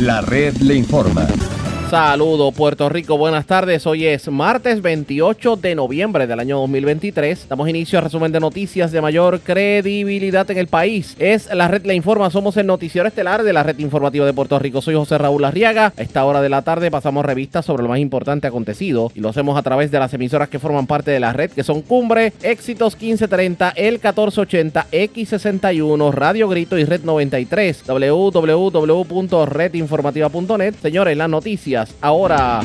La red le informa. Saludos Puerto Rico, buenas tardes. Hoy es martes 28 de noviembre del año 2023. Damos inicio a resumen de noticias de mayor credibilidad en el país. Es la red Le Informa, somos el noticiero estelar de la red informativa de Puerto Rico. Soy José Raúl Arriaga. A esta hora de la tarde pasamos revistas sobre lo más importante acontecido y lo hacemos a través de las emisoras que forman parte de la red, que son Cumbre, Éxitos 1530, El 1480, X61, Radio Grito y Red 93, www.redinformativa.net. Señores, las noticias ahora.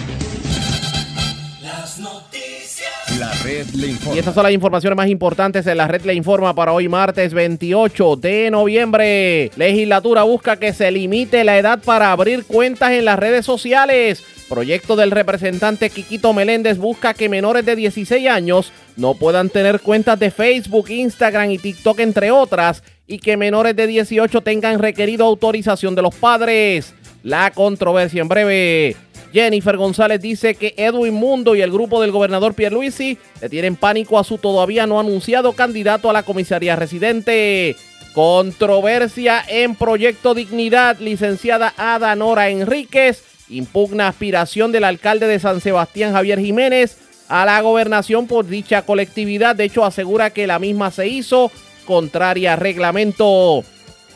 Las noticias. La red le informa. Y estas son las informaciones más importantes en la red le informa para hoy martes 28 de noviembre. Legislatura busca que se limite la edad para abrir cuentas en las redes sociales. Proyecto del representante Quiquito Meléndez busca que menores de 16 años no puedan tener cuentas de Facebook, Instagram y TikTok, entre otras, y que menores de 18 tengan requerido autorización de los padres. La controversia en breve. Jennifer González dice que Edwin Mundo y el grupo del gobernador Pierluisi le tienen pánico a su todavía no anunciado candidato a la comisaría residente. Controversia en Proyecto Dignidad, licenciada Ada Nora Enríquez, impugna aspiración del alcalde de San Sebastián Javier Jiménez a la gobernación por dicha colectividad. De hecho, asegura que la misma se hizo contraria a reglamento.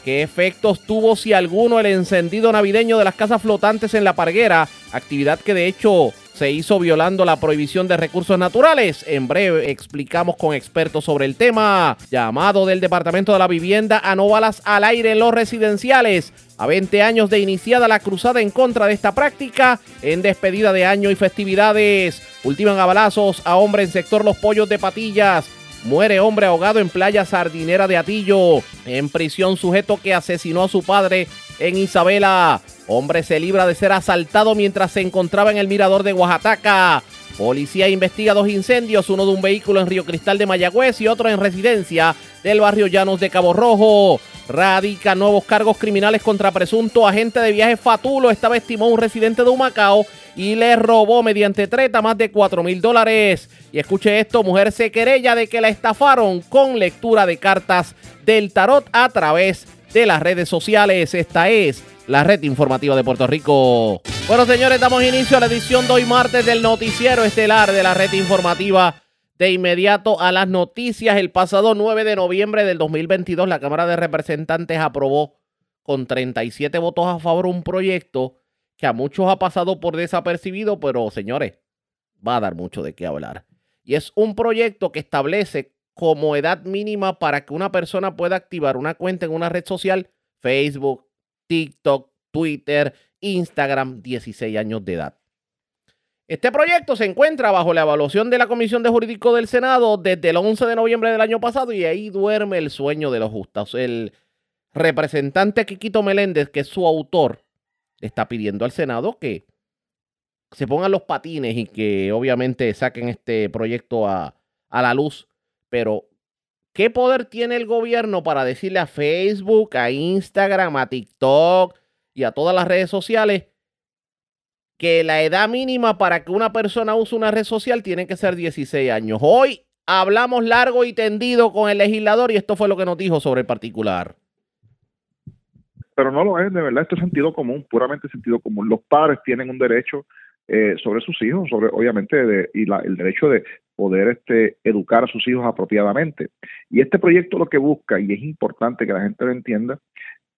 ¿Qué efectos tuvo, si alguno, el encendido navideño de las casas flotantes en la parguera? Actividad que de hecho se hizo violando la prohibición de recursos naturales. En breve explicamos con expertos sobre el tema. Llamado del Departamento de la Vivienda a no balas al aire en los residenciales. A 20 años de iniciada la cruzada en contra de esta práctica, en despedida de año y festividades. Ultiman a balazos a hombre en sector Los Pollos de Patillas. Muere hombre ahogado en playa sardinera de Atillo. En prisión sujeto que asesinó a su padre en Isabela. Hombre se libra de ser asaltado mientras se encontraba en el mirador de Oaxaca. Policía investiga dos incendios, uno de un vehículo en Río Cristal de Mayagüez y otro en residencia del barrio Llanos de Cabo Rojo. Radica nuevos cargos criminales contra presunto agente de viaje Fatulo. Esta vez un residente de Humacao y le robó mediante treta más de 4 mil dólares. Y escuche esto, mujer se querella de que la estafaron con lectura de cartas del tarot a través de las redes sociales. Esta es la red informativa de Puerto Rico. Bueno, señores, damos inicio a la edición de hoy martes del noticiero estelar de la red informativa. De inmediato a las noticias, el pasado 9 de noviembre del 2022, la Cámara de Representantes aprobó con 37 votos a favor un proyecto que a muchos ha pasado por desapercibido, pero señores, va a dar mucho de qué hablar. Y es un proyecto que establece como edad mínima para que una persona pueda activar una cuenta en una red social, Facebook, TikTok, Twitter, Instagram, 16 años de edad. Este proyecto se encuentra bajo la evaluación de la Comisión de Jurídico del Senado desde el 11 de noviembre del año pasado y ahí duerme el sueño de los justos. El representante Quiquito Meléndez, que es su autor, está pidiendo al Senado que se pongan los patines y que obviamente saquen este proyecto a, a la luz. Pero, ¿qué poder tiene el gobierno para decirle a Facebook, a Instagram, a TikTok y a todas las redes sociales que la edad mínima para que una persona use una red social tiene que ser 16 años? Hoy hablamos largo y tendido con el legislador y esto fue lo que nos dijo sobre el particular pero no lo es, de verdad, esto es sentido común, puramente sentido común. Los padres tienen un derecho eh, sobre sus hijos, sobre obviamente, de, y la, el derecho de poder este, educar a sus hijos apropiadamente. Y este proyecto lo que busca, y es importante que la gente lo entienda,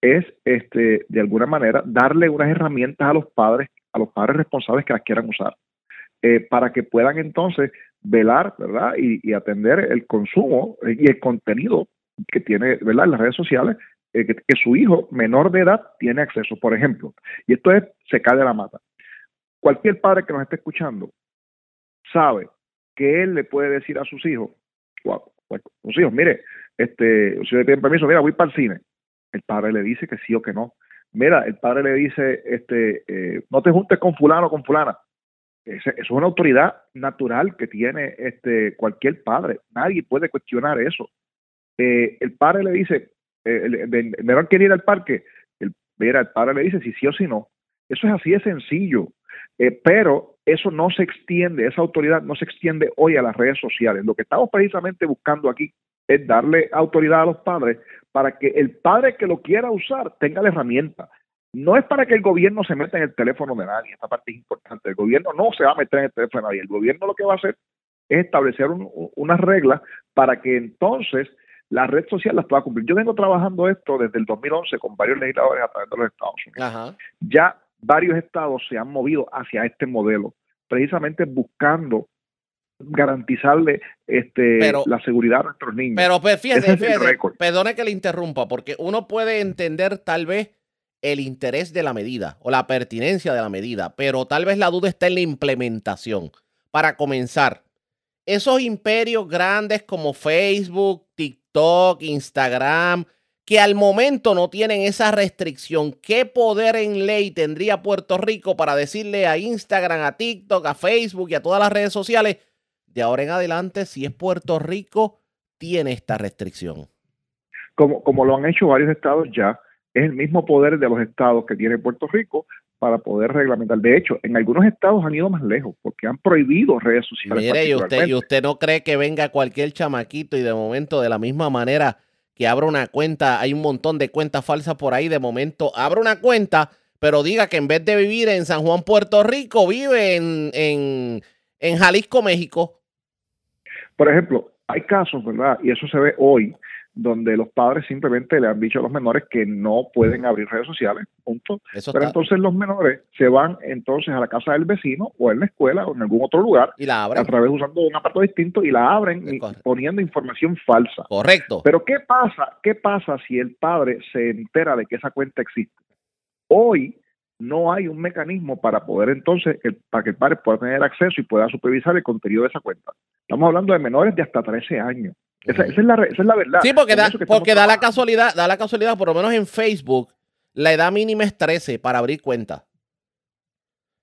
es este, de alguna manera darle unas herramientas a los padres, a los padres responsables que las quieran usar, eh, para que puedan entonces velar, ¿verdad? Y, y atender el consumo y el contenido que tiene, ¿verdad? En las redes sociales eh, que, su hijo menor de edad tiene acceso, por ejemplo. Y esto es, se cae de la mata. Cualquier padre que nos esté escuchando sabe que él le puede decir a sus hijos, wow, sus hijos, mire, este, si le piden permiso, mira, voy para el cine. El padre le dice que sí o que no. Mira, el padre le dice, este, eh, no te juntes con fulano o con fulana. Eso es una autoridad natural que tiene este, cualquier padre. Nadie puede cuestionar eso. Eh, el padre le dice, el, el, menor quiere ir al parque, el, mira, el padre le dice si sí o si no. Eso es así de sencillo. Eh, pero eso no se extiende, esa autoridad no se extiende hoy a las redes sociales. Lo que estamos precisamente buscando aquí es darle autoridad a los padres para que el padre que lo quiera usar tenga la herramienta. no es para que el gobierno se meta en el teléfono de nadie, esta parte es importante, el gobierno no se va a meter en el teléfono de nadie, el gobierno lo que va a hacer es establecer unas reglas para que entonces la red social las pueda cumplir. Yo vengo trabajando esto desde el 2011 con varios legisladores a través de los Estados Unidos. Ya varios estados se han movido hacia este modelo, precisamente buscando garantizarle este la seguridad a nuestros niños. Pero pues, fíjese, fíjese perdone que le interrumpa, porque uno puede entender tal vez el interés de la medida o la pertinencia de la medida, pero tal vez la duda está en la implementación. Para comenzar, esos imperios grandes como Facebook, TikTok, Instagram, que al momento no tienen esa restricción, ¿qué poder en ley tendría Puerto Rico para decirle a Instagram, a TikTok, a Facebook y a todas las redes sociales, de ahora en adelante, si es Puerto Rico, tiene esta restricción? Como, como lo han hecho varios estados ya, es el mismo poder de los estados que tiene Puerto Rico para poder reglamentar. De hecho, en algunos estados han ido más lejos porque han prohibido redes sociales. Mire, y usted, y usted no cree que venga cualquier chamaquito y de momento de la misma manera que abra una cuenta, hay un montón de cuentas falsas por ahí, de momento abra una cuenta, pero diga que en vez de vivir en San Juan, Puerto Rico, vive en, en, en Jalisco, México. Por ejemplo, hay casos, ¿verdad? Y eso se ve hoy, donde los padres simplemente le han dicho a los menores que no pueden abrir redes sociales, punto. Pero entonces los menores se van entonces a la casa del vecino o en la escuela o en algún otro lugar y la abren a través usando un aparato distinto y la abren poniendo información falsa. Correcto. Pero ¿qué pasa? ¿Qué pasa si el padre se entera de que esa cuenta existe? Hoy no hay un mecanismo para poder entonces, para que el padre pueda tener acceso y pueda supervisar el contenido de esa cuenta. Estamos hablando de menores de hasta 13 años. Esa, es, la, verdad. Sí, porque, da, porque da la casualidad, da la casualidad, por lo menos en Facebook, la edad mínima es 13 para abrir cuenta.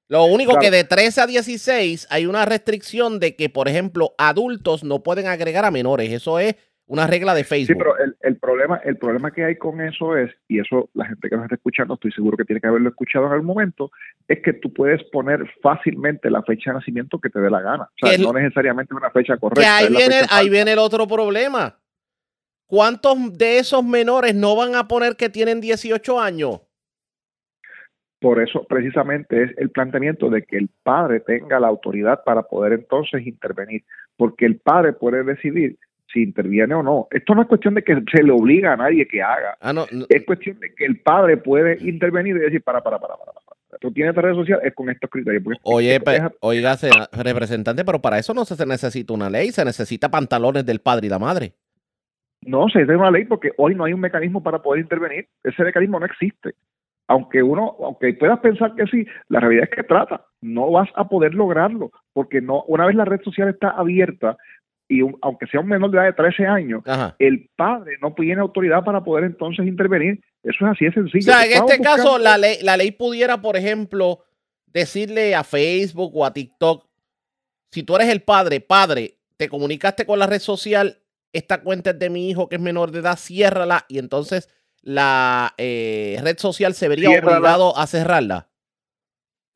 Lo único que de 13 a 16 hay una restricción de que, por ejemplo, adultos no pueden agregar a menores. Eso es una regla de Facebook. Sí, pero el, problema, el problema que hay con eso es, y eso la gente que nos está escuchando, estoy seguro que tiene que haberlo escuchado en algún momento, es que tú puedes poner fácilmente la fecha de nacimiento que te dé la gana. O sea, no necesariamente una fecha correcta. ahí, viene, ahí viene el otro problema. ¿Cuántos de esos menores no van a poner que tienen 18 años? Por eso precisamente es el planteamiento de que el padre tenga la autoridad para poder entonces intervenir, porque el padre puede decidir si interviene o no. Esto no es cuestión de que se le obliga a nadie que haga. Ah, es cuestión de que el padre puede intervenir y decir, para, para, para, para. para. Tú tienes redes sociales, es con estos criterios. Oye, oiga, representante, pero para eso no se necesita una ley, se necesita pantalones del padre y la madre. No, se necesita una ley porque hoy no hay un mecanismo para poder intervenir. Ese mecanismo no existe. Aunque uno, aunque puedas pensar que sí, la realidad es que trata. No vas a poder lograrlo porque no, una vez la red social está abierta, y aunque sea un menor de edad de 13 años, el padre no tiene autoridad para poder entonces intervenir. Eso es así de sencillo. O sea, en este caso, la ley, la ley pudiera, por ejemplo, decirle a Facebook o a TikTok, si tú eres el padre, padre, te comunicaste con la red social, esta cuenta es de mi hijo que es menor de edad, ciérrala y entonces la eh, red social se vería obligado a cerrarla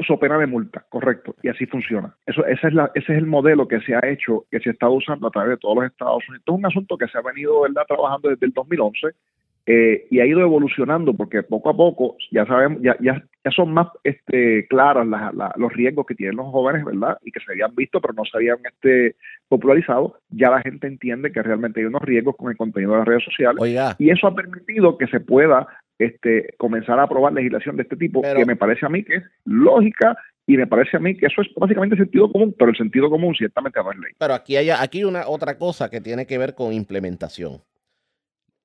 su pena de multa, correcto, y así funciona. Eso, esa es la, ese es el modelo que se ha hecho, que se está usando a través de todos los Estados Unidos. Esto es un asunto que se ha venido ¿verdad? trabajando desde el 2011 eh, y ha ido evolucionando porque poco a poco ya sabemos, ya, ya, ya son más este, claras los riesgos que tienen los jóvenes, ¿verdad? Y que se habían visto, pero no se habían este, popularizado. Ya la gente entiende que realmente hay unos riesgos con el contenido de las redes sociales. Y eso ha permitido que se pueda este, comenzar a aprobar legislación de este tipo, que me parece a mí que es lógica y me parece a mí que eso es básicamente sentido común, pero el sentido común ciertamente no es ley. Pero aquí hay aquí una otra cosa que tiene que ver con implementación.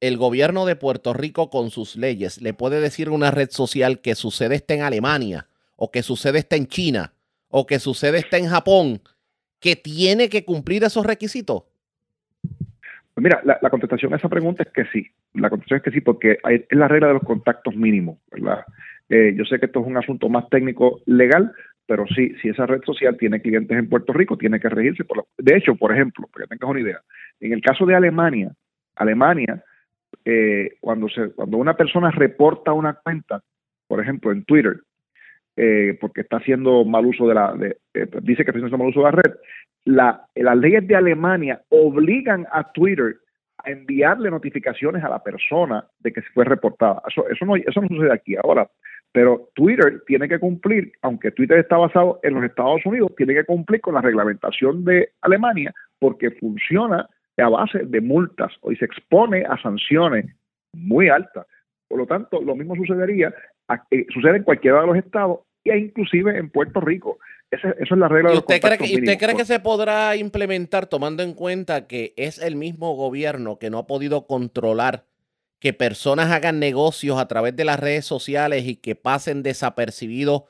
El gobierno de Puerto Rico con sus leyes le puede decir a una red social que sucede está en Alemania o que sucede está en China o que sucede está en Japón que tiene que cumplir esos requisitos. Pues mira, la, contestación a esa pregunta es que sí. La contestación es que sí, porque es la regla de los contactos mínimos, ¿verdad? Eh, yo sé que esto es un asunto más técnico legal, pero sí, si esa red social tiene clientes en Puerto Rico, tiene que regirse por De hecho, por ejemplo, para que tengas una idea, en el caso de Alemania, Alemania, eh, cuando, se, cuando una persona reporta una cuenta, por ejemplo, en Twitter, eh, porque está haciendo mal uso de la, de, dice que está haciendo mal uso de la red, la, las leyes de Alemania obligan a Twitter enviarle notificaciones a la persona de que se fue reportada. Eso, eso, no, eso no sucede aquí ahora. Pero Twitter tiene que cumplir, aunque Twitter está basado en los Estados Unidos, tiene que cumplir con la reglamentación de Alemania porque funciona a base de multas y se expone a sanciones muy altas. Por lo tanto, lo mismo sucedería, eh, sucede en cualquiera de los estados inclusive en Puerto Rico. Esa, es la regla ¿Y usted, cree que, usted cree que se podrá implementar tomando en cuenta que es el mismo gobierno que no ha podido controlar que personas hagan negocios a través de las redes sociales y que pasen desapercibidos,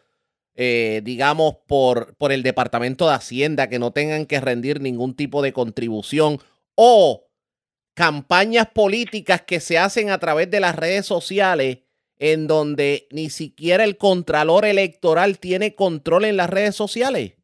eh, digamos, por, por el Departamento de Hacienda, que no tengan que rendir ningún tipo de contribución o campañas políticas que se hacen a través de las redes sociales en donde ni siquiera el contralor electoral tiene control en las redes sociales?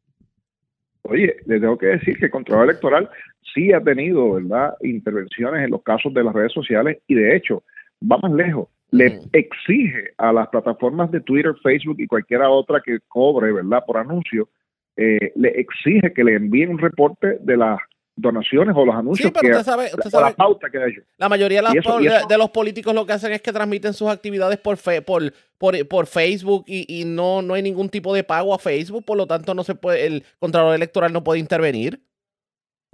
Oye, le tengo que decir que el Contralor Electoral sí ha tenido, ¿verdad?, intervenciones en los casos de las redes sociales y de hecho, va más lejos, le exige a las plataformas de Twitter, Facebook y cualquiera otra que cobre, ¿verdad?, por anuncio, eh, le exige que le envíen un reporte de las donaciones o los anuncios que usted sabe, la pauta que La mayoría de, los políticos lo que hacen es que transmiten sus actividades por por, por, por, Facebook y, y, no, no hay ningún tipo de pago a Facebook, por lo tanto no se puede, el Contralor Electoral no puede intervenir.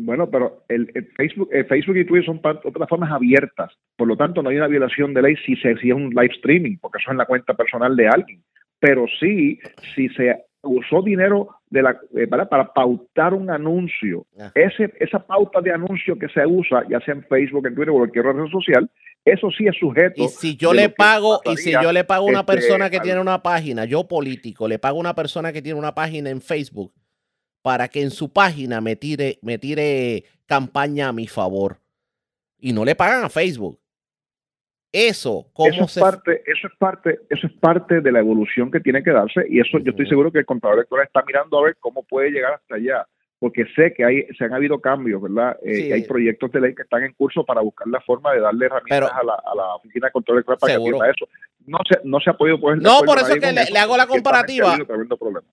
Bueno, pero el, Facebook, Facebook y Twitter son plataformas abiertas, por lo tanto no hay una violación de ley si se si es un live streaming, porque eso es en la cuenta personal de alguien. Pero sí, si se usó dinero de la, eh, para, pautar un anuncio. Ese, esa pauta de anuncio que se usa, ya sea en Facebook, en Twitter o cualquier red social, eso sí es sujeto. Y si yo le pago, y si yo le pago a una este, persona que tiene una página, yo político, le pago a una persona que tiene una página en Facebook para que en su página me tire, me tire campaña a mi favor. Y no le pagan a Facebook. Eso, ¿cómo eso es parte, eso es parte, eso es parte de la evolución que tiene que darse y eso yo estoy seguro que el contador electoral está mirando a ver cómo puede llegar hasta allá porque sé que hay, se han habido cambios, ¿verdad? Eh, hay proyectos de ley que están en curso para buscar la forma de darle herramientas a, la, a, la, Oficina de Control Electoral para que que eso. No se, no se ha podido poner. No, por eso que le, hago la comparativa.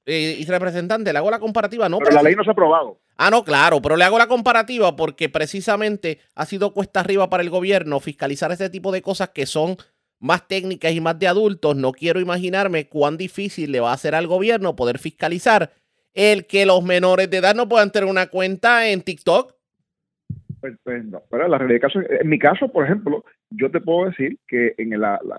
Y, representante, le hago la comparativa. No, pero la ley no se ha aprobado. Ah, no, claro, pero le hago la comparativa porque precisamente ha sido cuesta arriba para el gobierno fiscalizar este tipo de cosas que son más técnicas y más de adultos. No quiero imaginarme cuán difícil le va a hacer al gobierno poder fiscalizar el que los menores de edad no puedan tener una cuenta en TikTok? Pues, pues no, pero la realidad en mi caso, por ejemplo, yo te puedo decir que en la, la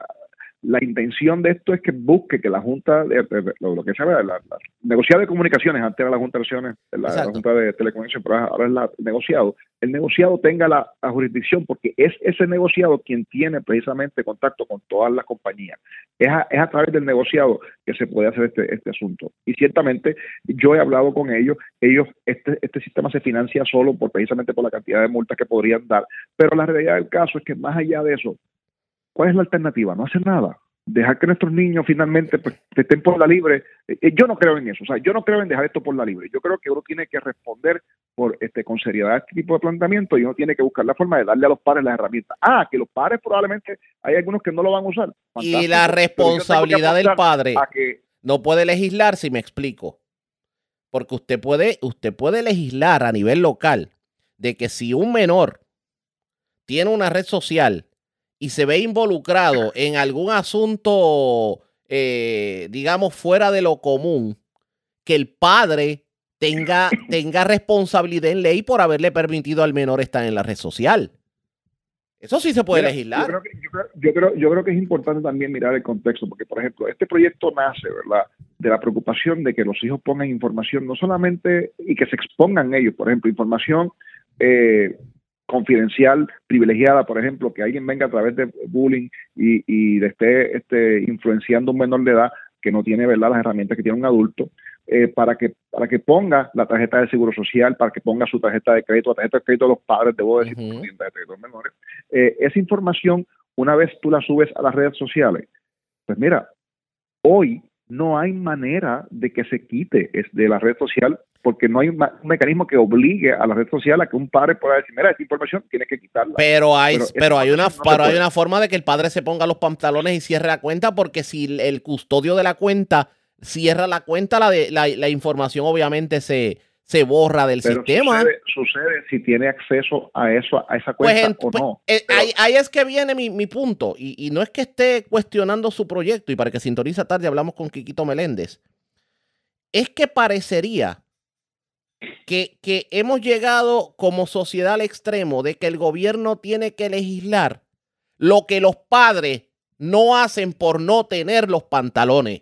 intención de esto es que busque que la Junta, de, lo, que se llama la, negociado de comunicaciones, antes era la Junta de la, Junta de Telecomunicaciones, pero ahora es la, el negociado, el negociado tenga la, jurisdicción porque es ese negociado quien tiene precisamente contacto con todas las compañías. Es a, es a través del negociado que se puede hacer este, este asunto. Y ciertamente yo he hablado con ellos, ellos, este, este sistema se financia solo por precisamente por la cantidad de multas que podrían dar, pero la realidad del caso es que más allá de eso, ¿Cuál es la alternativa? No hacer nada. Dejar que nuestros niños finalmente pues, estén por la libre. Eh, eh, yo no creo en eso. O sea, yo no creo en dejar esto por la libre. Yo creo que uno tiene que responder por este con seriedad a este tipo de planteamiento y uno tiene que buscar la forma de darle a los padres las herramientas. Ah, que los padres probablemente hay algunos que no lo van a usar. Y la responsabilidad del padre no puede legislar, si me explico. Porque usted puede, usted puede legislar a nivel local de que si un menor tiene una red social y se ve involucrado en algún asunto, eh, digamos, fuera de lo común, que el padre tenga, tenga responsabilidad en ley por haberle permitido al menor estar en la red social. Eso sí se puede legislar. Yo creo, que, yo, creo, yo creo que es importante también mirar el contexto, porque, por ejemplo, este proyecto nace, ¿verdad?, de la preocupación de que los hijos pongan información, no solamente, y que se expongan ellos, por ejemplo, información eh, confidencial, privilegiada, por ejemplo, que alguien venga a través de bullying y, y esté este, influenciando a un menor de edad que no tiene ¿verdad? las herramientas que tiene un adulto, eh, para, que, para que ponga la tarjeta de seguro social, para que ponga su tarjeta de crédito, la tarjeta de crédito de los padres, debo decir, uh de crédito menores. Eh, esa información, una vez tú la subes a las redes sociales, pues mira, hoy no hay manera de que se quite de la red social porque no hay un, mecanismo que obligue a la red social a que un padre pueda decir, mira, esta información tiene que quitarla. Pero hay, pero, hay una, hay una forma de que el padre se ponga los pantalones y cierre la cuenta, porque si el custodio de la cuenta cierra la cuenta, la, de, la, información obviamente se, se borra del sistema. Sucede, si tiene acceso a eso, a esa pues cuenta o pues, no. Eh, ahí, es que viene mi, punto. Y, no es que esté cuestionando su proyecto, y para que sintoniza tarde hablamos con Quiquito Meléndez. Es que parecería que, que hemos llegado como sociedad al extremo de que el gobierno tiene que legislar lo que los padres no hacen por no tener los pantalones.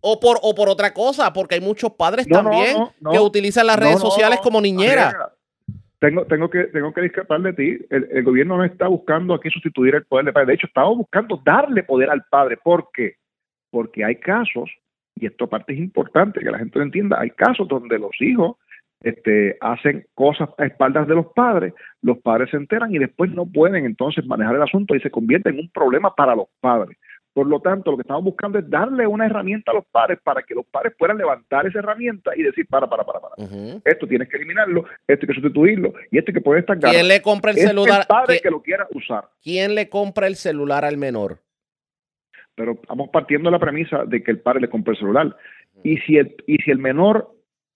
O por, o por otra cosa, porque hay muchos padres también que utilizan las redes sociales como niñera. Tengo, tengo, que, tengo que discrepar de ti. El, gobierno no está buscando aquí sustituir el poder del padre. De hecho, estamos buscando darle poder al padre. ¿Por qué? Porque hay casos, y esto parte es importante que la gente lo entienda, hay casos donde los hijos este, hacen cosas a espaldas de los padres, los padres se enteran y después no pueden entonces manejar el asunto y se convierte en un problema para los padres. Por lo tanto, lo que estamos buscando es darle una herramienta a los padres para que los padres puedan levantar esa herramienta y decir, para, para, para, para. Esto tienes que eliminarlo, esto hay que sustituirlo y esto hay que poder estar ¿Quién le compra el celular? el padre que lo quiera usar. ¿Quién le compra el celular al menor? Pero estamos partiendo de la premisa de que el padre le compra el celular. Y si el, y si el menor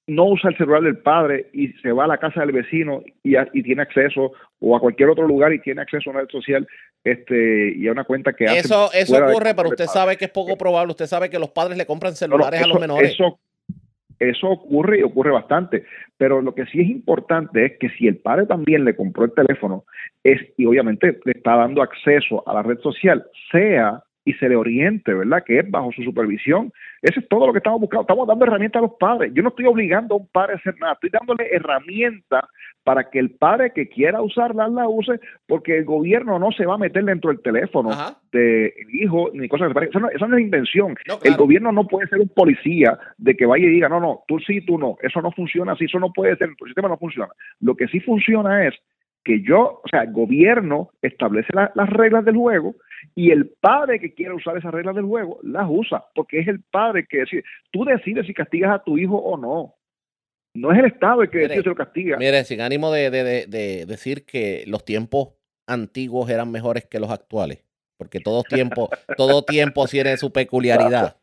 no usa el celular del padre y se va a la casa del vecino y, y, tiene acceso o a cualquier otro lugar y tiene acceso a una red social este y a una cuenta que eso eso ocurre pero usted sabe que es poco probable usted sabe que los padres le compran celulares a los menores. eso eso ocurre y ocurre bastante. Pero lo que sí es importante es que si el padre también le compró el teléfono es y obviamente le está dando acceso a la red social sea y se le oriente, ¿verdad? Que es bajo su supervisión. Eso es todo lo que estamos buscando. Estamos dando herramientas a los padres. Yo no estoy obligando a un padre a hacer nada. Estoy dándole herramientas para que el padre que quiera usarla la use, porque el gobierno no se va a meter dentro del teléfono del hijo ni cosas que eso no, eso no es invención. El gobierno no puede ser un policía de que vaya y diga, no, no, tú sí, tú no. Eso no funciona así, eso no puede ser, el sistema no funciona. Lo que sí funciona es que yo, o sea, el gobierno establece las reglas del juego y el padre que quiere usar esas reglas del juego las usa, porque es el padre que decide. Tú decides si castigas a tu hijo o no. No es el Estado el que decide si lo castiga. Mire, sin ánimo de, decir que los tiempos antiguos eran mejores que los actuales, porque todo tiempo, todo tiempo tiene su peculiaridad.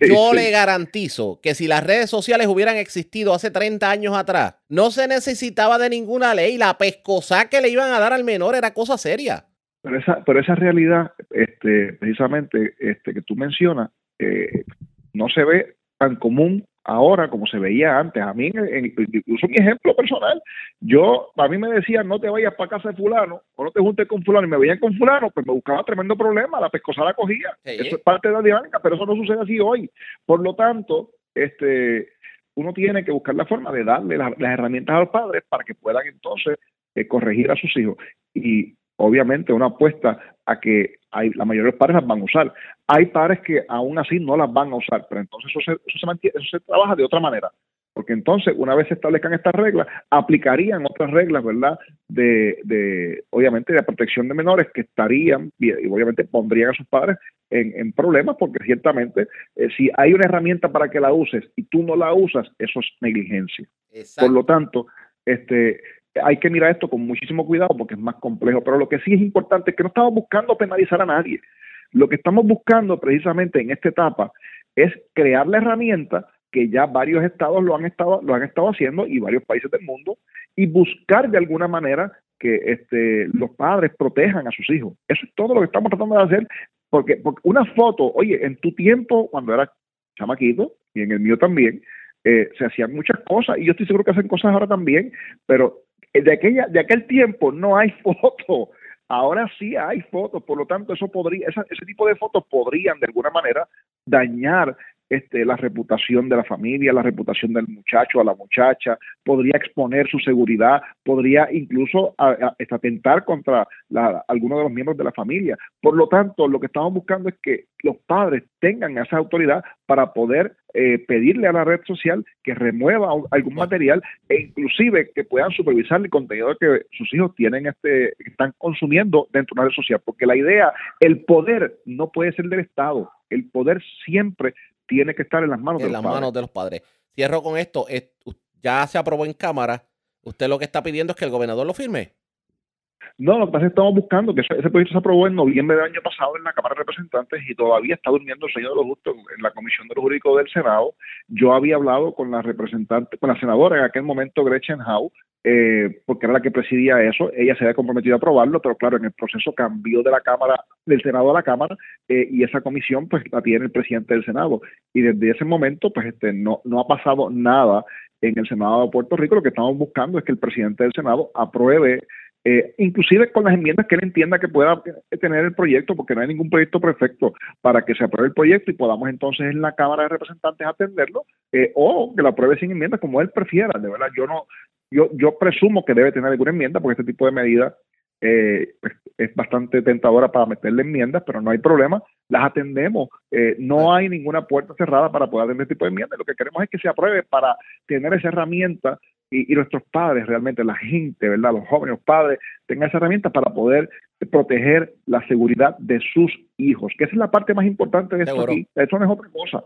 Yo le garantizo que si las redes sociales hubieran existido hace 30 años atrás, no se necesitaba de ninguna ley. La pescosa que le iban a dar al menor era cosa seria. Pero esa, pero esa realidad, este, precisamente, este, que tú mencionas, eh, no se ve tan común ahora como se veía antes. A mí, incluso mi ejemplo personal, yo, a mí me decían, no te vayas para casa de fulano, o no te juntes con fulano, y me veían con fulano, pues me buscaba tremendo problema, la pescosa la cogía. Eso es parte de la dinámica, pero eso no sucede así hoy. Por lo tanto, este uno tiene que buscar la forma de darle las, herramientas a los padres para que puedan entonces eh, corregir a sus hijos. Y obviamente una apuesta a que hay, la mayoría de los padres las van a usar. Hay padres que aún así no las van a usar, pero entonces eso se, eso se, mantiene, eso se trabaja de otra manera. Porque entonces, una vez se establezcan estas reglas, aplicarían otras reglas, ¿verdad? De, de obviamente, de protección de menores que estarían, y obviamente pondrían a sus padres en, en problemas, porque ciertamente, eh, si hay una herramienta para que la uses y tú no la usas, eso es negligencia. Por lo tanto, este, hay que mirar esto con muchísimo cuidado porque es más complejo, pero lo que sí es importante es que no estamos buscando penalizar a nadie. Lo que estamos buscando precisamente en esta etapa es crear la herramienta que ya varios estados lo han estado lo han estado haciendo y varios países del mundo y buscar de alguna manera que este, los padres protejan a sus hijos. Eso es todo lo que estamos tratando de hacer porque, porque una foto, oye, en tu tiempo cuando era chamaquito y en el mío también, eh, se hacían muchas cosas y yo estoy seguro que hacen cosas ahora también, pero de, aquella, de aquel tiempo no hay fotos. Ahora sí hay fotos, por lo tanto, eso podría, ese tipo de fotos podrían de alguna manera dañar este, la reputación de la familia, la reputación del muchacho, a la muchacha, podría exponer su seguridad, podría incluso atentar contra la, alguno de los miembros de la familia. Por lo tanto, lo que estamos buscando es que los padres tengan esa autoridad para poder eh, pedirle a la red social que remueva algún material e inclusive que puedan supervisar el contenido que sus hijos tienen este están consumiendo dentro de una red social porque la idea el poder no puede ser del Estado el poder siempre tiene que estar en las manos, de, las manos de los padres. Cierro con esto. Ya se aprobó en Cámara. Usted lo que está pidiendo es que el gobernador lo firme. No, lo que pasa es que estamos buscando que ese, proyecto se aprobó en noviembre del año pasado en la Cámara de Representantes y todavía está durmiendo el sueño de los justos en la Comisión de los Jurídicos del Senado. Yo había hablado con la representante, con la senadora en aquel momento, Gretchen Howe, eh, porque era la que presidía eso, ella se había comprometido a aprobarlo, pero claro, en el proceso cambió de la Cámara, del Senado a la Cámara, eh, y esa comisión pues la tiene el presidente del Senado. Y desde ese momento, pues este no, no ha pasado nada en el Senado de Puerto Rico. Lo que estamos buscando es que el presidente del Senado apruebe eh, inclusive con las enmiendas que él entienda que pueda tener el proyecto, porque no hay ningún proyecto perfecto para que se apruebe el proyecto y podamos entonces en la Cámara de Representantes atenderlo, eh, o que lo apruebe sin enmiendas, como él prefiera. De verdad, yo no, yo, yo presumo que debe tener alguna enmienda, porque este tipo de medidas eh, pues, es bastante tentadora para meterle enmiendas, pero no hay problema, las atendemos. Eh, no hay ninguna puerta cerrada para poder atender este tipo de enmiendas. Lo que queremos es que se apruebe para tener esa herramienta y, nuestros padres, realmente la gente, ¿verdad? Los jóvenes, los padres, tengan esa herramienta para poder proteger la seguridad de sus hijos, que esa es la parte más importante de esto aquí. Eso no es otra cosa.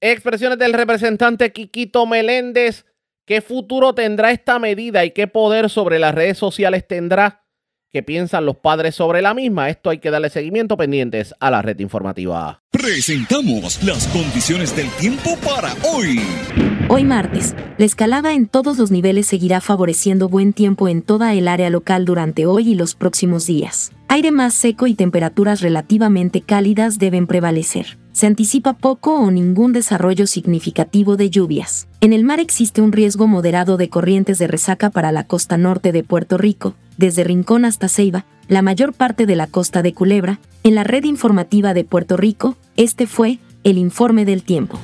Expresiones del representante Quiquito Meléndez. ¿Qué futuro tendrá esta medida y qué poder sobre las redes sociales tendrá? ¿Qué piensan los padres sobre la misma? Esto hay que darle seguimiento pendientes a la red informativa. Presentamos las condiciones del tiempo para hoy. Hoy martes, la escalada en todos los niveles seguirá favoreciendo buen tiempo en toda el área local durante hoy y los próximos días. Aire más seco y temperaturas relativamente cálidas deben prevalecer. Se anticipa poco o ningún desarrollo significativo de lluvias. En el mar existe un riesgo moderado de corrientes de resaca para la costa norte de Puerto Rico, desde Rincón hasta Ceiba, la mayor parte de la costa de Culebra. En la red informativa de Puerto Rico, este fue el informe del tiempo.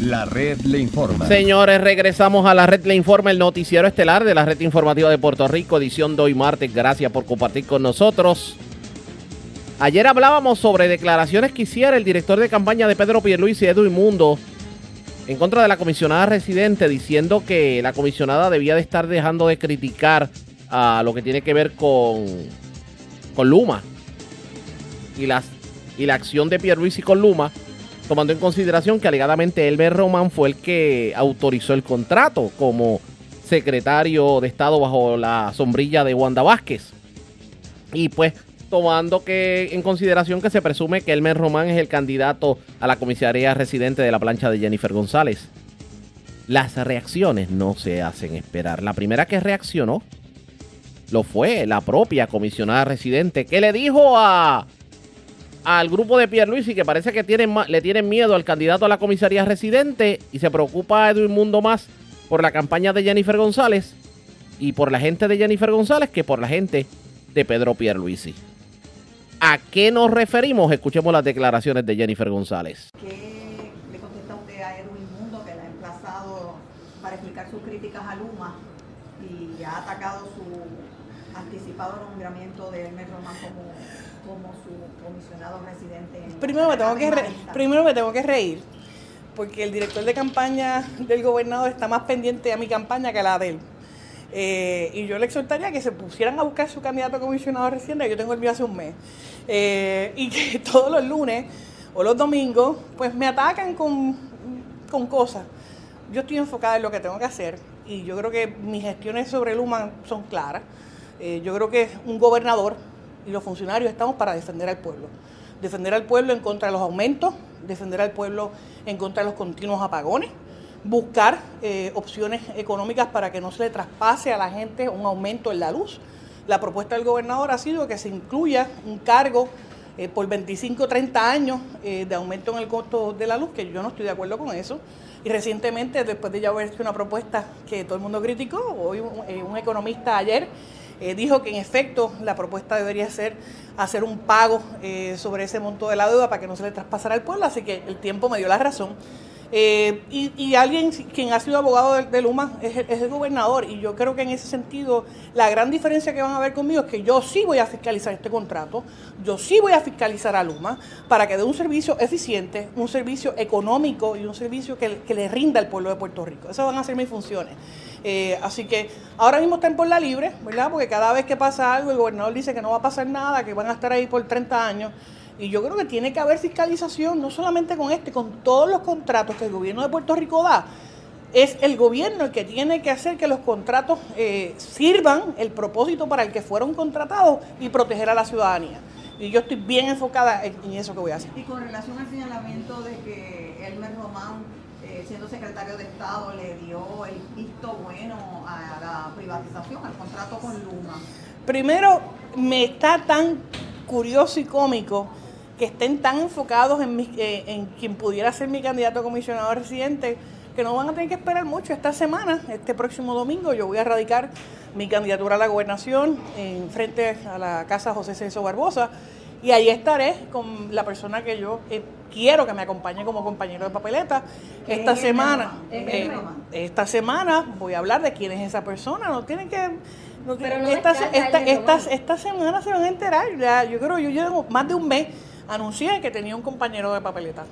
La red le informa. Señores, regresamos a la red le informa, el noticiero estelar de la red informativa de Puerto Rico, edición de hoy martes. Gracias por compartir con nosotros. Ayer hablábamos sobre declaraciones que hiciera el director de campaña de Pedro Pierluisi, Edwin Mundo, en contra de la comisionada residente, diciendo que la comisionada debía de estar dejando de criticar a lo que tiene que ver con, Luma y, las, y la acción de Pierluisi con Luma tomando en consideración que alegadamente Elmer Roman fue el que autorizó el contrato como secretario de Estado bajo la sombrilla de Wanda Vázquez. Y pues tomando que en consideración que se presume que Elmer Román es el candidato a la comisaría residente de la plancha de Jennifer González. Las reacciones no se hacen esperar. La primera que reaccionó lo fue la propia comisionada residente que le dijo a al grupo de Pierluisi que parece que tienen, le tienen miedo al candidato a la comisaría residente y se preocupa Edwin Mundo más por la campaña de Jennifer González y por la gente de Jennifer González que por la gente de Pedro Pierluisi. ¿A qué nos referimos? Escuchemos las declaraciones de Jennifer González. ¿Qué le contesta usted a Edwin Mundo que le ha emplazado para explicar sus críticas a Luma y ha atacado su anticipado nombramiento de Hermes Román como como su comisionado residente. primero, me tengo que primero me tengo que reír, porque el director de campaña del gobernador está más pendiente a mi campaña que a la de él. Eh, y yo le exhortaría que se pusieran a buscar su candidato a comisionado residente, yo tengo el mío hace un mes, eh, y que todos los lunes o los domingos, pues me atacan con, con cosas. Yo estoy enfocada en lo que tengo que hacer y yo creo que mis gestiones sobre el human son claras. Eh, yo creo que un gobernador y los funcionarios estamos para defender al pueblo. Defender al pueblo en contra de los aumentos, defender al pueblo en contra de los continuos apagones, buscar eh, opciones económicas para que no se le traspase a la gente un aumento en la luz. La propuesta del gobernador ha sido que se incluya un cargo eh, por 25 o 30 años eh, de aumento en el costo de la luz, que yo no estoy de acuerdo con eso. Y recientemente, después de ya haber hecho una propuesta que todo el mundo criticó, hoy un economista ayer eh, dijo que en efecto la propuesta debería ser hacer un pago eh, sobre ese monto de la deuda para que no se le traspasara al pueblo, así que el tiempo me dio la razón. Eh, y, alguien quien ha sido abogado de, Luma es, el gobernador y yo creo que en ese sentido la gran diferencia que van a ver conmigo es que yo sí voy a fiscalizar este contrato, yo sí voy a fiscalizar a Luma para que dé un servicio eficiente, un servicio económico y un servicio que, que le rinda al pueblo de Puerto Rico. Esas van a ser mis funciones. Eh, así que ahora mismo están por la libre, ¿verdad? Porque cada vez que pasa algo, el gobernador dice que no va a pasar nada, que van a estar ahí por 30 años. Y yo creo que tiene que haber fiscalización, no solamente con este, con todos los contratos que el gobierno de Puerto Rico da. es el gobierno el que tiene que hacer que los contratos eh, sirvan el propósito para el que fueron contratados y proteger a la ciudadanía. Y yo estoy bien enfocada en, eso que voy a hacer. Y con relación al señalamiento de que Elmer Román, eh, siendo secretario de Estado, le dio el visto bueno a la privatización, al contrato con Luma. Primero, me está tan curioso y cómico que estén tan enfocados en, eh, en quien pudiera ser mi candidato a comisionado residente que no van a tener que esperar mucho. Esta semana, este próximo domingo, yo voy a radicar mi candidatura a la gobernación en frente a la casa José Celso Barbosa y ahí estaré con la persona que yo eh, quiero que me acompañe como compañero de papeleta. Esta semana, eh, esta semana voy a hablar de quién es esa persona. No tienen que esta, esta, semana se van a enterar. Ya, yo creo, yo llevo más de un mes anuncié que tenía un compañero de papeleta.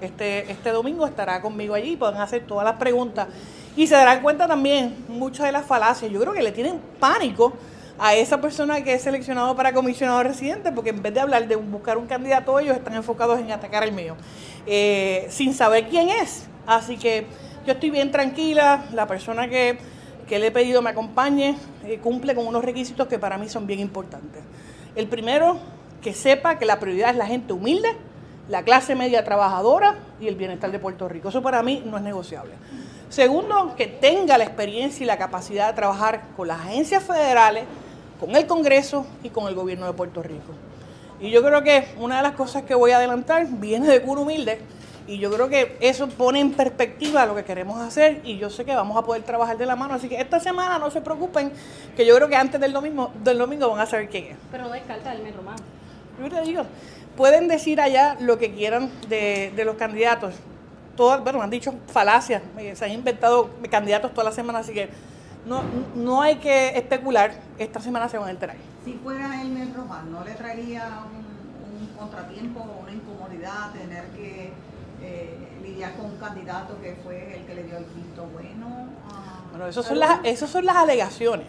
Este, este domingo estará conmigo allí, pueden hacer todas las preguntas y se darán cuenta también muchas de las falacias. Yo creo que le tienen pánico a esa persona que es seleccionado para comisionado residente, porque en vez de hablar de buscar un candidato, ellos están enfocados en atacar el mío, eh, sin saber quién es. Así que yo estoy bien tranquila, la persona que, le he pedido me acompañe, eh, cumple con unos requisitos que para mí son bien importantes. El primero, que sepa que la prioridad es la gente humilde, la clase media trabajadora y el bienestar de Puerto Rico. Eso para mí no es negociable. Segundo, que tenga la experiencia y la capacidad de trabajar con las agencias federales, con el Congreso y con el gobierno de Puerto Rico. Y yo creo que una de las cosas que voy a adelantar viene de cura humilde y yo creo que eso pone en perspectiva lo que queremos hacer y yo sé que vamos a poder trabajar de la mano. Así que esta semana no se preocupen, que yo creo que antes del domingo, del domingo van a saber quién es. Pero no descarta el metro más. Yo te digo, pueden decir allá lo que quieran de, los candidatos. Todas, bueno, han dicho falacias, eh, se han inventado candidatos toda la semana, así que no, no hay que especular, esta semana se van a enterar. Si fuera Elmer Román, ¿no le traería un, contratiempo o una incomodidad tener que eh, lidiar con un candidato que fue el que le dio el visto bueno? bueno, esas son, las, son las alegaciones.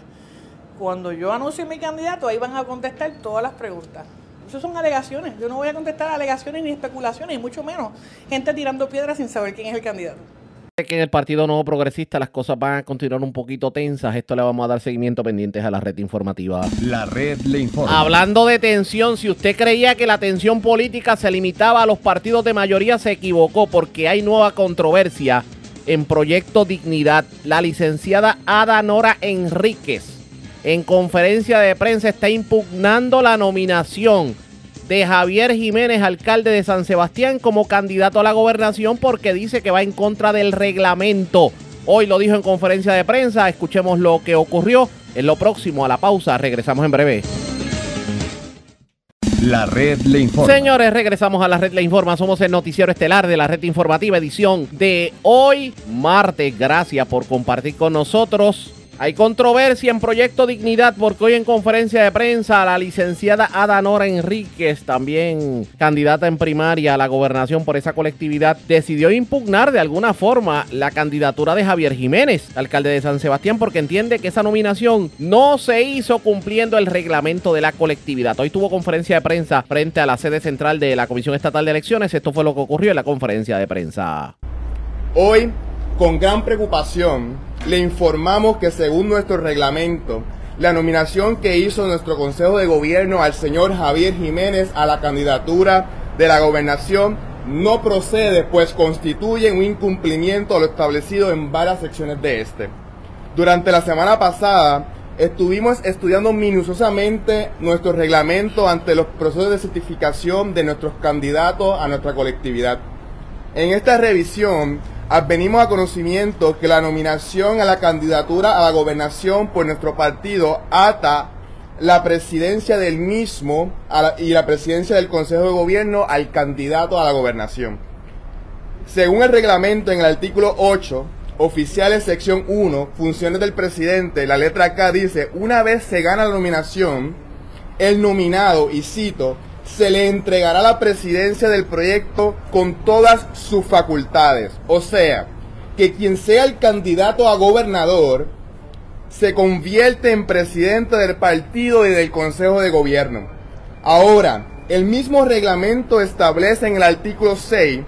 Cuando yo anuncie mi candidato, ahí van a contestar todas las preguntas. Eso son alegaciones. Yo no voy a contestar alegaciones ni especulaciones, y mucho menos gente tirando piedras sin saber quién es el candidato que en el Partido Nuevo Progresista las cosas van a continuar un poquito tensas. Esto le vamos a dar seguimiento pendientes a la red informativa. La red le informa. Hablando de tensión, si usted creía que la tensión política se limitaba a los partidos de mayoría, se equivocó porque hay nueva controversia en Proyecto Dignidad. La licenciada Ada Nora Enríquez en conferencia de prensa está impugnando la nominación de Javier Jiménez, alcalde de San Sebastián, como candidato a la gobernación porque dice que va en contra del reglamento. Hoy lo dijo en conferencia de prensa. Escuchemos lo que ocurrió en lo próximo. A la pausa, regresamos en breve. La red le informa. Señores, regresamos a la red le informa. Somos el noticiero estelar de la red informativa edición de hoy, martes. Gracias por compartir con nosotros. Hay controversia en Proyecto Dignidad porque hoy en conferencia de prensa la licenciada Ada Nora Enríquez, también candidata en primaria a la gobernación por esa colectividad, decidió impugnar de alguna forma la candidatura de Javier Jiménez, alcalde de San Sebastián, porque entiende que esa nominación no se hizo cumpliendo el reglamento de la colectividad. Hoy tuvo conferencia de prensa frente a la sede central de la Comisión Estatal de Elecciones. Esto fue lo que ocurrió en la conferencia de prensa. Hoy, con gran preocupación, le informamos que según nuestro reglamento, la nominación que hizo nuestro Consejo de Gobierno al señor Javier Jiménez a la candidatura de la gobernación no procede, pues constituye un incumplimiento a lo establecido en varias secciones de este. Durante la semana pasada estuvimos estudiando minuciosamente nuestro reglamento ante los procesos de certificación de nuestros candidatos a nuestra colectividad. En esta revisión Advenimos a conocimiento que la nominación a la candidatura a la gobernación por nuestro partido ata la presidencia del mismo y la presidencia del Consejo de Gobierno al candidato a la gobernación. Según el reglamento en el artículo 8, oficiales sección 1, funciones del presidente, la letra K dice, una vez se gana la nominación, el nominado, y cito, se le entregará la presidencia del proyecto con todas sus facultades. O sea, que quien sea el candidato a gobernador se convierte en presidente del partido y del Consejo de Gobierno. Ahora, el mismo reglamento establece en el artículo 6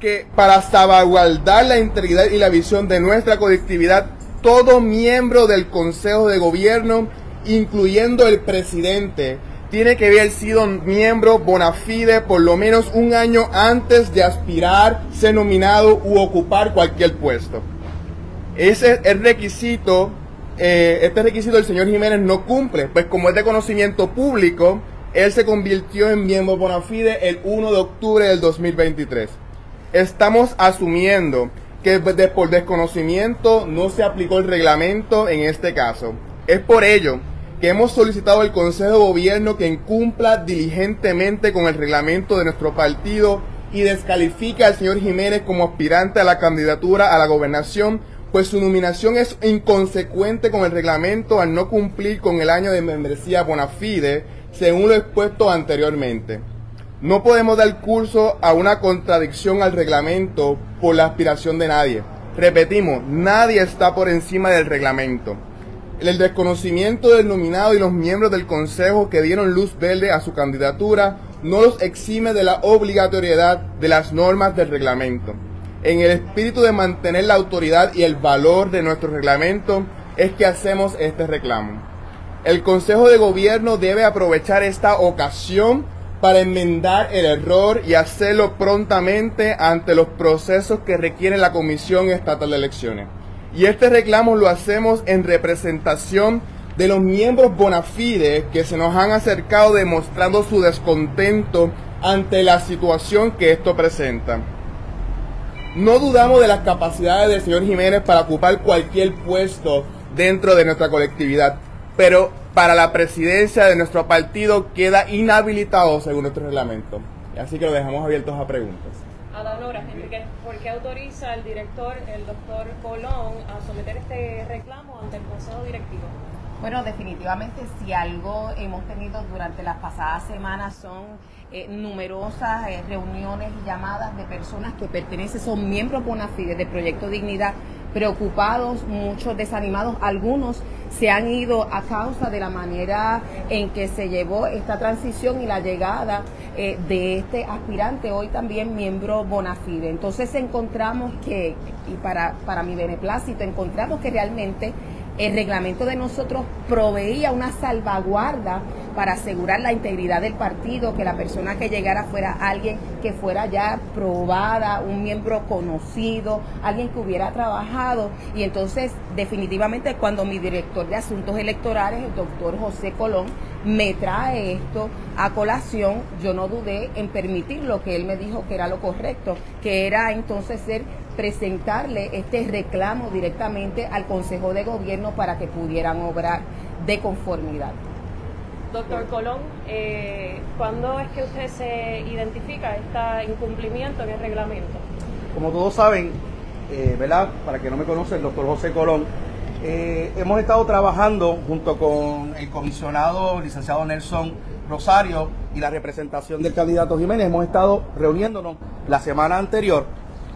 que para salvaguardar la integridad y la visión de nuestra colectividad, todo miembro del Consejo de Gobierno, incluyendo el presidente, tiene que haber sido miembro bona fide por lo menos un año antes de aspirar, ser nominado u ocupar cualquier puesto. Ese es requisito, eh, este requisito el señor Jiménez no cumple, pues como es de conocimiento público, él se convirtió en miembro bona fide el 1 de octubre del 2023. Estamos asumiendo que por desconocimiento no se aplicó el reglamento en este caso. Es por ello que hemos solicitado al Consejo de Gobierno que incumpla diligentemente con el reglamento de nuestro partido y descalifique al señor Jiménez como aspirante a la candidatura a la gobernación, pues su nominación es inconsecuente con el reglamento al no cumplir con el año de membresía bona fide, según lo expuesto anteriormente. No podemos dar curso a una contradicción al reglamento por la aspiración de nadie. Repetimos, nadie está por encima del reglamento el desconocimiento del nominado y los miembros del Consejo que dieron luz verde a su candidatura no los exime de la obligatoriedad de las normas del reglamento. En el espíritu de mantener la autoridad y el valor de nuestro reglamento es que hacemos este reclamo. El Consejo de Gobierno debe aprovechar esta ocasión para enmendar el error y hacerlo prontamente ante los procesos que requiere la Comisión Estatal de Elecciones. Y este reclamo lo hacemos en representación de los miembros bona fide que se nos han acercado demostrando su descontento ante la situación que esto presenta. No dudamos de las capacidades del señor Jiménez para ocupar cualquier puesto dentro de nuestra colectividad, pero para la presidencia de nuestro partido queda inhabilitado según nuestro reglamento. Así que lo dejamos abiertos a preguntas. Enrique, ¿por qué autoriza el director, el doctor Colón, a someter este reclamo ante el Consejo Directivo? Bueno, definitivamente si algo hemos tenido durante las pasadas semanas son eh, numerosas eh, reuniones y llamadas de personas que pertenecen, son miembros bona fide del Proyecto Dignidad preocupados, muchos desanimados, algunos se han ido a causa de la manera en que se llevó esta transición y la llegada eh, de este aspirante, hoy también miembro Bonafide. Entonces encontramos que, y para, para mi beneplácito, encontramos que realmente el reglamento de nosotros proveía una salvaguarda para asegurar la integridad del partido, que la persona que llegara fuera alguien que fuera ya probada, un miembro conocido, alguien que hubiera trabajado. Y entonces, definitivamente, cuando mi director de asuntos electorales, el doctor José Colón, me trae esto a colación, yo no dudé en permitir lo que él me dijo que era lo correcto, que era entonces ser presentarle este reclamo directamente al Consejo de Gobierno para que pudieran obrar de conformidad. Doctor Colón, eh, ¿cuándo es que usted se identifica este incumplimiento en el reglamento? Como todos saben, eh, ¿verdad? Para que no me conoce, el doctor José Colón, eh, hemos estado trabajando junto con el comisionado licenciado Nelson Rosario y la representación del candidato Jiménez. Hemos estado reuniéndonos la semana anterior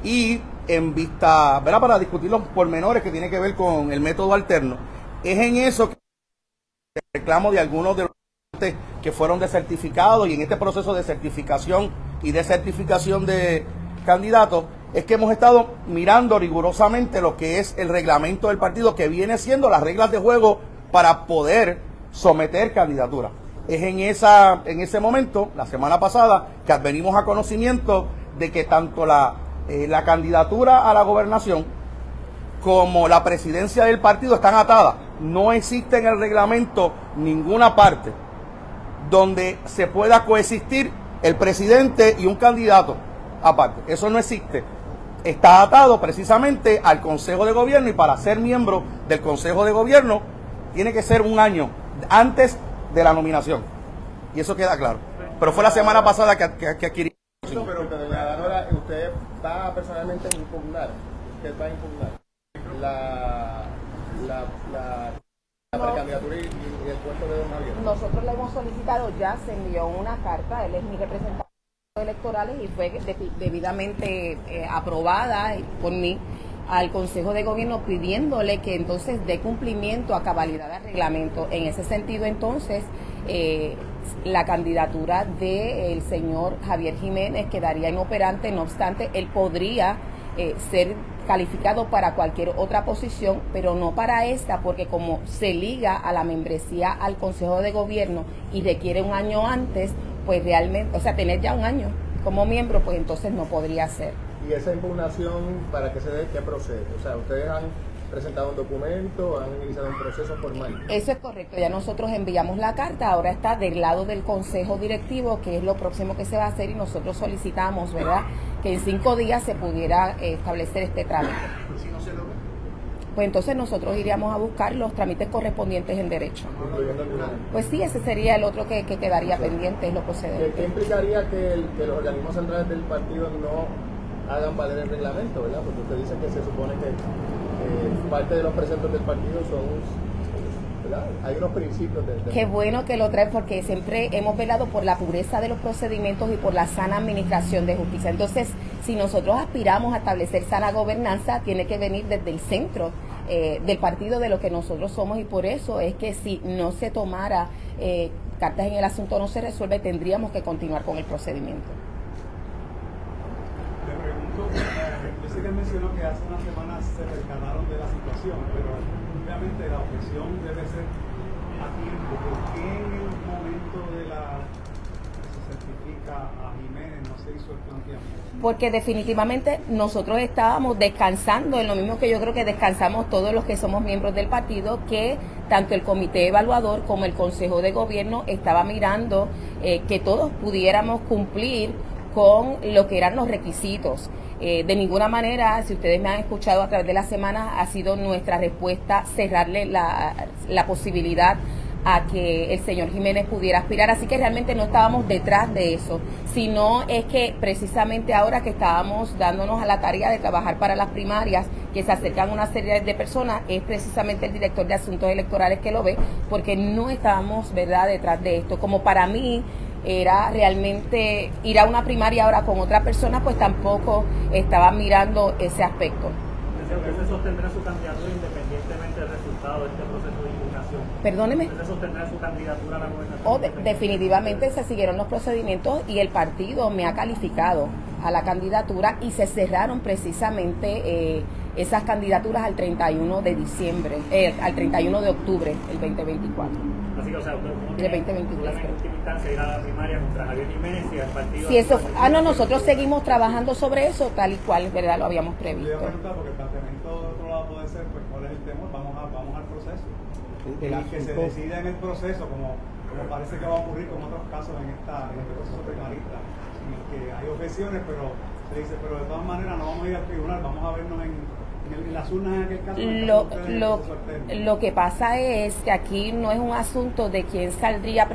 y en vista, ¿verdad? Para discutir los pormenores que tienen que ver con el método alterno. Es en eso que reclamo de algunos de los que fueron desertificados y en este proceso de certificación y de certificación de candidatos es que hemos estado mirando rigurosamente lo que es el reglamento del partido que viene siendo las reglas de juego para poder someter candidatura. Es en esa en ese momento, la semana pasada, que advenimos a conocimiento de que tanto la eh, la candidatura a la gobernación como la presidencia del partido están atadas. No existe en el reglamento ninguna parte donde se pueda coexistir el presidente y un candidato aparte. Eso no existe. Está atado precisamente al Consejo de Gobierno y para ser miembro del Consejo de Gobierno tiene que ser un año antes de la nominación. Y eso queda claro. Pero fue la semana pasada que, que, que adquirí usted va personalmente a impugnar, usted va a impugnar la, la, la, precandidatura y, el puesto de don Javier. Nosotros le hemos solicitado, ya se envió una carta, él es mi representante electorales y fue debidamente eh, aprobada por mí al Consejo de Gobierno pidiéndole que entonces dé cumplimiento a cabalidad del reglamento. En ese sentido, entonces, eh, la candidatura del señor Javier Jiménez quedaría inoperante, no obstante, él podría eh, ser calificado para cualquier otra posición, pero no para esta, porque como se liga a la membresía al Consejo de Gobierno y requiere un año antes, pues realmente, o sea, tener ya un año como miembro, pues entonces no podría ser. ¿Y esa impugnación para que se dé qué procede? O sea, ustedes han presentado un documento, han iniciado un proceso formal. Eso es correcto, ya nosotros enviamos la carta, ahora está del lado del Consejo Directivo, que es lo próximo que se va a hacer y nosotros solicitamos, ¿verdad? En cinco días se pudiera eh, establecer este trámite. Pues entonces nosotros iríamos a buscar los trámites correspondientes en derecho. Pues sí, ese sería el otro que, que quedaría pendiente, es lo ¿Qué, procedente. qué implicaría que, los organismos centrales del partido no hagan valer el reglamento, verdad? Porque usted dice que se supone que eh, parte de los preceptos del partido son, ¿verdad? Hay unos principios de... de- Qué bueno que lo traen porque siempre hemos velado por la pureza de los procedimientos y por la sana administración de justicia. Entonces, si nosotros aspiramos a establecer sana gobernanza, tiene que venir desde el centro eh, del partido de lo que nosotros somos y por eso es que si no se tomara eh, cartas en el asunto no se resuelve, tendríamos que continuar con el procedimiento. Le pregunto, eh, yo sé que mencionó que hace unas semanas se percataron de la situación, pero la objeción debe ser a tiempo. ¿Por qué en el momento de la se certifica a Jiménez no se hizo el planteamiento? porque definitivamente nosotros estábamos descansando en lo mismo que yo creo que descansamos todos los que somos miembros del partido, que tanto el comité evaluador como el consejo de gobierno estaba mirando eh, que todos pudiéramos cumplir con lo que eran los requisitos. Eh, de ninguna manera, si ustedes me han escuchado a través de la semana, ha sido nuestra respuesta cerrarle la, la posibilidad a que el señor Jiménez pudiera aspirar. Así que realmente no estábamos detrás de eso, sino es que precisamente ahora que estábamos dándonos a la tarea de trabajar para las primarias, que se acercan una serie de personas, es precisamente el director de asuntos electorales que lo ve, porque no estábamos, ¿verdad?, detrás de esto. Como para mí era realmente ir a una primaria ahora con otra persona, pues tampoco estaba mirando ese aspecto. ¿Usted se sostendrá su candidatura independientemente del resultado de este proceso de impugnación? Perdóneme. ¿Usted se sostendrá su candidatura a la gobernación? O de- definitivamente se siguieron los procedimientos y el partido me ha calificado a la candidatura y se cerraron precisamente eh, esas candidaturas al 31 de diciembre, eh, al 31 de octubre del 2024. Así que, o sea, usted no De tiene 2023, problema en última instancia ir a la primaria contra Javier Jiménez y al partido... Si eso, ah no, nosotros seguimos trabajando sobre eso tal y cual, verdad, lo habíamos Le iba a previsto. preguntar, porque el planteamiento de otro lado puede ser, pues, ¿cuál es el tema? Vamos, a, vamos al proceso. El y que se decida en el proceso, como, como parece que va a ocurrir con otros casos en, esta, en este proceso primarista, en el que hay objeciones, pero se dice, pero de todas maneras no vamos a ir al tribunal, vamos a vernos el- en las urnas en aquel caso. en el Lo, lo, lo que pasa es que aquí no es un asunto de quién saldría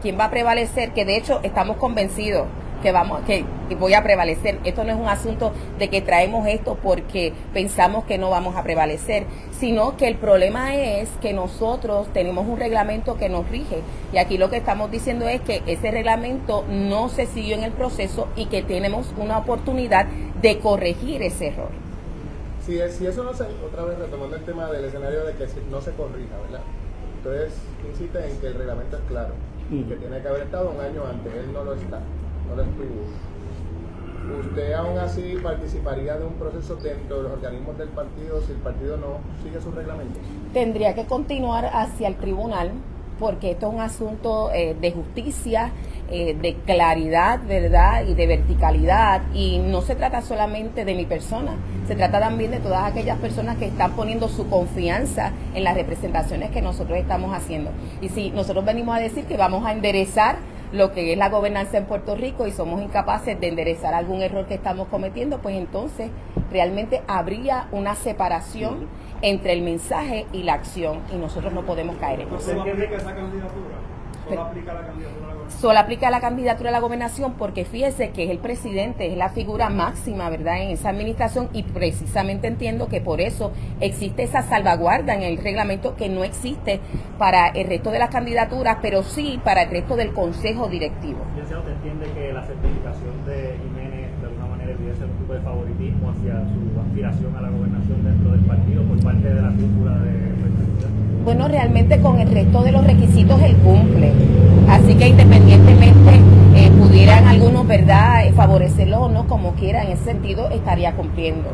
quién va a prevalecer, que de hecho estamos convencidos que vamos que voy a prevalecer. Esto no es un asunto de que traemos esto porque pensamos que no vamos a prevalecer, sino que el problema es que nosotros tenemos un reglamento que nos rige y aquí lo que estamos diciendo es que ese reglamento no se siguió en el proceso y que tenemos una oportunidad de corregir ese error. Si, si eso no se, otra vez retomando el tema del escenario de que no se corrija, ¿verdad? Ustedes insisten en que el reglamento es claro, que tiene que haber estado un año antes, él no lo está, no lo estuvo. ¿Usted aún así participaría de un proceso dentro de los organismos del partido si el partido no sigue sus reglamentos? tendría que continuar hacia el tribunal porque esto es un asunto eh, de justicia, eh, de claridad, ¿verdad? Y de verticalidad. Y no se trata solamente de mi persona, se trata también de todas aquellas personas que están poniendo su confianza en las representaciones que nosotros estamos haciendo. Y si nosotros venimos a decir que vamos a enderezar lo que es la gobernanza en Puerto Rico y somos incapaces de enderezar algún error que estamos cometiendo, pues entonces realmente habría una separación entre el mensaje y la acción y nosotros no podemos caer en ¿No eso. solo aplica esa candidatura? ¿Solo aplica la candidatura? Solo aplica la candidatura a la gobernación porque fíjese que es el presidente, es la figura máxima, ¿verdad?, en esa administración y precisamente entiendo que por eso existe esa salvaguarda en el reglamento que no existe para el resto de las candidaturas, pero sí para el resto del consejo directivo. Licenciado, ¿usted entiende que la certificación de Jiménez de alguna manera evidencia un tipo de favoritismo hacia su aspiración a la gobernación dentro del partido por parte de la cúpula de? Bueno, realmente con el resto de los requisitos él cumple. Así que independientemente eh, pudieran algunos, ¿verdad?, eh, favorecerlo o no, como quiera, en ese sentido estaría cumpliendo.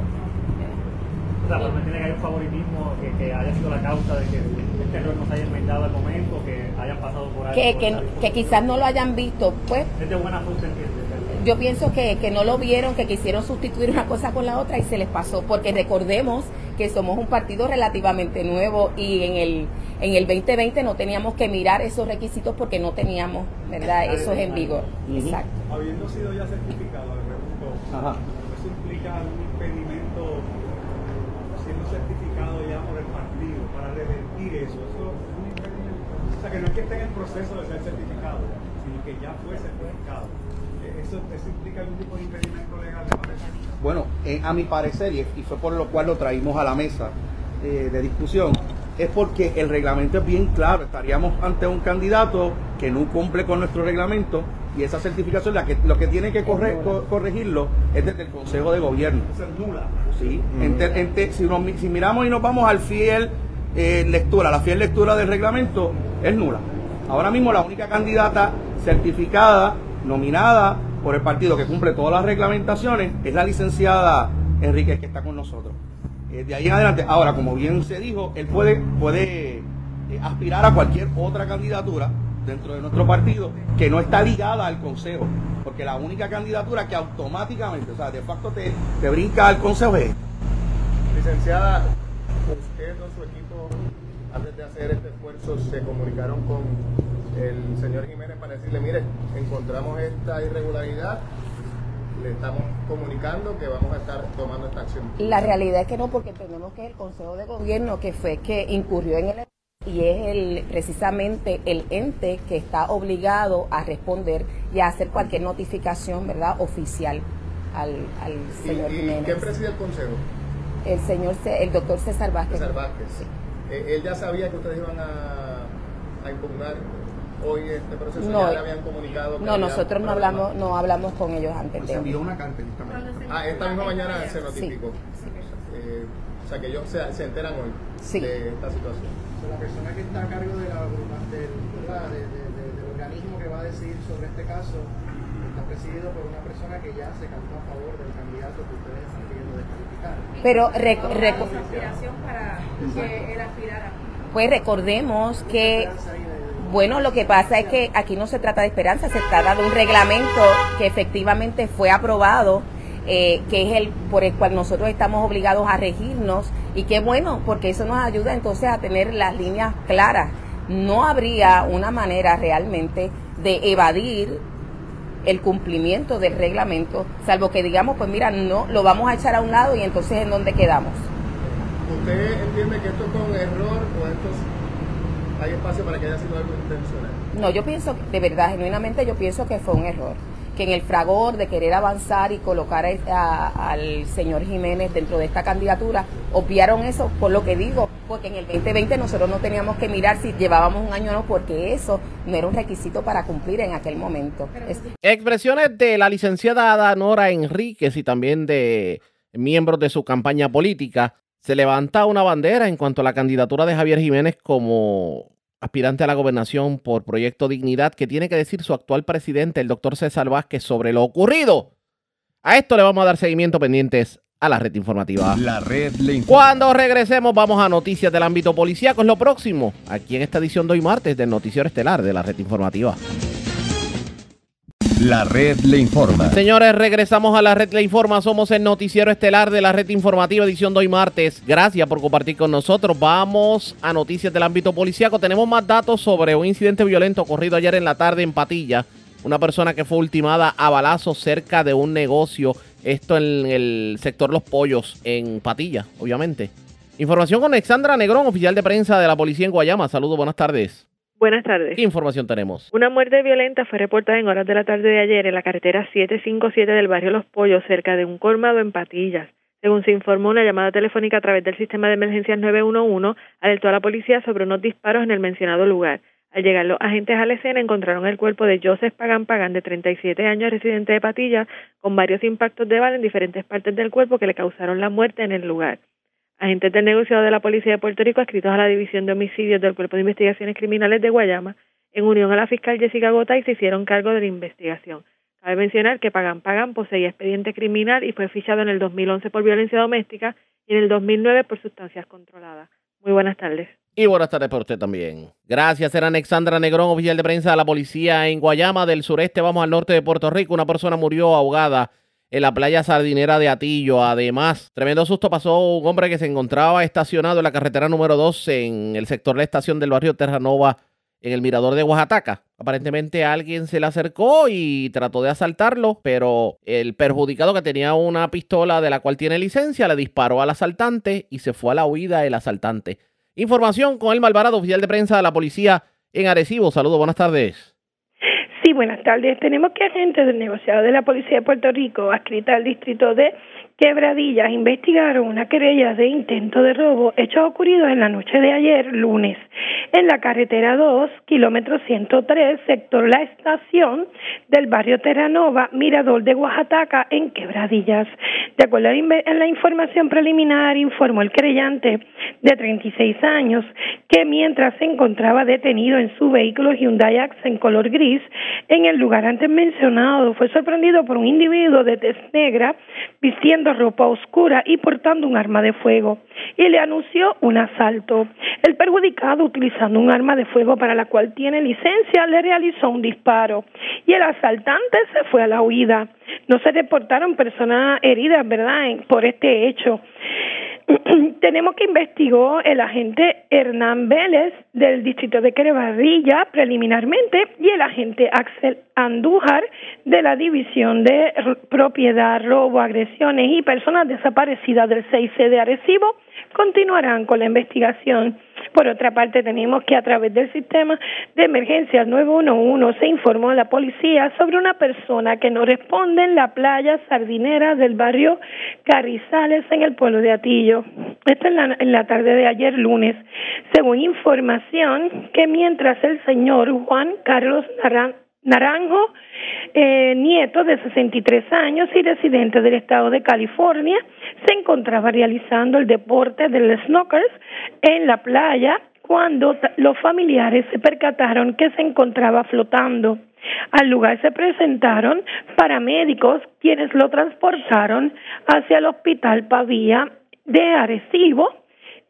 O sea, pues tiene que haber un favoritismo que, que, haya sido la causa de que este error no se haya inventado al momento, que hayan pasado por ahí. Que, que, que, quizás no lo hayan visto, pues. Es de buena fe, entiende yo pienso que, que, no lo vieron, que quisieron sustituir una cosa con la otra y se les pasó, porque recordemos que somos un partido relativamente nuevo y en el, en el 2020 no teníamos que mirar esos requisitos porque no teníamos, ¿verdad?, esos en vigor. Exacto. Habiendo sido ya certificado, le pregunto, ¿eso implica algún impedimento siendo certificado ya por el partido para revertir eso? ¿Eso es un impedimento? O sea, que no es que esté en el proceso de ser certificado, sino que ya fue certificado. ¿Eso, implica algún tipo de impedimento legal de Bueno, eh, a mi parecer, y, fue por lo cual lo traímos a la mesa eh, de discusión, es porque el reglamento es bien claro. Estaríamos ante un candidato que no cumple con nuestro reglamento y esa certificación, la que, lo que tiene que corregirlo es desde el Consejo de Gobierno. es nula. Sí, si, si, miramos y nos vamos al fiel eh, lectura, la fiel lectura del reglamento es nula. Ahora mismo la única candidata certificada, nominada por el partido que cumple todas las reglamentaciones es la licenciada Enrique que está con nosotros. Eh, de ahí en adelante, ahora, como bien se dijo, él puede, puede eh, aspirar a cualquier otra candidatura dentro de nuestro partido que no está ligada al consejo, porque la única candidatura que automáticamente, o sea, de facto te, te brinca al consejo es... Licenciada, usted o su equipo, antes de hacer este esfuerzo, se comunicaron con el señor Jiménez para decirle, mire, encontramos esta irregularidad, le estamos comunicando que vamos a estar tomando esta acción. La realidad es que no, porque tenemos que el Consejo de Gobierno que fue que incurrió en el y es el precisamente el ente que está obligado a responder y a hacer cualquier notificación, ¿verdad?, oficial al, al señor Jiménez. ¿Quién preside el consejo? El señor, el doctor César Vázquez. César Vázquez. Sí. Eh, él ya sabía que ustedes iban a, a impugnar hoy este proceso no, ya le habían comunicado. no, nosotros no hablamos, no hablamos con ellos antes de. Se envió una carta Ah, esta misma mañana se notificó. Eh, o sea que ellos se, se enteran hoy de esta situación. O sea, la persona que está a cargo de la, del, de, de, del organismo que va a decidir sobre este caso está presidido por una persona que ya se cantó a favor del candidato que ustedes están queriendo descalificar. Pero rec rec para que él aspirara. Pues recordemos que bueno, lo que pasa es que aquí no se trata de esperanza, se trata de un reglamento que efectivamente fue aprobado, eh, que es el por el cual nosotros estamos obligados a regirnos y qué bueno, porque eso nos ayuda entonces a tener las líneas claras. No habría una manera realmente de evadir el cumplimiento del reglamento, salvo que digamos, pues mira, no, lo vamos a echar a un lado y entonces en dónde quedamos. ¿Usted entiende que esto es con error o esto hay espacio para que haya sido algo intencional. No, yo pienso, de verdad, genuinamente yo pienso que fue un error. Que en el fragor de querer avanzar y colocar al señor Jiménez dentro de esta candidatura, obviaron eso, por lo que digo, porque en el 2020 nosotros no teníamos que mirar si llevábamos un año o no, porque eso no era un requisito para cumplir en aquel momento. Expresiones de la licenciada Nora Enríquez y también de miembros de su campaña política se levanta una bandera en cuanto a la candidatura de Javier Jiménez como aspirante a la gobernación por Proyecto Dignidad, que tiene que decir su actual presidente, el doctor César Vázquez, sobre lo ocurrido. A esto le vamos a dar seguimiento pendientes a la red informativa. La red le Cuando regresemos vamos a noticias del ámbito policíaco, es lo próximo, aquí en esta edición de hoy martes del Noticiero Estelar de la red informativa. La red le informa. Señores, regresamos a la red le informa. Somos el noticiero estelar de la red informativa edición de hoy martes. Gracias por compartir con nosotros. Vamos a noticias del ámbito policiaco. Tenemos más datos sobre un incidente violento ocurrido ayer en la tarde en Patilla. Una persona que fue ultimada a balazos cerca de un negocio. Esto en el sector Los Pollos en Patilla, obviamente. Información con Alexandra Negrón, oficial de prensa de la policía en Guayama. Saludos, buenas tardes. Buenas tardes. ¿Qué información tenemos? Una muerte violenta fue reportada en horas de la tarde de ayer en la carretera 757 del barrio Los Pollos, cerca de un colmado en Patillas. Según se informó, una llamada telefónica a través del sistema de emergencias 911 alertó a la policía sobre unos disparos en el mencionado lugar. Al llegar los agentes a la escena encontraron el cuerpo de Joseph Pagan Pagan, de 37 años, residente de Patillas, con varios impactos de bala en diferentes partes del cuerpo que le causaron la muerte en el lugar. Agentes del negociado de la Policía de Puerto Rico adscritos a la División de Homicidios del Cuerpo de Investigaciones Criminales de Guayama, en unión a la fiscal Jessica Gotay, se hicieron cargo de la investigación. Cabe mencionar que Pagan Pagan poseía expediente criminal y fue fichado en el 2011 por violencia doméstica y en el 2009 por sustancias controladas. Muy buenas tardes. Y buenas tardes para usted también. Gracias, era Alexandra Negrón, oficial de prensa de la policía en Guayama del sureste. Vamos al norte de Puerto Rico. Una persona murió ahogada en la playa sardinera de Atillo. Además, tremendo susto pasó un hombre que se encontraba estacionado en la carretera número 2 en el sector de la estación del barrio Terranova en el mirador de Oaxaca. Aparentemente alguien se le acercó y trató de asaltarlo, pero el perjudicado que tenía una pistola de la cual tiene licencia le disparó al asaltante y se fue a la huida el asaltante. Información con el Malvarado, oficial de prensa de la policía en Arecibo. Saludos, buenas tardes. Buenas tardes. Tenemos que agentes del negociado de la Policía de Puerto Rico, adscrita al distrito de Quebradillas investigaron una querella de intento de robo hechos ocurridos en la noche de ayer, lunes, en la carretera 2, kilómetro 103, sector La Estación del barrio Terranova, Mirador de Oaxaca, en Quebradillas. De acuerdo a la información preliminar, informó el creyente de 36 años que mientras se encontraba detenido en su vehículo Hyundai Accent color gris, en el lugar antes mencionado, fue sorprendido por un individuo de tez negra vistiendo ropa oscura y portando un arma de fuego y le anunció un asalto. El perjudicado, utilizando un arma de fuego para la cual tiene licencia, le realizó un disparo y el asaltante se fue a la huida. No se reportaron personas heridas, ¿verdad?, por este hecho. tenemos que investigó el agente Hernán Vélez del distrito de Querebarrilla preliminarmente y el agente Axel Andújar de la división de propiedad, robo, agresiones y personas desaparecidas del 6C de Arecibo continuarán con la investigación. Por otra parte, tenemos que a través del sistema de emergencias 911 se informó a la policía sobre una persona que no responde en la playa sardinera del barrio Carrizales en el pueblo de Atillo. Esto en la, en la tarde de ayer lunes, según información que mientras el señor Juan Carlos Naranjo, eh, nieto de 63 años y residente del estado de California, se encontraba realizando el deporte del snorkels en la playa cuando los familiares se percataron que se encontraba flotando. Al lugar se presentaron paramédicos quienes lo transportaron hacia el hospital Pavía de Arecibo,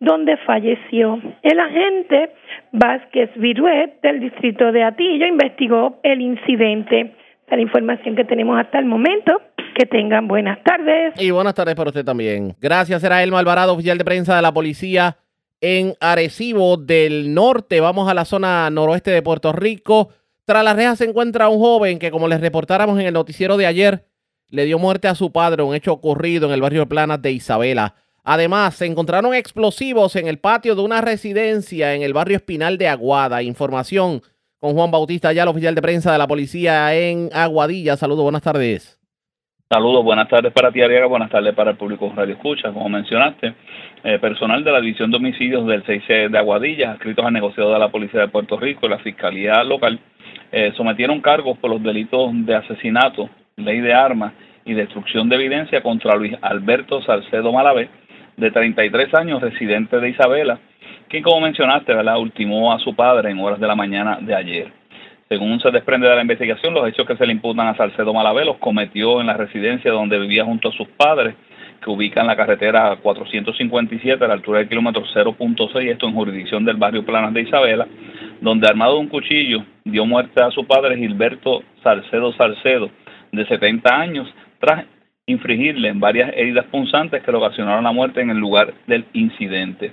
donde falleció. El agente Vázquez Viruet del distrito de Atillo investigó el incidente. La información que tenemos hasta el momento. Que tengan buenas tardes. Y buenas tardes para usted también. Gracias, era Elmo Alvarado, oficial de prensa de la policía en Arecibo del Norte. Vamos a la zona noroeste de Puerto Rico. Tras las rejas se encuentra un joven que, como les reportáramos en el noticiero de ayer, le dio muerte a su padre, un hecho ocurrido en el barrio de Planas de Isabela. Además, se encontraron explosivos en el patio de una residencia en el barrio Espinal de Aguada. Información con Juan Bautista, ya el oficial de prensa de la policía en Aguadilla. Saludos, buenas tardes. Saludos, buenas tardes para ti, Ariaga, buenas tardes para el público Radio Escucha. Como mencionaste, eh, personal de la División de Homicidios del 6C de Aguadilla, escritos al negociado de la Policía de Puerto Rico y la Fiscalía Local, eh, sometieron cargos por los delitos de asesinato, ley de armas y destrucción de evidencia contra Luis Alberto Salcedo Malavé, de 33 años, residente de Isabela, quien, como mencionaste, ¿verdad? ultimó a su padre en horas de la mañana de ayer. Según se desprende de la investigación, los hechos que se le imputan a Salcedo Malavé los cometió en la residencia donde vivía junto a sus padres, que ubica en la carretera 457 a la altura del kilómetro 0.6, esto en jurisdicción del barrio Planas de Isabela, donde armado de un cuchillo dio muerte a su padre Gilberto Salcedo Salcedo, de 70 años, tras infringirle varias heridas punzantes que le ocasionaron la muerte en el lugar del incidente.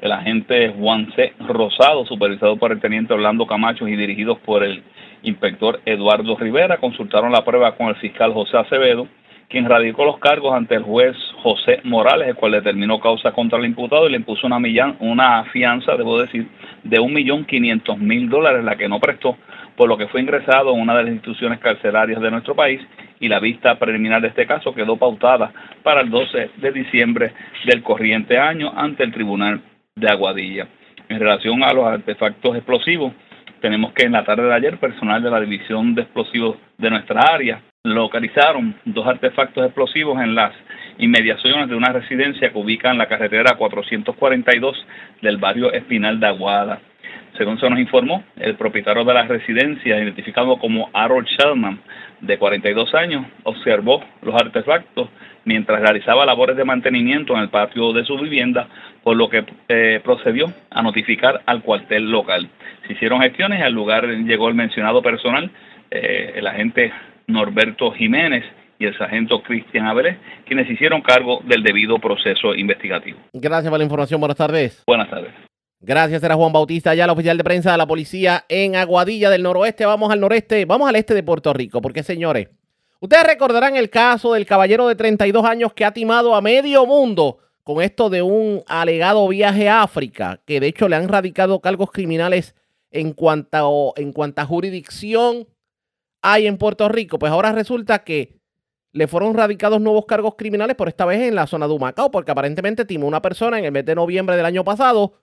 El agente Juan C. Rosado, supervisado por el teniente Orlando Camacho y dirigidos por el inspector Eduardo Rivera, consultaron la prueba con el fiscal José Acevedo, quien radicó los cargos ante el juez José Morales, el cual determinó causa contra el imputado y le impuso una, una fianza, debo decir, de un millón quinientos mil dólares, la que no prestó, por lo que fue ingresado en una de las instituciones carcelarias de nuestro país y la vista preliminar de este caso quedó pautada para el 12 de diciembre del corriente año ante el Tribunal de Aguadilla. En relación a los artefactos explosivos, tenemos que en la tarde de ayer personal de la División de Explosivos de nuestra área localizaron dos artefactos explosivos en las inmediaciones de una residencia que ubica en la carretera 442 del barrio Espinal de Aguada. Según se nos informó, el propietario de la residencia, identificado como Harold Shellman, de 42 años, observó los artefactos mientras realizaba labores de mantenimiento en el patio de su vivienda, por lo que eh, procedió a notificar al cuartel local. Se hicieron gestiones y al lugar llegó el mencionado personal, eh, el agente Norberto Jiménez y el sargento Cristian Abeles, quienes hicieron cargo del debido proceso investigativo. Gracias por la información. Buenas tardes. Buenas tardes. Gracias, era Juan Bautista, ya el oficial de prensa de la policía en Aguadilla del noroeste. Vamos al noreste, vamos al este de Puerto Rico, porque señores, ustedes recordarán el caso del caballero de 32 años que ha timado a medio mundo con esto de un alegado viaje a África, que de hecho le han radicado cargos criminales en cuanto, en cuanto a jurisdicción hay en Puerto Rico. Pues ahora resulta que le fueron radicados nuevos cargos criminales, por esta vez en la zona de Humacao, porque aparentemente timó una persona en el mes de noviembre del año pasado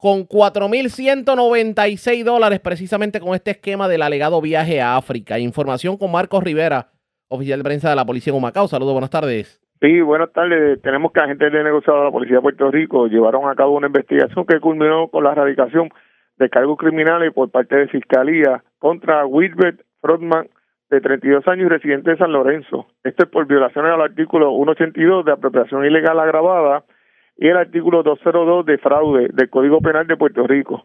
con 4.196 dólares precisamente con este esquema del alegado viaje a África. Información con Marcos Rivera, oficial de prensa de la Policía en Humacao. Saludos, buenas tardes. Sí, buenas tardes. Tenemos que agentes de negociado de la Policía de Puerto Rico llevaron a cabo una investigación que culminó con la erradicación de cargos criminales por parte de Fiscalía contra Wilbert Frodman, de 32 años y residente de San Lorenzo. Esto es por violaciones al artículo 182 de apropiación ilegal agravada y el artículo 202 de fraude del Código Penal de Puerto Rico.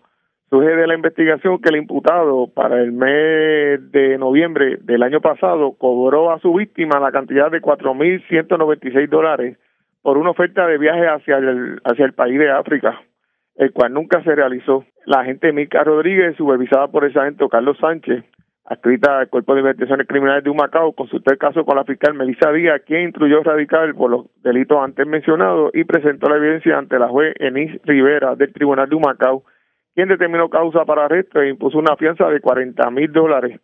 Surge de la investigación que el imputado para el mes de noviembre del año pasado cobró a su víctima la cantidad de 4.196 dólares por una oferta de viaje hacia el, hacia el país de África, el cual nunca se realizó. La agente Mica Rodríguez, supervisada por el sargento Carlos Sánchez, adscrita al Cuerpo de Investigaciones Criminales de Humacao, consultó el caso con la fiscal Melissa Díaz, quien instruyó radical por los delitos antes mencionados y presentó la evidencia ante la juez Enis Rivera del Tribunal de Humacao, quien determinó causa para arresto e impuso una fianza de 40 mil dólares,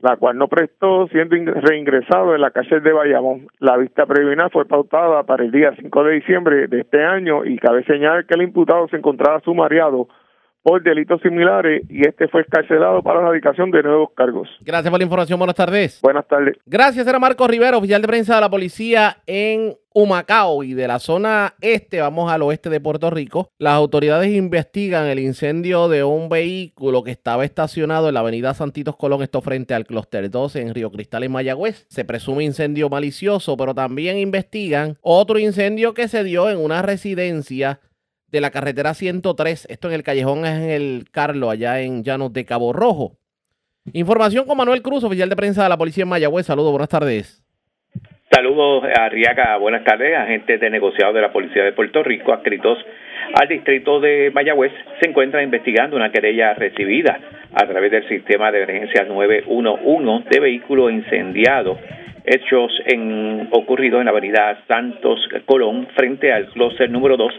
la cual no prestó, siendo reingresado en la cárcel de Bayamón. La vista preliminar fue pautada para el día 5 de diciembre de este año y cabe señalar que el imputado se encontraba sumariado por delitos similares y este fue escarcelado para la erradicación de nuevos cargos. Gracias por la información. Buenas tardes. Buenas tardes. Gracias, era Marco Rivera, oficial de prensa de la policía en Humacao y de la zona este, vamos al oeste de Puerto Rico. Las autoridades investigan el incendio de un vehículo que estaba estacionado en la avenida Santitos Colón, esto frente al Clúster 12 en Río Cristal, en Mayagüez. Se presume incendio malicioso, pero también investigan otro incendio que se dio en una residencia de la carretera 103, esto en el callejón es en el Carlo, allá en Llanos de Cabo Rojo. Información con Manuel Cruz, oficial de prensa de la policía en Mayagüez. Saludos, buenas tardes. Saludos a buenas tardes, agentes de negociado de la Policía de Puerto Rico, adscritos al distrito de Mayagüez, se encuentra investigando una querella recibida a través del sistema de emergencia 911 de vehículo incendiado hechos en, ocurridos en la avenida Santos Colón frente al clúster número 2,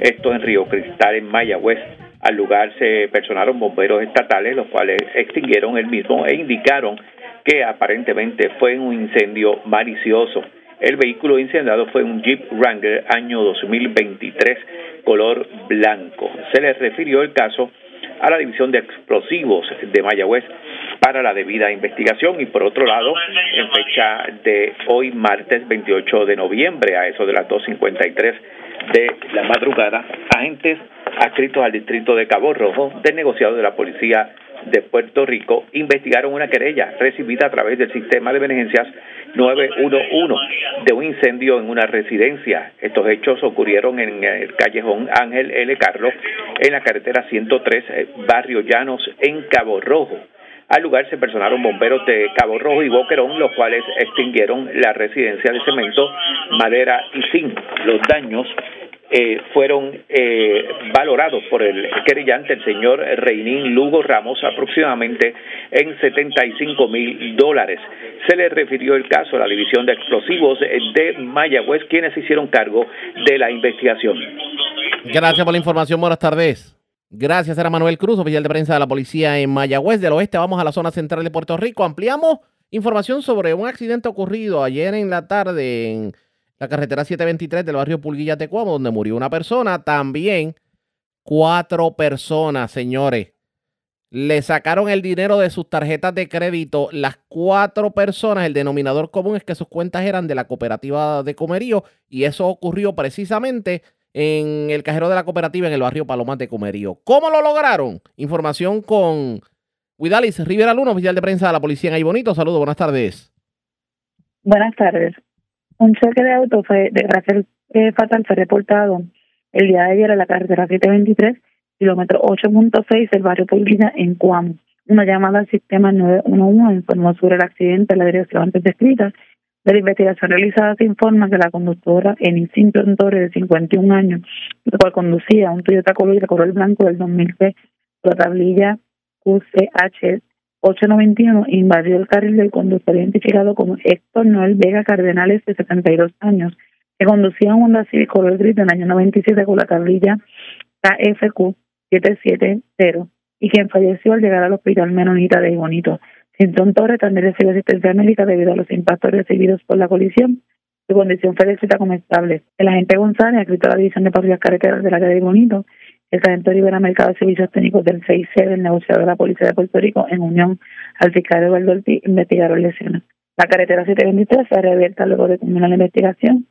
esto en Río Cristal, en Mayagüez. Al lugar se personaron bomberos estatales, los cuales extinguieron el mismo e indicaron que aparentemente fue un incendio malicioso. El vehículo incendiado fue un Jeep Wrangler año 2023, color blanco. Se le refirió el caso a la División de Explosivos de Mayagüez para la debida investigación y por otro lado, en fecha de hoy martes 28 de noviembre a eso de las 2.53 de la madrugada, agentes adscritos al distrito de Cabo Rojo del negociado de la policía de Puerto Rico investigaron una querella recibida a través del sistema de emergencias 911 de un incendio en una residencia. Estos hechos ocurrieron en el callejón Ángel L. Carlos, en la carretera 103, eh, Barrio Llanos, en Cabo Rojo. Al lugar se personaron bomberos de Cabo Rojo y Boquerón, los cuales extinguieron la residencia de cemento, madera y zinc. Los daños eh, fueron eh, valorados por el querellante, el señor Reinín Lugo Ramos, aproximadamente en 75 mil dólares. Se le refirió el caso a la División de Explosivos de Mayagüez, quienes hicieron cargo de la investigación. Gracias por la información. Buenas tardes. Gracias, era Manuel Cruz, oficial de prensa de la policía en Mayagüez del Oeste. Vamos a la zona central de Puerto Rico. Ampliamos información sobre un accidente ocurrido ayer en la tarde en la carretera 723 del barrio Pulguilla Tecuamo, donde murió una persona. También cuatro personas, señores. le sacaron el dinero de sus tarjetas de crédito. Las cuatro personas, el denominador común es que sus cuentas eran de la cooperativa de Comerío y eso ocurrió precisamente en el cajero de la cooperativa en el barrio Palomas de Comerío. ¿Cómo lo lograron? Información con Widalis Rivera Luna, oficial de prensa de la policía en Ahí Bonito. Saludos, buenas tardes. Buenas tardes. Un choque de auto fue de carácter eh, fatal fue reportado el día de ayer en la carretera 723, kilómetro 8.6 del barrio Pulguina en Cuamo. Una llamada al sistema 911 informó sobre el accidente en la dirección antes descrita. De la investigación realizada se informa que la conductora en Torre de 51 años, la cual conducía un Toyota Corolla color blanco del 2006, la tablilla QCH 891 invadió el carril del conductor identificado como Héctor Noel Vega Cardenales de 72 años, que conducía un Honda Civic color gris del año 97 con la tablilla KFQ 770 y quien falleció al llegar al hospital Menonita de Bonito. Sinton Torres también recibió asistencia médica debido a los impactos recibidos por la colisión. Su condición fue descrita como estable. El agente González, escrito a la División de Patrullas Carreteras de la calle de Bonito, el sargento Rivera Mercado de Servicios Técnicos del 6C del negociador de la Policía de Puerto Rico, en unión al fiscal Eduardo Ortiz, investigaron lesiones. La carretera 723 ha reabierta luego de terminar la investigación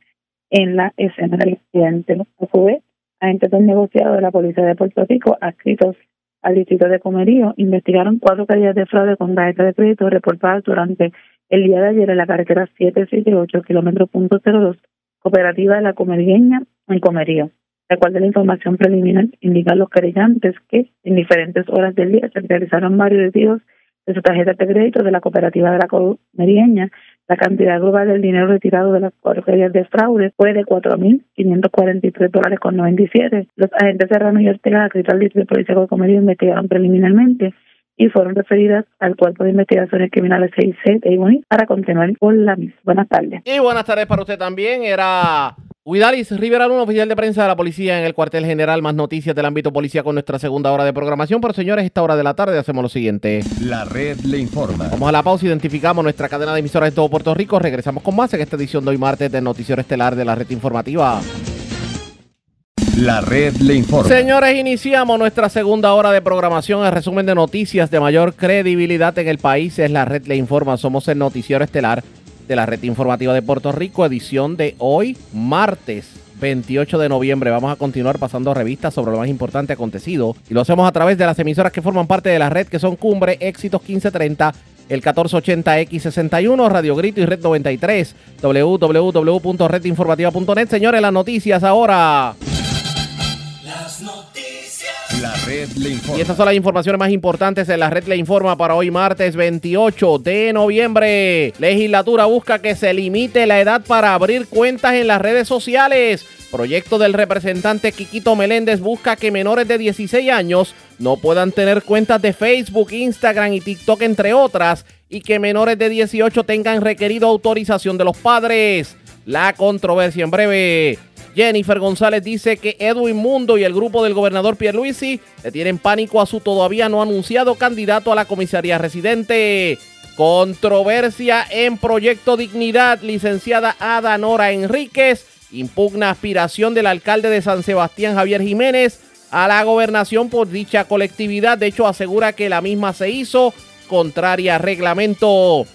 en la escena del accidente. A su vez, agentes del negociado de la Policía de Puerto Rico, adscritos al distrito de Comerío, investigaron cuatro caídas de fraude con tarjeta de crédito reportadas durante el día de ayer en la carretera 778, kilómetro punto 02, cooperativa de la Comerieña en Comerío de acuerdo a la información preliminar, indican los querellantes que en diferentes horas del día se realizaron varios retiros de su tarjeta de crédito de la cooperativa de la Comerieña. La cantidad global del dinero retirado de las cuatro de fraude fue de 4.543 dólares con 97. Los agentes Serrano y Ortega, adscritos al Distrito de Policía de Comerío, investigaron preliminarmente y fueron referidas al Cuerpo de Investigaciones Criminales 6C de para continuar con la misma. Buenas tardes. Y buenas tardes para usted también. Era Huidalis Rivera un oficial de prensa de la policía en el cuartel general. Más noticias del ámbito policía con nuestra segunda hora de programación. Pero señores, esta hora de la tarde hacemos lo siguiente. La red le informa. Vamos a la pausa, identificamos nuestra cadena de emisoras de todo Puerto Rico. Regresamos con más en esta edición de hoy martes del Noticiero Estelar de la red informativa. La red le informa. Señores, iniciamos nuestra segunda hora de programación. El resumen de noticias de mayor credibilidad en el país es la red le informa. Somos el Noticiero Estelar de la red informativa de Puerto Rico, edición de hoy, martes 28 de noviembre. Vamos a continuar pasando revistas sobre lo más importante acontecido y lo hacemos a través de las emisoras que forman parte de la red que son Cumbre, Éxitos 1530, el 1480X61, Radio Grito y Red 93, www.redinformativa.net. Señores, las noticias ahora. Y estas son las informaciones más importantes en la red le informa para hoy martes 28 de noviembre. Legislatura busca que se limite la edad para abrir cuentas en las redes sociales. Proyecto del representante Quiquito Meléndez busca que menores de 16 años no puedan tener cuentas de Facebook, Instagram y TikTok entre otras y que menores de 18 tengan requerido autorización de los padres. La controversia en breve. Jennifer González dice que Edwin Mundo y el grupo del gobernador Pierluisi le tienen pánico a su todavía no anunciado candidato a la comisaría residente. Controversia en Proyecto Dignidad, licenciada Ada Nora Enríquez, impugna aspiración del alcalde de San Sebastián Javier Jiménez a la gobernación por dicha colectividad. De hecho, asegura que la misma se hizo contraria a reglamento.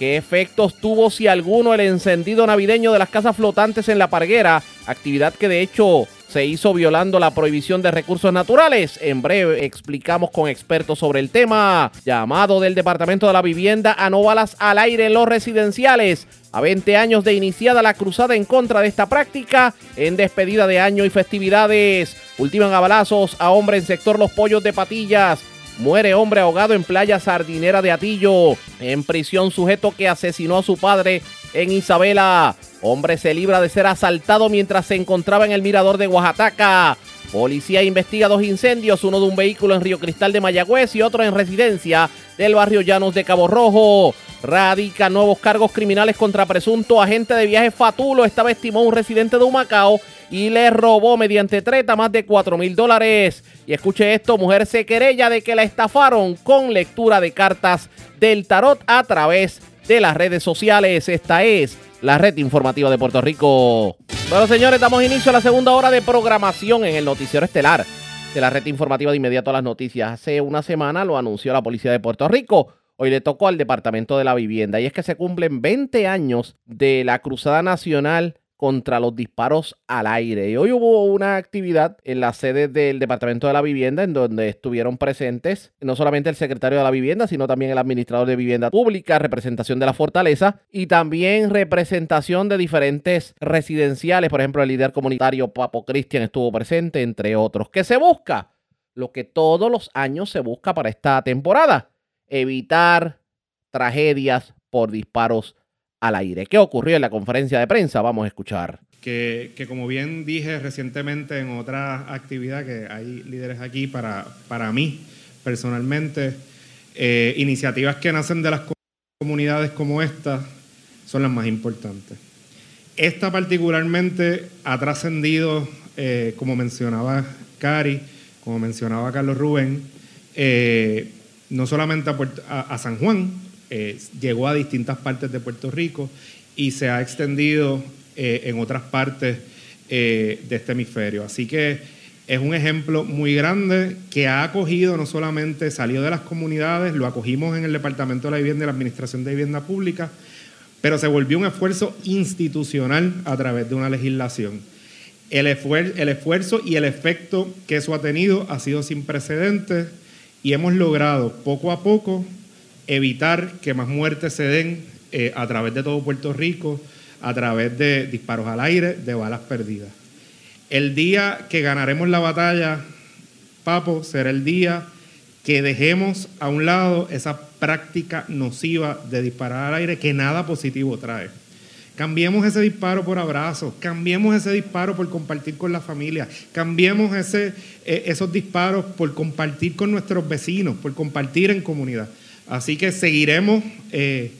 ¿Qué efectos tuvo, si alguno, el encendido navideño de las casas flotantes en la parguera? Actividad que de hecho se hizo violando la prohibición de recursos naturales. En breve explicamos con expertos sobre el tema. Llamado del Departamento de la Vivienda a no balas al aire en los residenciales. A 20 años de iniciada la cruzada en contra de esta práctica, en despedida de año y festividades. Ultiman a balazos a hombre en sector Los Pollos de Patillas. Muere hombre ahogado en playa sardinera de Atillo. En prisión sujeto que asesinó a su padre en Isabela. Hombre se libra de ser asaltado mientras se encontraba en el mirador de Oaxaca. Policía investiga dos incendios, uno de un vehículo en Río Cristal de Mayagüez y otro en residencia del barrio Llanos de Cabo Rojo. Radica nuevos cargos criminales contra presunto agente de viaje Fatulo. Esta vez un residente de Humacao y le robó mediante treta más de 4 mil dólares. Y escuche esto, mujer se querella de que la estafaron con lectura de cartas del tarot a través de las redes sociales. Esta es la red informativa de Puerto Rico. Bueno, señores, damos inicio a la segunda hora de programación en el Noticiero Estelar de la red informativa de inmediato a las noticias. Hace una semana lo anunció la policía de Puerto Rico. Hoy le tocó al Departamento de la Vivienda y es que se cumplen 20 años de la Cruzada Nacional contra los disparos al aire. Y hoy hubo una actividad en la sede del Departamento de la Vivienda en donde estuvieron presentes no solamente el secretario de la Vivienda, sino también el administrador de Vivienda Pública, representación de la Fortaleza y también representación de diferentes residenciales. Por ejemplo, el líder comunitario Papo Cristian estuvo presente, entre otros. ¿Qué se busca? Lo que todos los años se busca para esta temporada. Evitar tragedias por disparos al aire. ¿Qué ocurrió en la conferencia de prensa? Vamos a escuchar. Que, como bien dije recientemente en otra actividad, que hay líderes aquí, para, para mí personalmente, eh, iniciativas que nacen de las comunidades como esta son las más importantes. Esta particularmente ha trascendido, eh, como mencionaba Cari, como mencionaba Carlos Rubén, eh, no solamente a San Juan, eh, llegó a distintas partes de Puerto Rico y se ha extendido eh, en otras partes eh, de este hemisferio. Así que es un ejemplo muy grande que ha acogido, no solamente salió de las comunidades, lo acogimos en el Departamento de la Vivienda y la Administración de Vivienda Pública, pero se volvió un esfuerzo institucional a través de una legislación. El, el esfuerzo y el efecto que eso ha tenido ha sido sin precedentes y hemos logrado poco a poco evitar que más muertes se den eh, a través de todo Puerto Rico, a través de disparos al aire, de balas perdidas. El día que ganaremos la batalla, Papo, será el día que dejemos a un lado esa práctica nociva de disparar al aire que nada positivo trae. Cambiemos ese disparo por abrazos, cambiemos ese disparo por compartir con la familia, cambiemos ese, eh, esos disparos por compartir con nuestros vecinos, por compartir en comunidad. Así que seguiremos eh,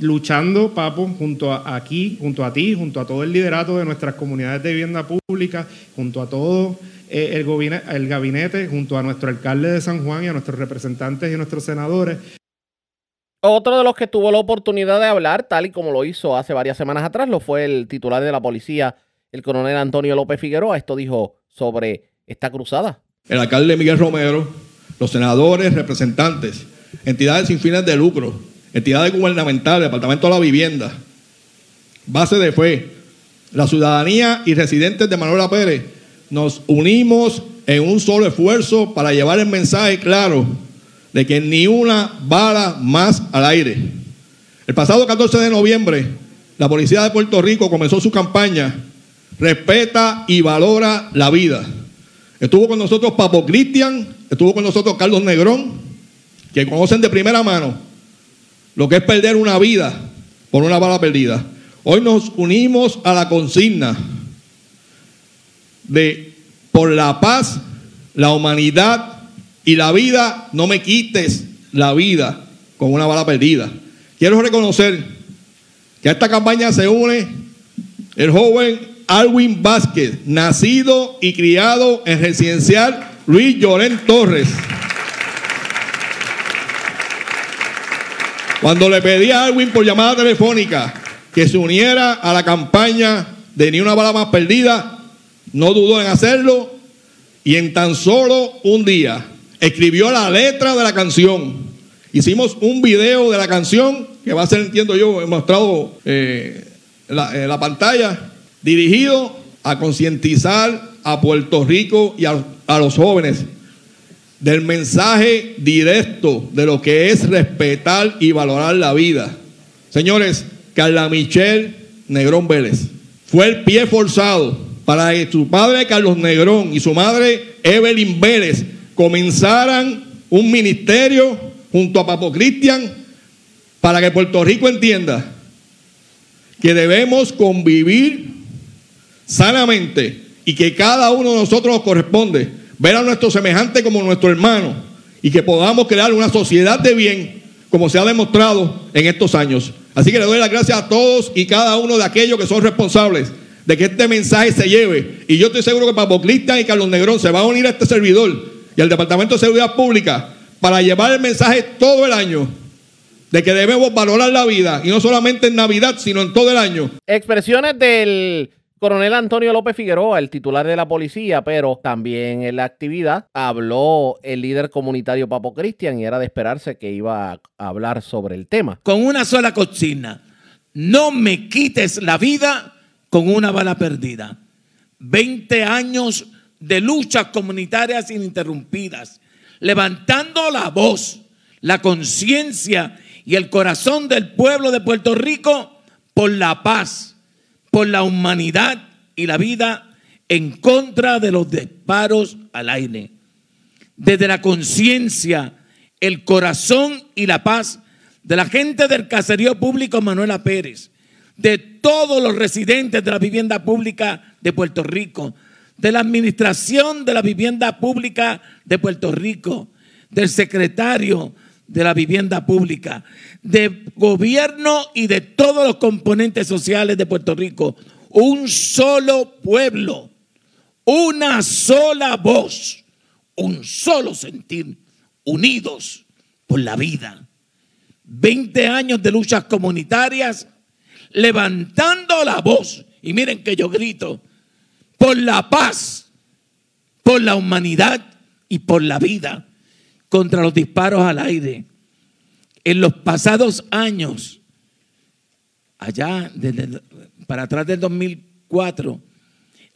luchando, Papo, junto a aquí, junto a ti, junto a todo el liderato de nuestras comunidades de vivienda pública, junto a todo eh, el, el gabinete, junto a nuestro alcalde de San Juan y a nuestros representantes y nuestros senadores. Otro de los que tuvo la oportunidad de hablar, tal y como lo hizo hace varias semanas atrás, lo fue el titular de la policía, el coronel Antonio López Figueroa. Esto dijo sobre esta cruzada. El alcalde Miguel Romero, los senadores, representantes entidades sin fines de lucro, entidades gubernamentales, Departamento de la Vivienda, base de fe, la ciudadanía y residentes de Manuela Pérez, nos unimos en un solo esfuerzo para llevar el mensaje claro de que ni una bala más al aire. El pasado 14 de noviembre, la Policía de Puerto Rico comenzó su campaña Respeta y valora la vida. Estuvo con nosotros Papo Cristian, estuvo con nosotros Carlos Negrón, que conocen de primera mano lo que es perder una vida por una bala perdida. Hoy nos unimos a la consigna de por la paz, la humanidad y la vida, no me quites la vida con una bala perdida. Quiero reconocer que a esta campaña se une el joven Alwin Vázquez, nacido y criado en residencial Luis Llorén Torres. Cuando le pedí a Alwin por llamada telefónica que se uniera a la campaña de Ni una bala más perdida, no dudó en hacerlo y en tan solo un día escribió la letra de la canción. Hicimos un video de la canción que va a ser, entiendo yo, he mostrado eh, en, la, pantalla, dirigido a concientizar a Puerto Rico y a los jóvenes del mensaje directo de lo que es respetar y valorar la vida. Señores, Carla Michelle Negrón Vélez fue el pie forzado para que su padre Carlos Negrón y su madre Evelyn Vélez comenzaran un ministerio junto a Papo Cristian para que Puerto Rico entienda que debemos convivir sanamente y que cada uno de nosotros nos corresponde ver a nuestro semejante como nuestro hermano y que podamos crear una sociedad de bien como se ha demostrado en estos años. Así que le doy las gracias a todos y cada uno de aquellos que son responsables de que este mensaje se lleve. Y yo estoy seguro que Papo Cristian y Carlos Negrón se van a unir a este servidor y al Departamento de Seguridad Pública para llevar el mensaje todo el año de que debemos valorar la vida y no solamente en Navidad, sino en todo el año. Expresiones del Coronel Antonio López Figueroa, el titular de la policía, pero también en la actividad habló el líder comunitario Papo Cristian y era de esperarse que iba a hablar sobre el tema. Con una sola cocina, no me quites la vida con una bala perdida. 20 años de luchas comunitarias ininterrumpidas, levantando la voz, la conciencia y el corazón del pueblo de Puerto Rico por la paz por la humanidad y la vida en contra de los disparos al aire. Desde la conciencia, el corazón y la paz de la gente del caserío público Manuela Pérez, de todos los residentes de la vivienda pública de Puerto Rico, de la administración de la vivienda pública de Puerto Rico, del secretario de la vivienda pública, de gobierno y de todos los componentes sociales de Puerto Rico. Un solo pueblo, una sola voz, un solo sentir, unidos por la vida. Veinte años de luchas comunitarias, levantando la voz. Y miren que yo grito, por la paz, por la humanidad y por la vida contra los disparos al aire. En los pasados años, allá para atrás del 2004,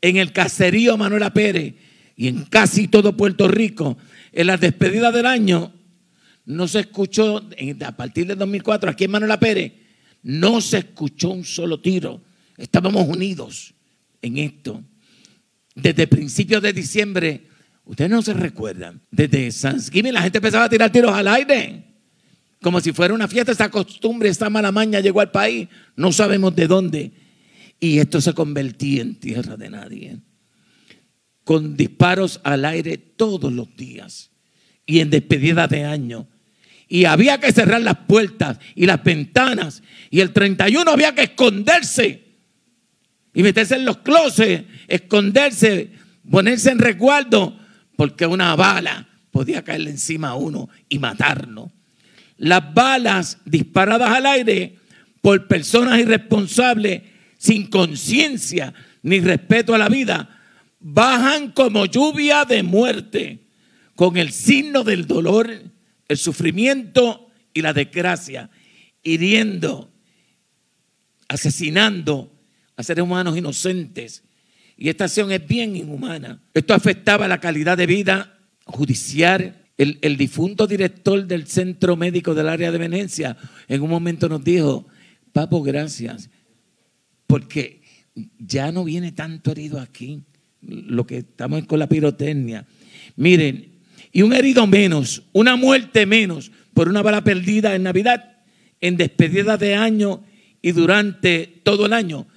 en el caserío Manuela Pérez y en casi todo Puerto Rico, en las despedidas del año, no se escuchó, a partir del 2004, aquí en Manuela Pérez, no se escuchó un solo tiro. Estábamos unidos en esto. Desde principios de diciembre Ustedes no se recuerdan. Desde Thanksgiving la gente empezaba a tirar tiros al aire. Como si fuera una fiesta. Esta costumbre, esta mala maña llegó al país. No sabemos de dónde. Y esto se convertía en tierra de nadie. Con disparos al aire todos los días. Y en despedida de año. Y había que cerrar las puertas y las ventanas. Y el 31 había que esconderse. Y meterse en los closets, esconderse, ponerse en resguardo porque una bala podía caerle encima a uno y matarlo. Las balas disparadas al aire por personas irresponsables, sin conciencia ni respeto a la vida, bajan como lluvia de muerte, con el signo del dolor, el sufrimiento y la desgracia, hiriendo, asesinando a seres humanos inocentes y esta acción es bien inhumana. Esto afectaba la calidad de vida judicial. El, difunto director del centro médico del área de emergencia en un momento nos dijo, Papo, gracias, porque ya no viene tanto herido aquí, lo que estamos con la pirotecnia. Miren, y un herido menos, una muerte menos por una bala perdida en Navidad, en despedida de año y durante todo el año.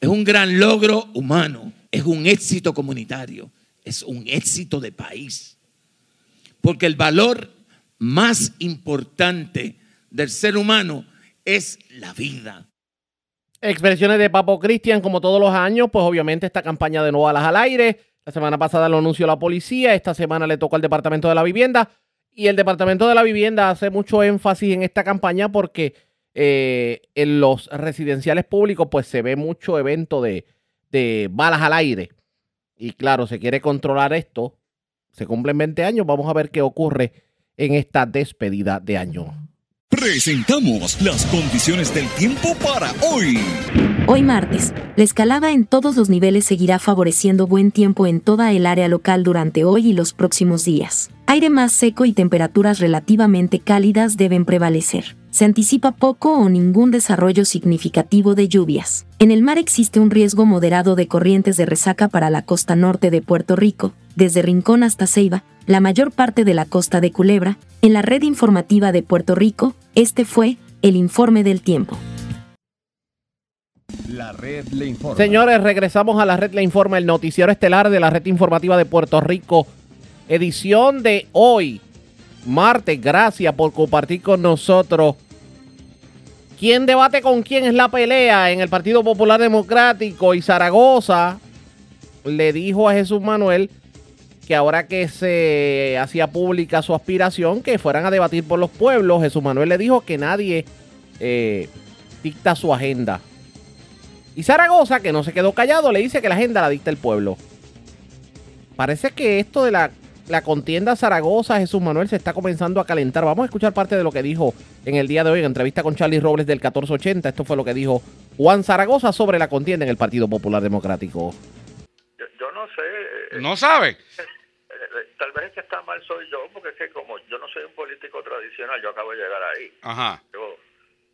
Es un gran logro humano, es un éxito comunitario, es un éxito de país. Porque el valor más importante del ser humano es la vida. Expresiones de Papo Cristian, como todos los años, pues obviamente esta campaña de no balas al aire. La semana pasada lo anunció la policía, esta semana le tocó al Departamento de la Vivienda. Y el Departamento de la Vivienda hace mucho énfasis en esta campaña porque eh, en los residenciales públicos pues se ve mucho evento de, de balas al aire. Y claro, se quiere controlar esto. Se cumplen 20 años. Vamos a ver qué ocurre en esta despedida de año. Presentamos las condiciones del tiempo para hoy. Hoy martes, la escalada en todos los niveles seguirá favoreciendo buen tiempo en toda el área local durante hoy y los próximos días. Aire más seco y temperaturas relativamente cálidas deben prevalecer. Se anticipa poco o ningún desarrollo significativo de lluvias. En el mar existe un riesgo moderado de corrientes de resaca para la costa norte de Puerto Rico, desde Rincón hasta Ceiba, la mayor parte de la costa de Culebra. En la red informativa de Puerto Rico, este fue el informe del tiempo. La red le informa. Señores, regresamos a la red le informa, el noticiero estelar de la red informativa de Puerto Rico. Edición de hoy, martes. Gracias por compartir con nosotros. ¿Quién debate con quién es la pelea en el Partido Popular Democrático? Y Zaragoza le dijo a Jesús Manuel que ahora que se hacía pública su aspiración, que fueran a debatir por los pueblos. Jesús Manuel le dijo que nadie eh, dicta su agenda Y Zaragoza, que no se quedó callado, le dice que la agenda la dicta el pueblo. Parece que esto de la, la contienda Zaragoza, Jesús Manuel, se está comenzando a calentar. Vamos a escuchar parte de lo que dijo en el día de hoy en entrevista con Charlie Robles del 1480. Esto fue lo que dijo Juan Zaragoza sobre la contienda en el Partido Popular Democrático. Yo no sé. eh, ¿No sabe? eh, eh, tal vez el que está mal soy yo, porque es que como yo no soy un político tradicional, yo acabo de llegar ahí. Ajá. Yo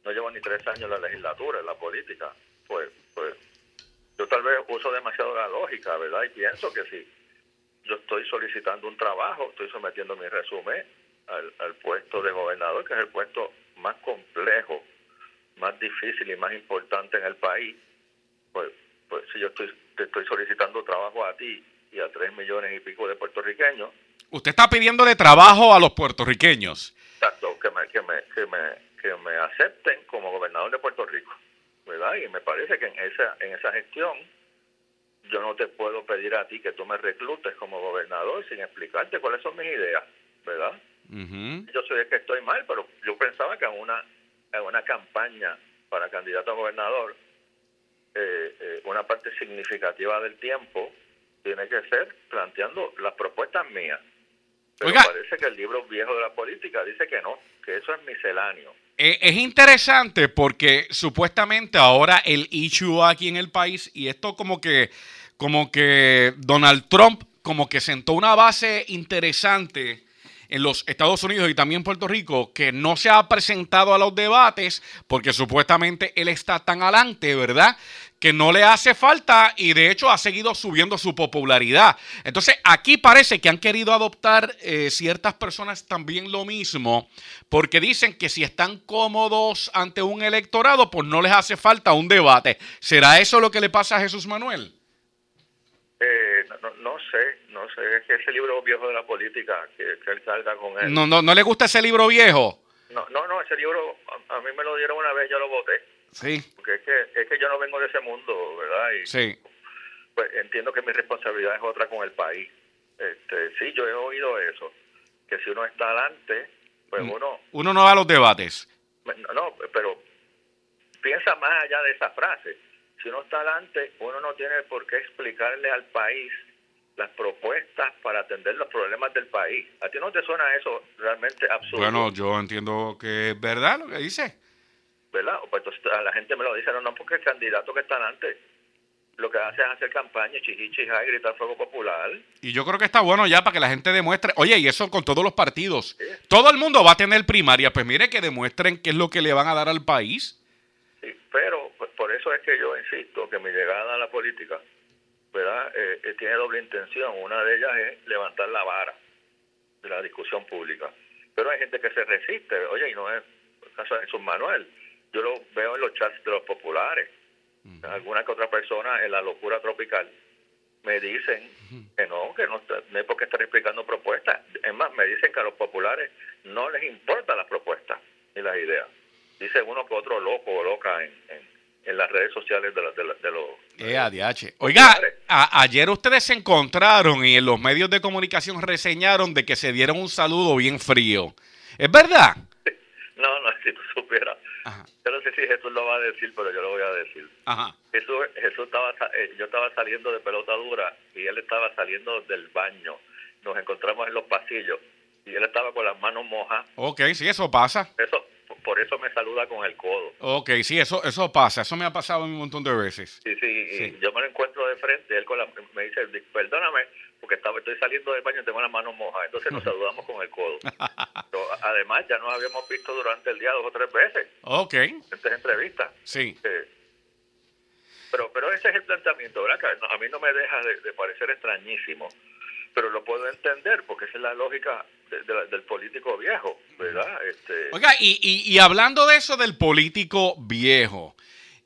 no llevo ni tres años en la legislatura, en la política. Pues, pues yo tal vez uso demasiado la lógica, ¿verdad? Y pienso que si yo estoy solicitando un trabajo, estoy sometiendo mi resumen al, al puesto de gobernador, que es el puesto más complejo, más difícil y más importante en el país, pues, pues si yo estoy, te estoy solicitando trabajo a ti y a tres millones y pico de puertorriqueños, Usted está pidiéndole trabajo a los puertorriqueños. exacto, que me, que me, que me, que me acepten como gobernador de Puerto Rico, ¿verdad? Y me parece que en esa, en esa gestión yo no te puedo pedir a ti que tú me reclutes como gobernador sin explicarte cuáles son mis ideas, ¿verdad? Yo soy el que estoy mal, pero yo pensaba que en una, en una campaña para candidato a gobernador, eh, eh, una parte significativa del tiempo tiene que ser planteando las propuestas mías. Pero Oiga. parece que el libro viejo de la política dice que no, que eso es misceláneo. Eh, es interesante porque supuestamente ahora el issue aquí en el país y esto como que como que Donald Trump como que sentó una base interesante en los Estados Unidos y también Puerto Rico que no se ha presentado a los debates porque supuestamente él está tan adelante, ¿verdad? Que no le hace falta y de hecho ha seguido subiendo su popularidad. Entonces aquí parece que han querido adoptar eh, ciertas personas también lo mismo porque dicen que si están cómodos ante un electorado pues no les hace falta un debate. ¿Será eso lo que le pasa a Jesús Manuel? Eh, no, no, no sé, no sé, es que ese libro viejo de la política, que, que él salga con él. ¿No, no, no le gusta ese libro viejo? No, no, no, ese libro a, a mí me lo dieron una vez, yo lo voté, Sí, porque es que, es que yo no vengo de ese mundo, ¿verdad? Y sí. pues entiendo que mi responsabilidad es otra con el país. Este, sí, yo he oído eso, que si uno está adelante, pues Mm. uno, Uno no va a los debates. no, no, pero piensa más allá de esa frase. Si uno está adelante, uno no tiene por qué explicarle al país las propuestas para atender los problemas del país. ¿A ti no te suena eso realmente absurdo? Bueno, yo entiendo que es verdad lo que dice. ¿verdad? Pues entonces a la gente me lo dice, no, no, porque el candidato que está delante lo que hace es hacer campaña, chiji, chija, y gritar fuego popular. Y yo creo que está bueno ya para que la gente demuestre, oye, y eso con todos los partidos. Todo el mundo va a tener primaria, pues mire que demuestren qué es lo que le van a dar al país. Sí, pero por eso es que yo insisto que mi llegada a la política, ¿verdad? Eh, eh, tiene doble intención. Una de ellas es levantar la vara de la discusión pública. Pero hay gente que se resiste. Oye, y no es el caso de Jesús Manuel. Yo lo veo en los chats de los populares. Alguna que otra persona en la locura tropical me dicen que no, que no, está- no hay por qué estar explicando propuestas. Es más, me dicen que a los populares no les importan las propuestas ni las ideas. Dicen uno que otro loco o loca en, en, en las redes sociales de, la- de, la- de los... Eh. Oiga, a- ayer ustedes se encontraron y en los medios de comunicación reseñaron de que se dieron un saludo bien frío. ¿Es verdad? No, no, si tú supieras. Yo no sé si Jesús lo va a decir, pero yo lo voy a decir. Ajá. Jesús, Jesús estaba, eh, yo estaba saliendo de pelota dura y él estaba saliendo del baño. Nos encontramos en los pasillos y él estaba con las manos mojas. Ok, sí, eso pasa. Eso, por eso me saluda con el codo. Ok, sí, eso, eso pasa. Eso me ha pasado un montón de veces. Sí, sí, y yo me lo encuentro de frente, él con la, me dice, "Di- perdóname, porque estaba, estoy saliendo del baño y tengo las manos mojas. Entonces nos saludamos con el codo. Pero, además, ya nos habíamos visto durante el día dos o tres veces Ok, en estas entrevistas. sí. Eh, pero, pero ese es el planteamiento, ¿verdad? A mí no me deja de, de parecer extrañísimo, pero lo puedo entender porque esa es la lógica de- la- del político viejo, ¿verdad? Este, Oiga, y, y- y hablando de eso del político viejo,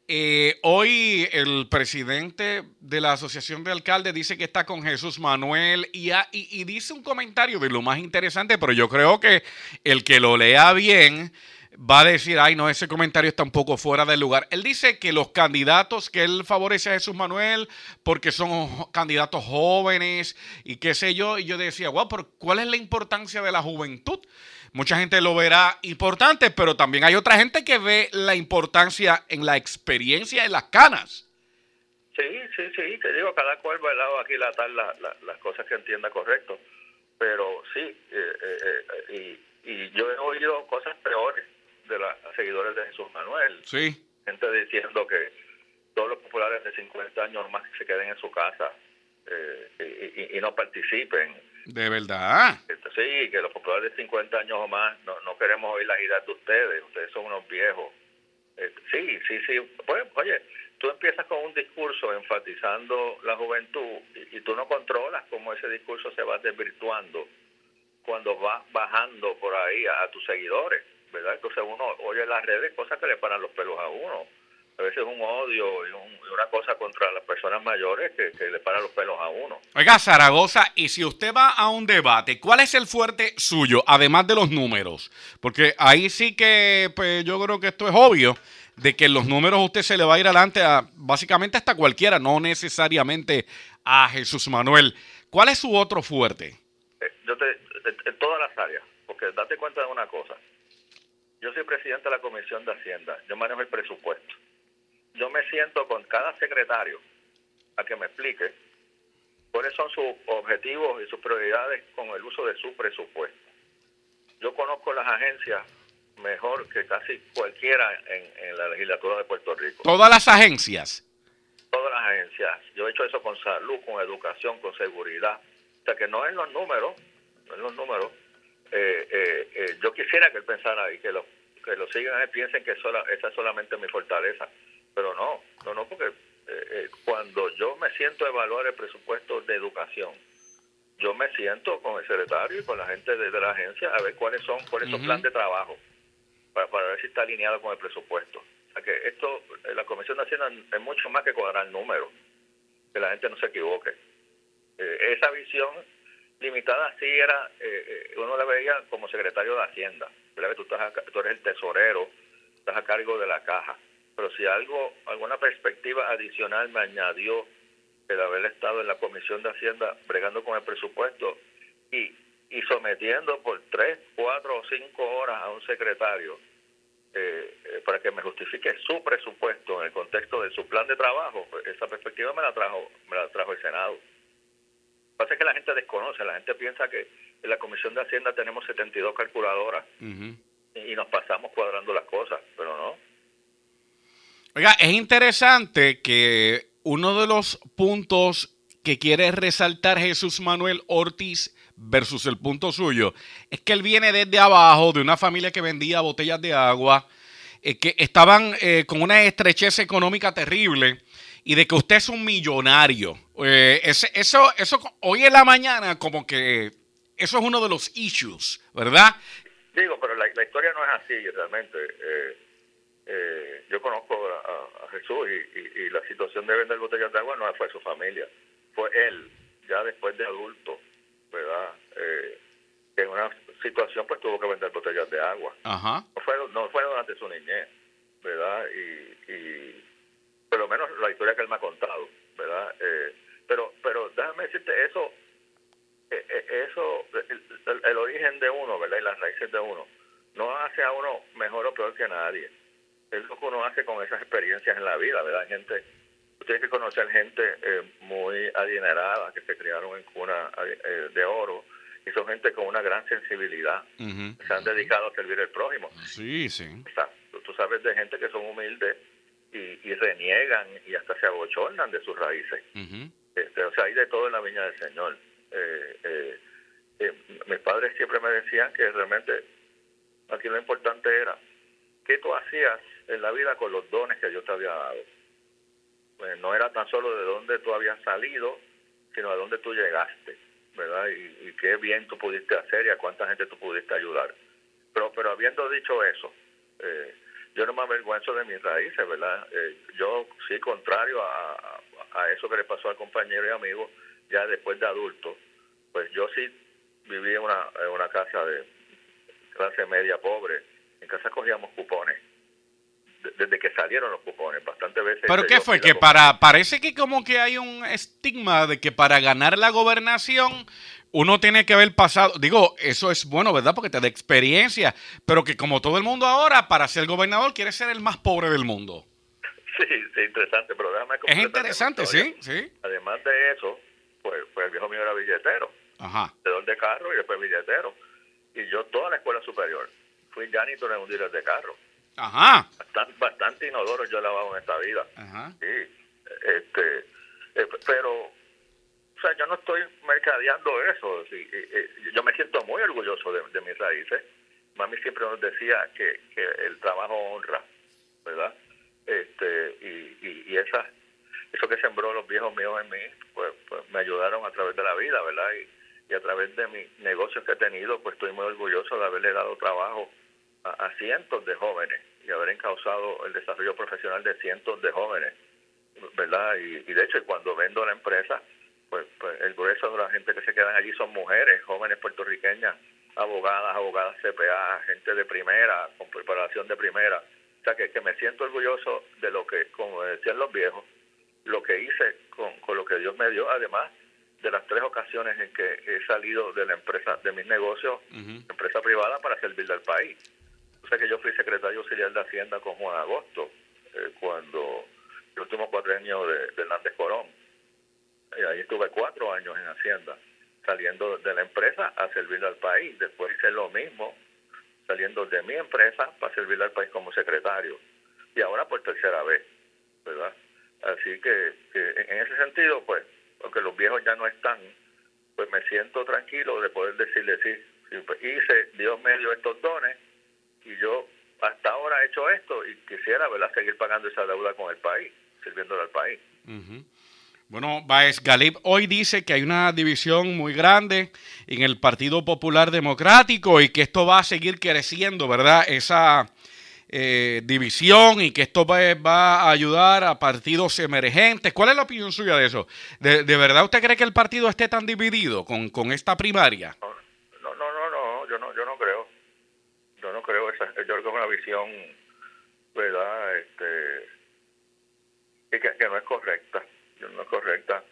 eh, hoy el presidente de la Asociación de Alcaldes dice que está con Jesús Manuel y, y- y dice un comentario de lo más interesante, pero yo creo que el que lo lea bien va a decir, ay no, ese comentario está un poco fuera del lugar. Él dice que los candidatos que él favorece a Jesús Manuel porque son candidatos jóvenes y qué sé yo, y yo decía, wow, pero ¿cuál es la importancia de la juventud? Mucha gente lo verá importante, pero también hay otra gente que ve la importancia en la experiencia en las canas. Sí, sí, sí, te digo, cada cual va lado aquí la, la, la, las cosas que entienda correcto. Pero sí, eh, eh, eh, y, y yo he oído cosas peores de los seguidores de Jesús Manuel. Sí. Gente diciendo que todos los populares de 50 años más se queden en su casa eh, y, y, no participen. De verdad. Sí, que los populares de 50 años o más no, no queremos oír las ideas de ustedes. Ustedes son unos viejos. sí, sí, sí. Pues, oye, tú empiezas con un discurso enfatizando la juventud y, tú no controlas cómo ese discurso se va desvirtuando cuando vas bajando por ahí a, tus seguidores, ¿verdad? Entonces uno oye en las redes cosas que le paran los pelos a uno. A veces un odio y, una cosa contra las personas mayores que, que le paran los pelos a uno. Oiga, Zaragoza, y si usted va a un debate, ¿cuál es el fuerte suyo, además de los números? Porque ahí sí que, pues yo creo que esto es obvio de que los números usted se le va a ir adelante a básicamente hasta cualquiera, no necesariamente a Jesús Manuel. ¿Cuál es su otro fuerte? Eh, yo te, en todas las áreas, porque date cuenta de una cosa. Yo soy presidente de la Comisión de Hacienda, yo manejo el presupuesto. Yo me siento con cada secretario a que me explique cuáles son sus objetivos y sus prioridades con el uso de su presupuesto. Yo conozco las agencias mejor que casi cualquiera en, la legislatura de Puerto Rico. ¿Todas las agencias? Todas las agencias. Yo he hecho eso con salud, con educación, con seguridad. O sea que no en los números, no en los números. Eh, eh, eh, yo quisiera que él pensara y que lo, que lo sigan piensen que sola, esa es solamente mi fortaleza. Pero no, no, no, porque cuando yo me siento a evaluar el presupuesto de educación, yo me siento con el secretario y con la gente de, la agencia a ver cuáles son, cuáles son plan de trabajo para, para ver si está alineado con el presupuesto. O sea que esto, eh, la Comisión de Hacienda es mucho más que cuadrar números, que la gente no se equivoque. Eh, esa visión limitada sí era, eh, uno la veía como secretario de Hacienda, ¿verdad? tú, estás tú eres el tesorero, estás a cargo de la caja, pero si algo, alguna perspectiva adicional me añadió el haber estado en la Comisión de Hacienda bregando con el presupuesto y y sometiendo por tres, cuatro o cinco horas a un secretario eh, eh, para que me justifique su presupuesto en el contexto de su plan de trabajo, pues, esa perspectiva me la trajo, me la trajo el Senado. Lo que pasa es que la gente desconoce, la gente piensa que en la Comisión de Hacienda tenemos 72 calculadoras y nos pasamos cuadrando las cosas, pero no. Oiga, es interesante que uno de los puntos que quiere resaltar Jesús Manuel Ortiz versus el punto suyo, es que él viene desde abajo, de una familia que vendía botellas de agua, eh, que estaban eh, con una estrechez económica terrible y de que usted es un millonario. Eh, eso, eso hoy en la mañana como que eso es uno de los issues, ¿verdad? Digo, pero la, historia no es así realmente. yo conozco a, Jesús y, y, la situación de vender botellas de agua no fue su familia, fue él, ya después de adulto ¿verdad? Eh, en una situación pues tuvo que vender botellas de agua. Ajá. No fue, no fue durante su niñez, ¿verdad? Y, y por lo menos la historia que él me ha contado, ¿verdad? Eh, pero, pero déjame decirte, eso, eh, eh, eso el, origen de uno, ¿verdad? Y las raíces de uno, no hace a uno mejor o peor que nadie. Es lo que uno hace con esas experiencias en la vida, ¿verdad? Gente tienes que conocer gente eh, muy adinerada que se criaron en cuna eh, de oro y son gente con una gran sensibilidad. Se han dedicado a servir al prójimo. Sí, sí. tú, sabes de gente que son humildes y, reniegan y hasta se abochornan de sus raíces. este, o sea, hay de todo en la viña del Señor. Eh, mis padres siempre me decían que realmente aquí lo importante era qué tú hacías en la vida con los dones que Dios te había dado pues, no era tan solo de dónde tú habías salido, sino a dónde tú llegaste, ¿verdad? Y, qué bien tú pudiste hacer y a cuánta gente tú pudiste ayudar. Pero, pero habiendo dicho eso, eh, yo no me avergüenzo de mis raíces, ¿verdad? Eh, yo sí, contrario a, a, eso que le pasó al compañero y amigo, ya después de adulto, pues yo sí viví en una, en una casa de clase media pobre. En casa cogíamos cupones desde que salieron los cupones, bastante veces. ¿Pero qué fue? Que para, parece que como que hay un estigma de que para ganar la gobernación uno tiene que haber pasado, digo, eso es bueno, ¿verdad? Porque te da experiencia, pero que como todo el mundo ahora, para ser gobernador, quiere ser el más pobre del mundo. Sí, sí, interesante, pero déjame Es interesante, sí, sí. Además de eso, pues, pues el viejo mío era billetero, Ajá. vendedor de carro y después billetero. Y yo toda la escuela superior fui janitor en un dealer de carro. Ajá. Bastante, bastante inodoro yo he lavado en esta vida. Ajá. Sí, este, eh, pero, o sea, yo no estoy mercadeando eso. sí, eh, yo me siento muy orgulloso de, de mis raíces. Mami siempre nos decía que, que el trabajo honra, ¿verdad? Este, y, y, y esa, eso que sembró los viejos míos en mí, pues, pues me ayudaron a través de la vida, ¿verdad? Y, y a través de mis negocios que he tenido, pues estoy muy orgulloso de haberle dado trabajo a, cientos de jóvenes y haber encauzado el desarrollo profesional de cientos de jóvenes, ¿verdad? Y, y de hecho, cuando vendo la empresa, pues, pues el grueso de la gente que se quedan allí son mujeres, jóvenes puertorriqueñas, abogadas, abogadas CPA, gente de primera, con preparación de primera. O sea, que, que me siento orgulloso de lo que, como decían los viejos, lo que hice con, con lo que Dios me dio, además de las tres ocasiones en que he salido de la empresa, de mis negocios, empresa privada, para servirle al país. O sea que yo fui secretario auxiliar de Hacienda con Juan Agosto, eh, cuando el último cuatrenio de, de Hernández Corón. Y ahí estuve cuatro años en Hacienda, saliendo de la empresa a servirle al país. Después hice lo mismo, saliendo de mi empresa para servirle al país como secretario. Y ahora por tercera vez, ¿verdad? Así que, en ese sentido, pues, porque los viejos ya no están, pues me siento tranquilo de poder decirle sí, sí, pues, hice, Dios me dio estos dones y yo hasta ahora he hecho esto y quisiera, ¿verdad?, seguir pagando esa deuda con el país, sirviéndole al país. Bueno, Baez Galib hoy dice que hay una división muy grande en el Partido Popular Democrático y que esto va a seguir creciendo, ¿verdad? Esa eh, división y que esto va, va a ayudar a partidos emergentes. ¿Cuál es la opinión suya de eso? ¿De, de verdad usted cree que el partido esté tan dividido con, con esta primaria? No, no, no, no, yo no, yo no creo. Yo no creo esa, yo creo que es una visión, ¿verdad? Este, que, que- no es correcta, no es correcta.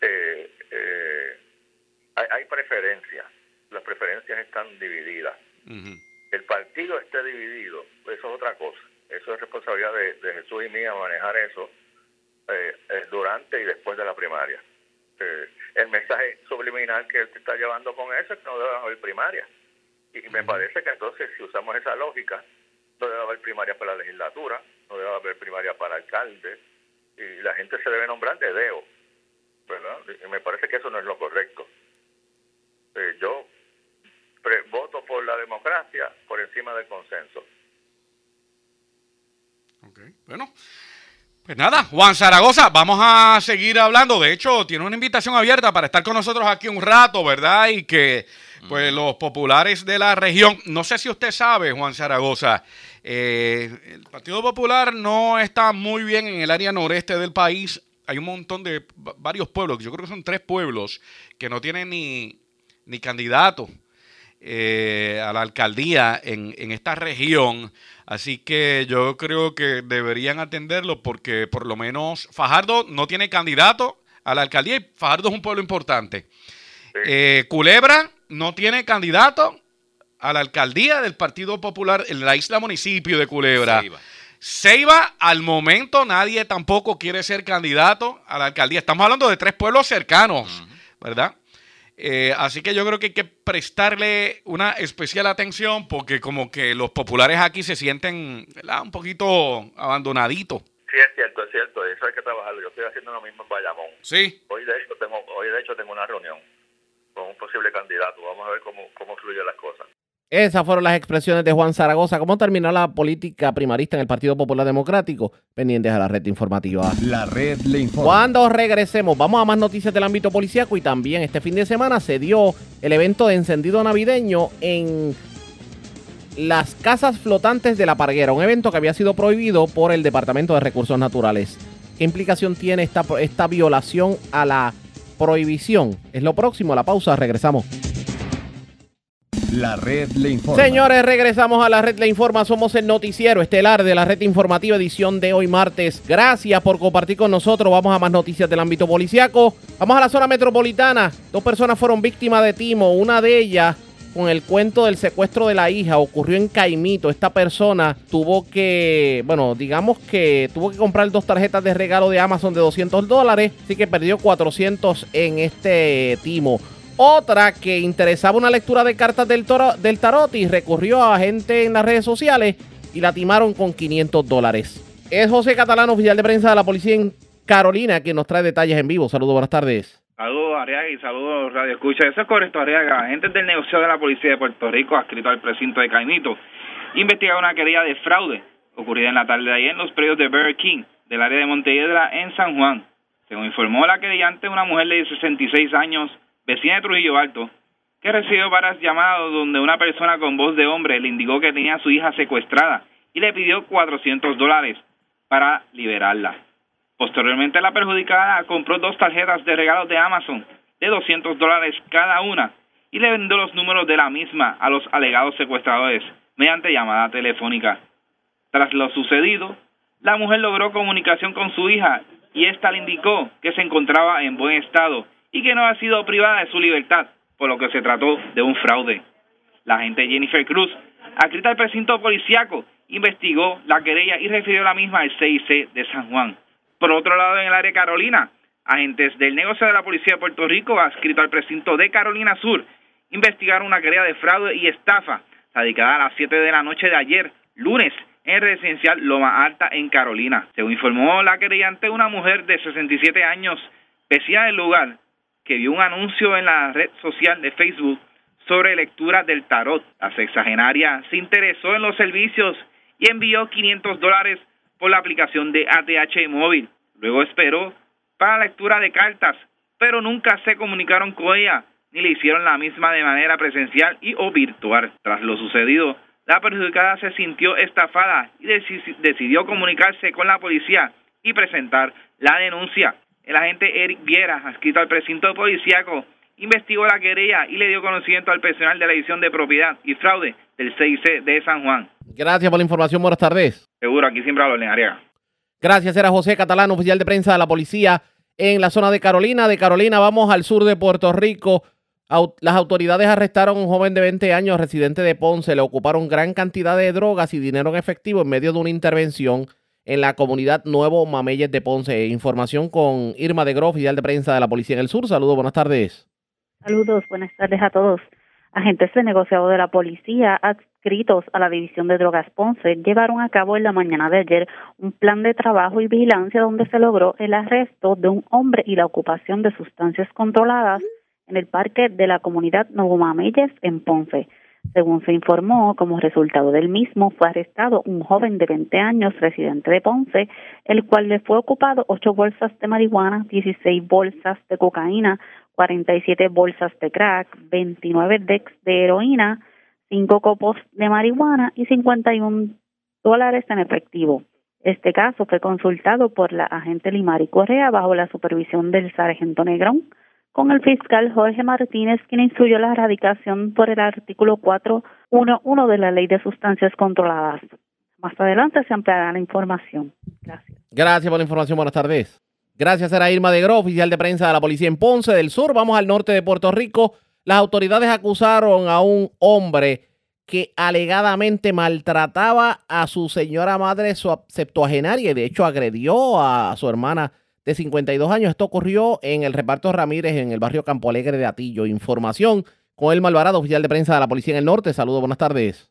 Eh, eh, hay, hay preferencias, las preferencias están divididas. El partido esté dividido, eso es otra cosa. Eso es responsabilidad de, de Jesús y mía manejar eso eh, eh, durante y después de la primaria. Eh, el mensaje subliminal que él te está llevando con eso es que no debe haber primaria. Y, me parece que entonces, si usamos esa lógica, no debe haber primaria para la legislatura, no debe haber primaria para alcalde, y la gente se debe nombrar de deo, ¿verdad? Y me parece que eso no es lo correcto. Eh, yo voto por la democracia por encima del consenso. Bueno, pues nada, Juan Zaragoza, vamos a seguir hablando. De hecho, tiene una invitación abierta para estar con nosotros aquí un rato, ¿verdad? Y que pues los populares de la región, no sé si usted sabe, Juan Zaragoza, eh, el Partido Popular no está muy bien en el área noreste del país. Hay un montón de va- varios pueblos, yo creo que son tres pueblos, que no tienen ni, ni candidato eh, a la alcaldía en, en esta región. Así que yo creo que deberían atenderlo porque por lo menos Fajardo no tiene candidato a la alcaldía y Fajardo es un pueblo importante. Eh, Culebra no tiene candidato a la alcaldía del Partido Popular en la isla municipio de Culebra. Ceiba. Ceiba, al momento nadie tampoco quiere ser candidato a la alcaldía. Estamos hablando de tres pueblos cercanos, ¿verdad? Eh, así que yo creo que hay que prestarle una especial atención porque como que los populares aquí se sienten ¿verdad? un poquito abandonaditos. Sí, es cierto, es cierto, eso hay que trabajarlo. Yo estoy haciendo lo mismo en Bayamón. Sí. Hoy de hecho tengo, hoy de hecho tengo una reunión con un posible candidato. Vamos a ver cómo, cómo fluyen las cosas. Esas fueron las expresiones de Juan Zaragoza. ¿Cómo terminó la política primarista en el Partido Popular Democrático? Pendientes a la red informativa. La red le informa. Cuando regresemos, vamos a más noticias del ámbito policíaco y también este fin de semana se dio el evento de encendido navideño en las casas flotantes de la Parguera, un evento que había sido prohibido por el Departamento de Recursos Naturales. ¿Qué implicación tiene esta, esta violación a la prohibición? Es lo próximo, a la pausa, regresamos. La red le informa. Señores, regresamos a la red Le Informa. Somos el noticiero estelar de la red informativa edición de hoy martes. Gracias por compartir con nosotros. Vamos a más noticias del ámbito policiaco. Vamos a la zona metropolitana. Dos personas fueron víctimas de timo. Una de ellas con el cuento del secuestro de la hija. Ocurrió en Caimito. Esta persona tuvo que, bueno, digamos que tuvo que comprar dos tarjetas de regalo de Amazon de 200 dólares. Así que perdió 400 en este timo. Otra que interesaba una lectura de cartas del, tarot y recurrió a gente en las redes sociales y la timaron con 500 dólares. Es José Catalán, oficial de prensa de la policía en Carolina, quien nos trae detalles en vivo. Saludos, buenas tardes. Saludos, Ariaga, y saludos, Radio Escucha. Eso es correcto, Ariaga. Agentes del negocio de la Policía de Puerto Rico, adscrito al precinto de Caimito, investiga una querella de fraude ocurrida en la tarde de ayer en los predios de Burger King, del área de Montelledra, en San Juan. Según informó la querellante, una mujer de 66 años, vecina de Trujillo Alto, que recibió varias llamadas donde una persona con voz de hombre le indicó que tenía a su hija secuestrada y le pidió 400 dólares para liberarla. Posteriormente, la perjudicada compró dos tarjetas de regalos de Amazon de 200 dólares cada una y le vendió los números de la misma a los alegados secuestradores mediante llamada telefónica. Tras lo sucedido, la mujer logró comunicación con su hija y ésta le indicó que se encontraba en buen estado y que no ha sido privada de su libertad, por lo que se trató de un fraude. La agente Jennifer Cruz, adscrita al precinto policiaco, investigó la querella y refirió la misma al CIC de San Juan. Por otro lado, en el área de Carolina, agentes del negocio de la Policía de Puerto Rico, adscrito al precinto de Carolina Sur, investigaron una querella de fraude y estafa radicada a las 7 de la noche de ayer, lunes, en residencial Loma Alta, en Carolina. Según informó la querellante, una mujer de 67 años, vecina del lugar, que vio un anuncio en la red social de Facebook sobre lectura del tarot. La sexagenaria se interesó en los servicios y envió 500 dólares por la aplicación de ATH móvil. Luego esperó para lectura de cartas, pero nunca se comunicaron con ella ni le hicieron la misma de manera presencial y o virtual. Tras lo sucedido, la perjudicada se sintió estafada y decidió comunicarse con la policía y presentar la denuncia. El agente Eric Viera, adscrito al precinto policíaco, investigó la querella y le dio conocimiento al personal de la edición de propiedad y fraude del CIC de San Juan. Gracias por la información. Buenas tardes. Seguro, aquí siempre hablo en área. Gracias, era José Catalán, oficial de prensa de la policía en la zona de Carolina. De Carolina vamos al sur de Puerto Rico. Las autoridades arrestaron a un joven de 20 años, residente de Ponce. Le ocuparon gran cantidad de drogas y dinero en efectivo en medio de una intervención en la comunidad Nuevo Mameyes de Ponce. Información con Irma de Groff, oficial de prensa de la Policía en el Sur. Saludos, buenas tardes. Saludos, buenas tardes a todos. Agentes de negociado de la policía adscritos a la División de Drogas Ponce llevaron a cabo en la mañana de ayer un plan de trabajo y vigilancia donde se logró el arresto de un hombre y la ocupación de sustancias controladas en el parque de la comunidad Nuevo Mameyes en Ponce. Según se informó, como resultado del mismo, fue arrestado un joven de 20 años residente de Ponce, el cual le fue ocupado ocho bolsas de marihuana, 16 bolsas de cocaína, 47 bolsas de crack, 29 decks de heroína, 5 copos de marihuana y 51 dólares en efectivo. Este caso fue consultado por la agente Limari Correa bajo la supervisión del sargento Negrón con el fiscal Jorge Martínez, quien instruyó la erradicación por el artículo 411 de la Ley de Sustancias Controladas. Más adelante se ampliará la información. Gracias. Gracias por la información. Buenas tardes. Gracias, era Irma de Gro, oficial de prensa de la policía en Ponce del Sur. Vamos al norte de Puerto Rico. Las autoridades acusaron a un hombre que alegadamente maltrataba a su señora madre septuagenaria y de hecho agredió a su hermana de 52 años. Esto ocurrió en el reparto Ramírez en el barrio Campo Alegre de Atillo. Información con el Malvarado, oficial de prensa de la Policía en el Norte. Saludos, buenas tardes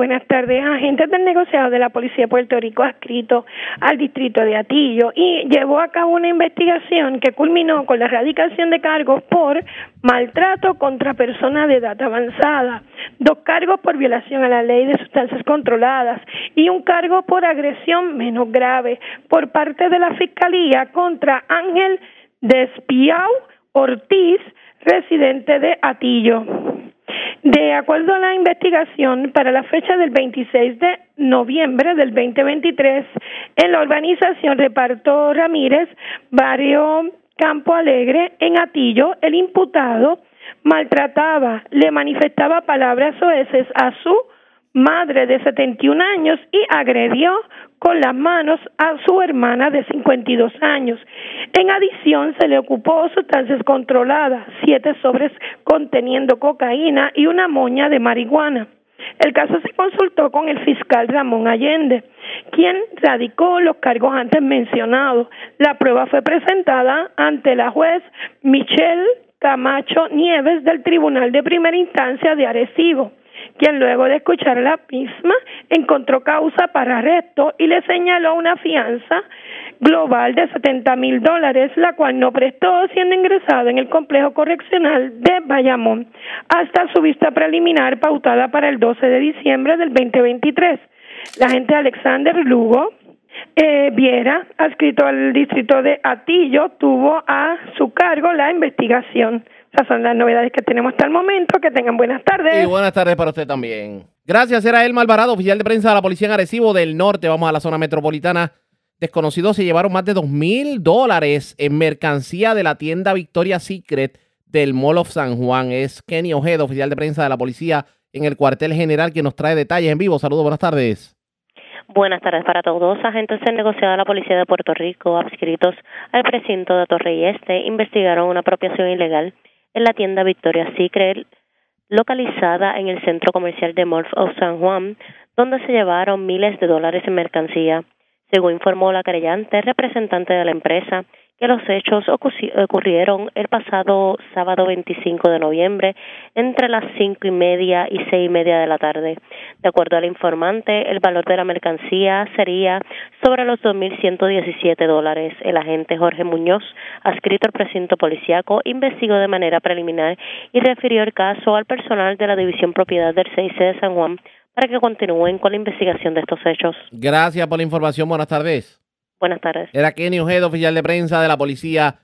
buenas tardes. Agentes del negociado de la Policía de Puerto Rico adscrito al distrito de Atillo y llevó a cabo una investigación que culminó con la erradicación de cargos por maltrato contra personas de edad avanzada, dos cargos por violación a la ley de sustancias controladas y un cargo por agresión menos grave por parte de la Fiscalía contra Ángel Despiau Ortiz, residente de Atillo. De acuerdo a la investigación, para la fecha del 26 de noviembre del 2023, en la urbanización Reparto Ramírez, barrio Campo Alegre, en Atillo, el imputado maltrataba, le manifestaba palabras oeces a su madre de 71 años, y agredió con las manos a su hermana de 52 años. En adición, se le ocupó sustancias controladas, siete sobres conteniendo cocaína y una moña de marihuana. El caso se consultó con el fiscal Ramón Allende, quien radicó los cargos antes mencionados. La prueba fue presentada ante la juez Michelle Camacho Nieves del Tribunal de Primera Instancia de Arecibo quien luego de escuchar la misma encontró causa para arresto y le señaló una fianza global de 70 mil dólares, la cual no prestó siendo ingresado en el complejo correccional de Bayamón hasta su vista preliminar pautada para el 12 de diciembre del 2023. La agente Alexander Lugo eh, Viera, adscrito al distrito de Atillo, tuvo a su cargo la investigación. Esas son las novedades que tenemos hasta el momento. Que tengan buenas tardes. Y buenas tardes para usted también. Gracias, era Elma Alvarado, oficial de prensa de la Policía en Arecibo del Norte. Vamos a la zona metropolitana. Desconocidos se llevaron más de dos mil dólares en mercancía de la tienda Victoria Secret del Mall of San Juan. Es Kenny Ojeda, oficial de prensa de la policía en el cuartel general, que nos trae detalles en vivo. Saludos, buenas tardes. Buenas tardes para todos. Agentes del negociado de la Policía de Puerto Rico, adscritos al precinto de Torrey y Este, investigaron una apropiación ilegal en la tienda Victoria Secret, localizada en el centro comercial de Mall of San Juan, donde se llevaron miles de dólares en mercancía. Según informó la querellante, representante de la empresa, que los hechos ocurrieron el pasado sábado 25 de noviembre entre las cinco y media y seis y media de la tarde. De acuerdo al informante, el valor de la mercancía sería sobre los 2.117 dólares. El agente Jorge Muñoz, adscrito al precinto policiaco, investigó de manera preliminar y refirió el caso al personal de la División Propiedad del 6 de San Juan para que continúen con la investigación de estos hechos. Gracias por la información. Buenas tardes. Buenas tardes. Era Kenny Ojeda, oficial de prensa de la policía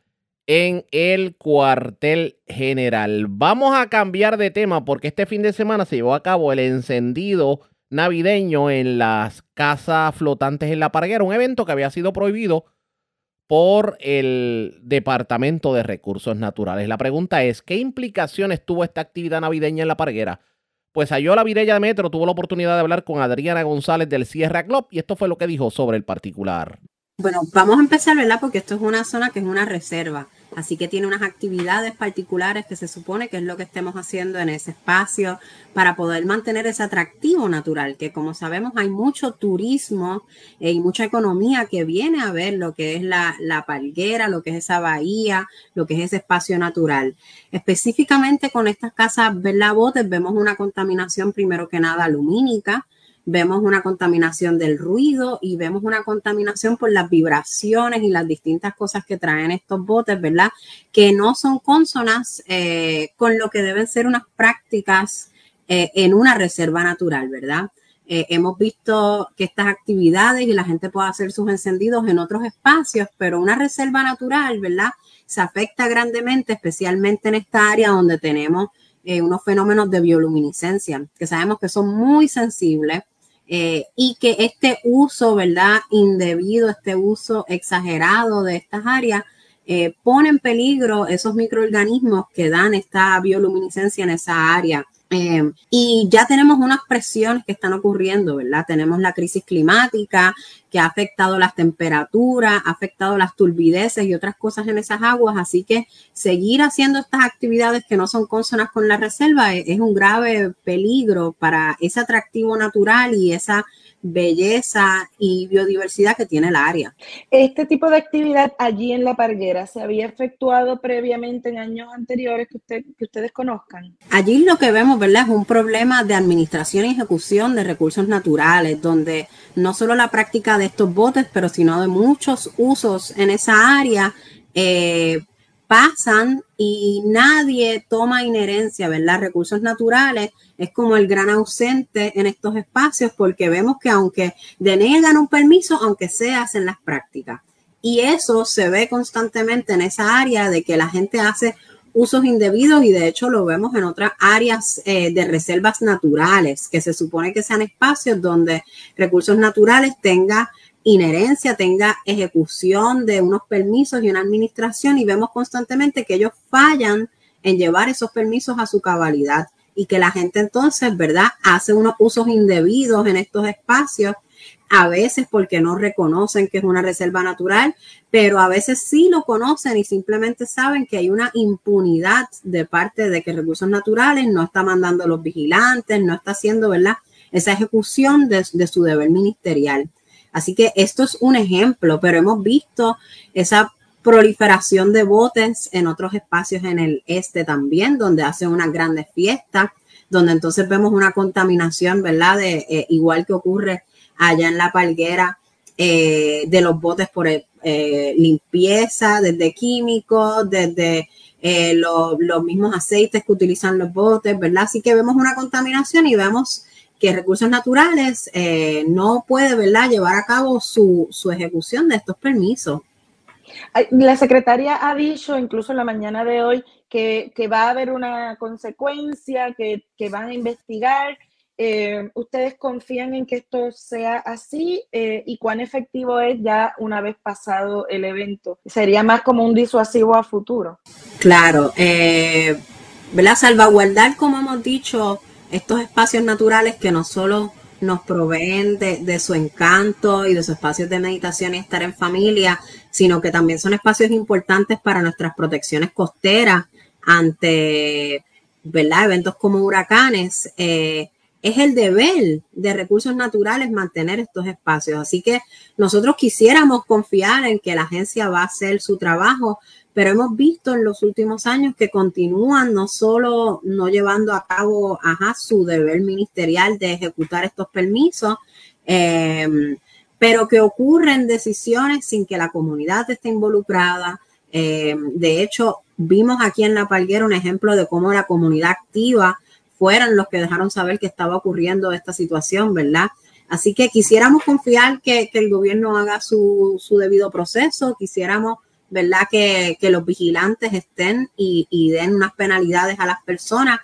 en el cuartel general. Vamos a cambiar de tema porque este fin de semana se llevó a cabo el encendido navideño en las casas flotantes en la Parguera, un evento que había sido prohibido por el Departamento de Recursos Naturales. La pregunta es, ¿qué implicaciones tuvo esta actividad navideña en la Parguera? Pues la Virella de Metro tuvo la oportunidad de hablar con Adriana González del Sierra Club y esto fue lo que dijo sobre el particular. Bueno, vamos a empezar, ¿verdad? Porque esto es una zona que es una reserva, así que tiene unas actividades particulares que se supone que es lo que estemos haciendo en ese espacio para poder mantener ese atractivo natural, que como sabemos hay mucho turismo eh, y mucha economía que viene a ver lo que es la, la palguera, lo que es esa bahía, lo que es ese espacio natural. Específicamente con estas casas, ¿verdad? Botes, vemos una contaminación primero que nada lumínica, vemos una contaminación del ruido y vemos una contaminación por las vibraciones y las distintas cosas que traen estos botes, ¿verdad? Que no son consonas eh, con lo que deben ser unas prácticas eh, en una reserva natural, ¿verdad? Eh, hemos visto que estas actividades y la gente puede hacer sus encendidos en otros espacios, pero una reserva natural, ¿verdad? Se afecta grandemente, especialmente en esta área donde tenemos unos fenómenos de bioluminiscencia, que sabemos que son muy sensibles eh, y que este uso, ¿verdad? Indebido, este uso exagerado de estas áreas, eh, pone en peligro esos microorganismos que dan esta bioluminiscencia en esa área. Eh, y ya tenemos unas presiones que están ocurriendo, ¿verdad? Tenemos la crisis climática que ha afectado las temperaturas, ha afectado las turbideces y otras cosas en esas aguas, así que seguir haciendo estas actividades que no son consonas con la reserva es, es un grave peligro para ese atractivo natural y esa belleza y biodiversidad que tiene el área. Este tipo de actividad allí en la parguera se había efectuado previamente en años anteriores que, usted, que ustedes conozcan. Allí lo que vemos, ¿verdad? Es un problema de administración y ejecución de recursos naturales, donde no solo la práctica de estos botes, pero sino de muchos usos en esa área. Eh, pasan y nadie toma inherencia, ¿verdad? Recursos naturales es como el gran ausente en estos espacios porque vemos que aunque denegan un permiso, aunque se hacen las prácticas. Y eso se ve constantemente en esa área de que la gente hace usos indebidos y de hecho lo vemos en otras áreas eh, de reservas naturales, que se supone que sean espacios donde recursos naturales tenga inherencia, tenga ejecución de unos permisos y una administración y vemos constantemente que ellos fallan en llevar esos permisos a su cabalidad y que la gente entonces, ¿verdad?, hace unos usos indebidos en estos espacios, a veces porque no reconocen que es una reserva natural, pero a veces sí lo conocen y simplemente saben que hay una impunidad de parte de que recursos naturales no está mandando los vigilantes, no está haciendo, ¿verdad?, esa ejecución de su deber ministerial. Así que esto es un ejemplo, pero hemos visto esa proliferación de botes en otros espacios en el este también, donde hacen unas grandes fiestas, donde entonces vemos una contaminación, ¿verdad? De, eh, igual que ocurre allá en la palguera eh, de los botes por eh, limpieza, desde químicos, desde los mismos aceites que utilizan los botes, ¿verdad? Así que vemos una contaminación y vemos que recursos naturales no puede, ¿verdad?, llevar a cabo su, su ejecución de estos permisos. La secretaria ha dicho, incluso en la mañana de hoy, que, va a haber una consecuencia, que, van a investigar. Eh, ¿Ustedes confían en que esto sea así eh, y cuán efectivo es ya una vez pasado el evento? ¿Sería más como un disuasivo a futuro? Claro, eh, ¿verdad? Salvaguardar, como hemos dicho, estos espacios naturales que no solo nos proveen de, su encanto y de sus espacios de meditación y estar en familia, sino que también son espacios importantes para nuestras protecciones costeras ante ¿verdad? eventos como huracanes. Eh, es el deber de recursos naturales mantener estos espacios. Así que nosotros quisiéramos confiar en que la agencia va a hacer su trabajo, pero hemos visto en los últimos años que continúan no solo no llevando a cabo su deber ministerial de ejecutar estos permisos, em, pero que ocurren decisiones sin que la comunidad esté involucrada. Em, de hecho, vimos aquí en La Palguera un ejemplo de cómo la comunidad activa fueron los que dejaron saber que estaba ocurriendo esta situación, ¿verdad? Así que quisiéramos confiar que, el gobierno haga su, su debido proceso, quisiéramos ¿verdad? Que, los vigilantes estén y, den unas penalidades a las personas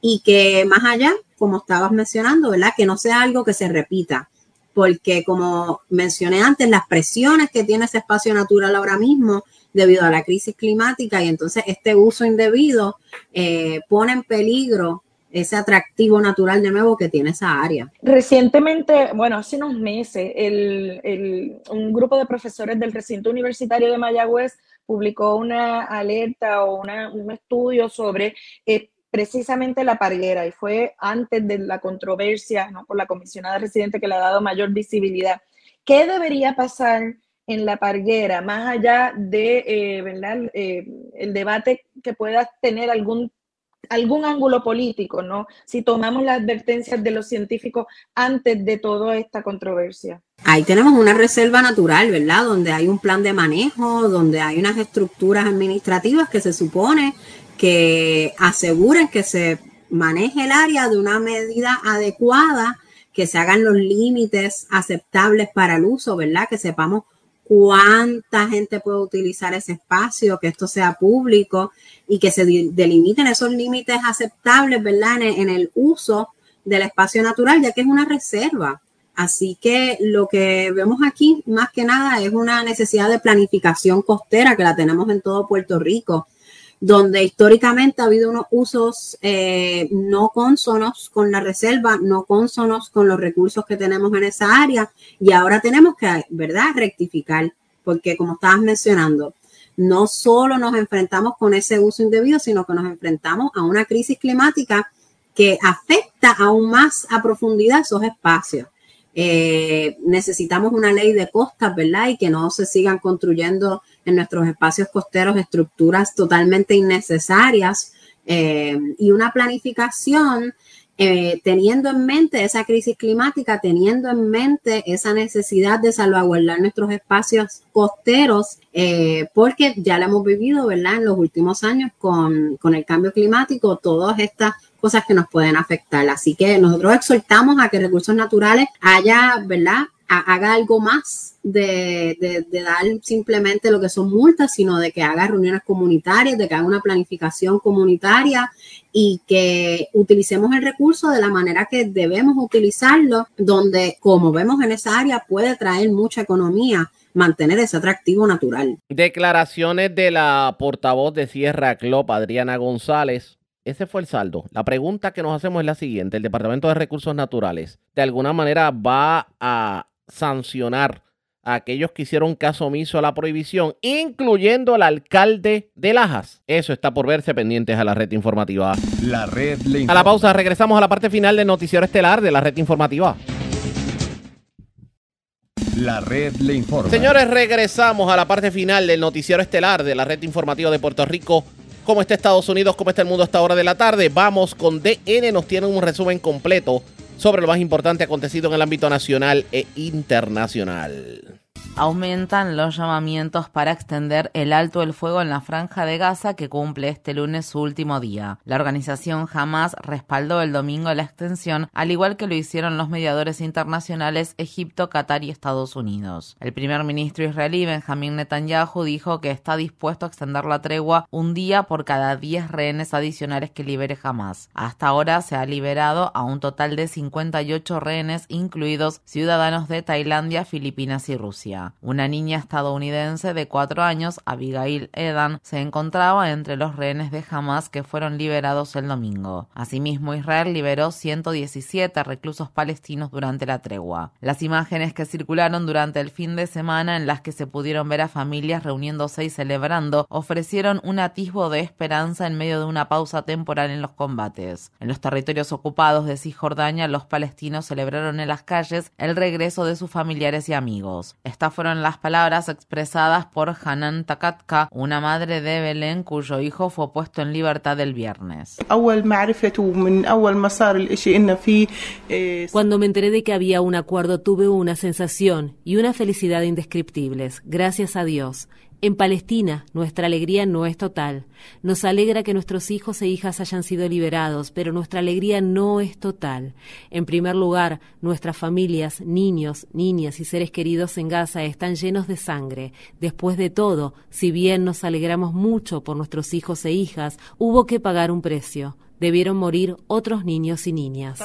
y que más allá, como estabas mencionando, ¿verdad? Que no sea algo que se repita, porque como mencioné antes, las presiones que tiene ese espacio natural ahora mismo debido a la crisis climática y entonces este uso indebido eh, pone en peligro ese atractivo natural de nuevo que tiene esa área. Recientemente, bueno, hace unos meses, un grupo de profesores del recinto universitario de Mayagüez publicó una alerta o un estudio sobre eh, precisamente la parguera y fue antes de la controversia ¿no? por la comisionada residente que le ha dado mayor visibilidad. ¿Qué debería pasar en la parguera, más allá de eh, ¿verdad? Eh, el debate que pueda tener algún algún ángulo político, ¿no? Si tomamos las advertencias de los científicos antes de toda esta controversia. Ahí tenemos una reserva natural, ¿verdad? Donde hay un plan de manejo, donde hay unas estructuras administrativas que se supone que aseguren que se maneje el área de una medida adecuada, que se hagan los límites aceptables para el uso, ¿verdad? Que sepamos cuánta gente puede utilizar ese espacio, que esto sea público y que se delimiten esos límites aceptables, ¿verdad? En el, uso del espacio natural, ya que es una reserva. Así que lo que vemos aquí, más que nada, es una necesidad de planificación costera que la tenemos en todo Puerto Rico donde históricamente ha habido unos usos eh, no consonos con la reserva, no consonos con los recursos que tenemos en esa área y ahora tenemos que, ¿verdad?, rectificar, porque como estabas mencionando, no solo nos enfrentamos con ese uso indebido, sino que nos enfrentamos a una crisis climática que afecta aún más a profundidad esos espacios. Eh, necesitamos una ley de costas, ¿verdad? Y que no se sigan construyendo en nuestros espacios costeros estructuras totalmente innecesarias eh, y una planificación eh, teniendo en mente esa crisis climática, teniendo en mente esa necesidad de salvaguardar nuestros espacios costeros, eh, porque ya lo hemos vivido, ¿verdad? En los últimos años con, con el cambio climático, todas estas cosas que nos pueden afectar. Así que nosotros exhortamos a que recursos naturales haya, ¿verdad? Haga algo más de, dar simplemente lo que son multas, sino de que haga reuniones comunitarias, de que haga una planificación comunitaria y que utilicemos el recurso de la manera que debemos utilizarlo, donde, como vemos en esa área, puede traer mucha economía mantener ese atractivo natural. Declaraciones de la portavoz de Sierra Club, Adriana González, ese fue el saldo. La pregunta que nos hacemos es la siguiente. ¿El Departamento de Recursos Naturales de alguna manera va a sancionar a aquellos que hicieron caso omiso a la prohibición, incluyendo al alcalde de Lajas? Eso está por verse pendientes a la red informativa. La red le A la pausa, regresamos a la parte final del noticiero estelar de la red informativa. La red le informa. Señores, regresamos a la parte final del noticiero estelar de la red informativa de Puerto Rico. ¿Cómo está Estados Unidos? ¿Cómo está el mundo a esta hora de la tarde? Vamos con DN, nos tiene un resumen completo sobre lo más importante acontecido en el ámbito nacional e internacional. Aumentan los llamamientos para extender el alto el fuego en la franja de Gaza que cumple este lunes su último día. La organización Hamas respaldó el domingo la extensión, al igual que lo hicieron los mediadores internacionales Egipto, Qatar y Estados Unidos. El primer ministro israelí Benjamin Netanyahu dijo que está dispuesto a extender la tregua un día por cada 10 rehenes adicionales que libere Hamas. Hasta ahora se ha liberado a un total de 58 rehenes, incluidos ciudadanos de Tailandia, Filipinas y Rusia. Una niña estadounidense de cuatro años, Abigail Edan, se encontraba entre los rehenes de Hamas que fueron liberados el domingo. Asimismo, Israel liberó 117 reclusos palestinos durante la tregua. Las imágenes que circularon durante el fin de semana en las que se pudieron ver a familias reuniéndose y celebrando ofrecieron un atisbo de esperanza en medio de una pausa temporal en los combates. En los territorios ocupados de Cisjordania, los palestinos celebraron en las calles el regreso de sus familiares y amigos. Fueron las palabras expresadas por Hanan Takatka, una madre de Belén cuyo hijo fue puesto en libertad el viernes. Cuando me enteré de que había un acuerdo tuve una sensación y una felicidad indescriptibles, gracias a Dios. En Palestina, nuestra alegría no es total. Nos alegra que nuestros hijos e hijas hayan sido liberados, pero nuestra alegría no es total. En primer lugar, nuestras familias, niños, niñas y seres queridos en Gaza están llenos de sangre. Después de todo, si bien nos alegramos mucho por nuestros hijos e hijas, hubo que pagar un precio. Debieron morir otros niños y niñas.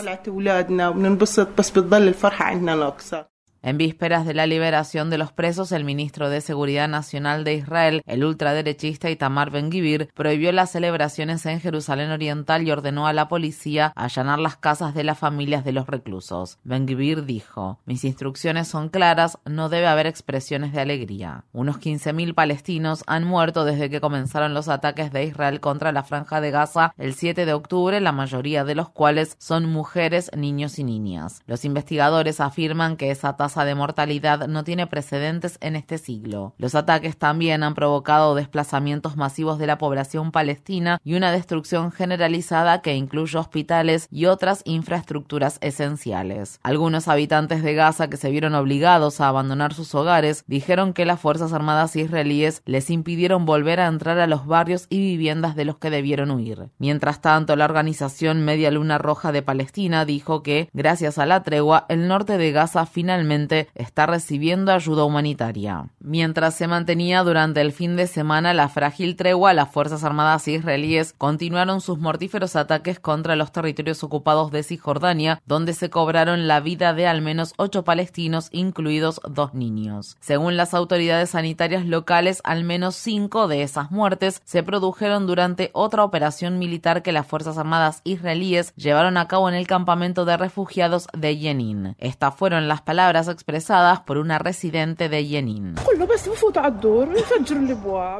En vísperas de la liberación de los presos, el ministro de Seguridad Nacional de Israel, el ultraderechista Itamar Ben-Gvir, prohibió las celebraciones en Jerusalén Oriental y ordenó a la policía allanar las casas de las familias de los reclusos. Ben-Gvir dijo: Mis instrucciones son claras, no debe haber expresiones de alegría. Unos 15.000 palestinos han muerto desde que comenzaron los ataques de Israel contra la franja de Gaza el 7 de octubre, la mayoría de los cuales son mujeres, niños y niñas. Los investigadores afirman que esa tasa de mortalidad no tiene precedentes en este siglo. Los ataques también han provocado desplazamientos masivos de la población palestina y una destrucción generalizada que incluye hospitales y otras infraestructuras esenciales. Algunos habitantes de Gaza que se vieron obligados a abandonar sus hogares dijeron que las Fuerzas Armadas israelíes les impidieron volver a entrar a los barrios y viviendas de los que debieron huir. Mientras tanto, la organización Media Luna Roja de Palestina dijo que, gracias a la tregua, el norte de Gaza finalmente está recibiendo ayuda humanitaria. Mientras se mantenía durante el fin de semana la frágil tregua, las Fuerzas Armadas israelíes continuaron sus mortíferos ataques contra los territorios ocupados de Cisjordania, donde se cobraron la vida de al menos ocho palestinos, incluidos dos niños. Según las autoridades sanitarias locales, al menos cinco de esas muertes se produjeron durante otra operación militar que las Fuerzas Armadas israelíes llevaron a cabo en el campamento de refugiados de Jenin. Estas fueron las palabras expresadas por una residente de Yenin.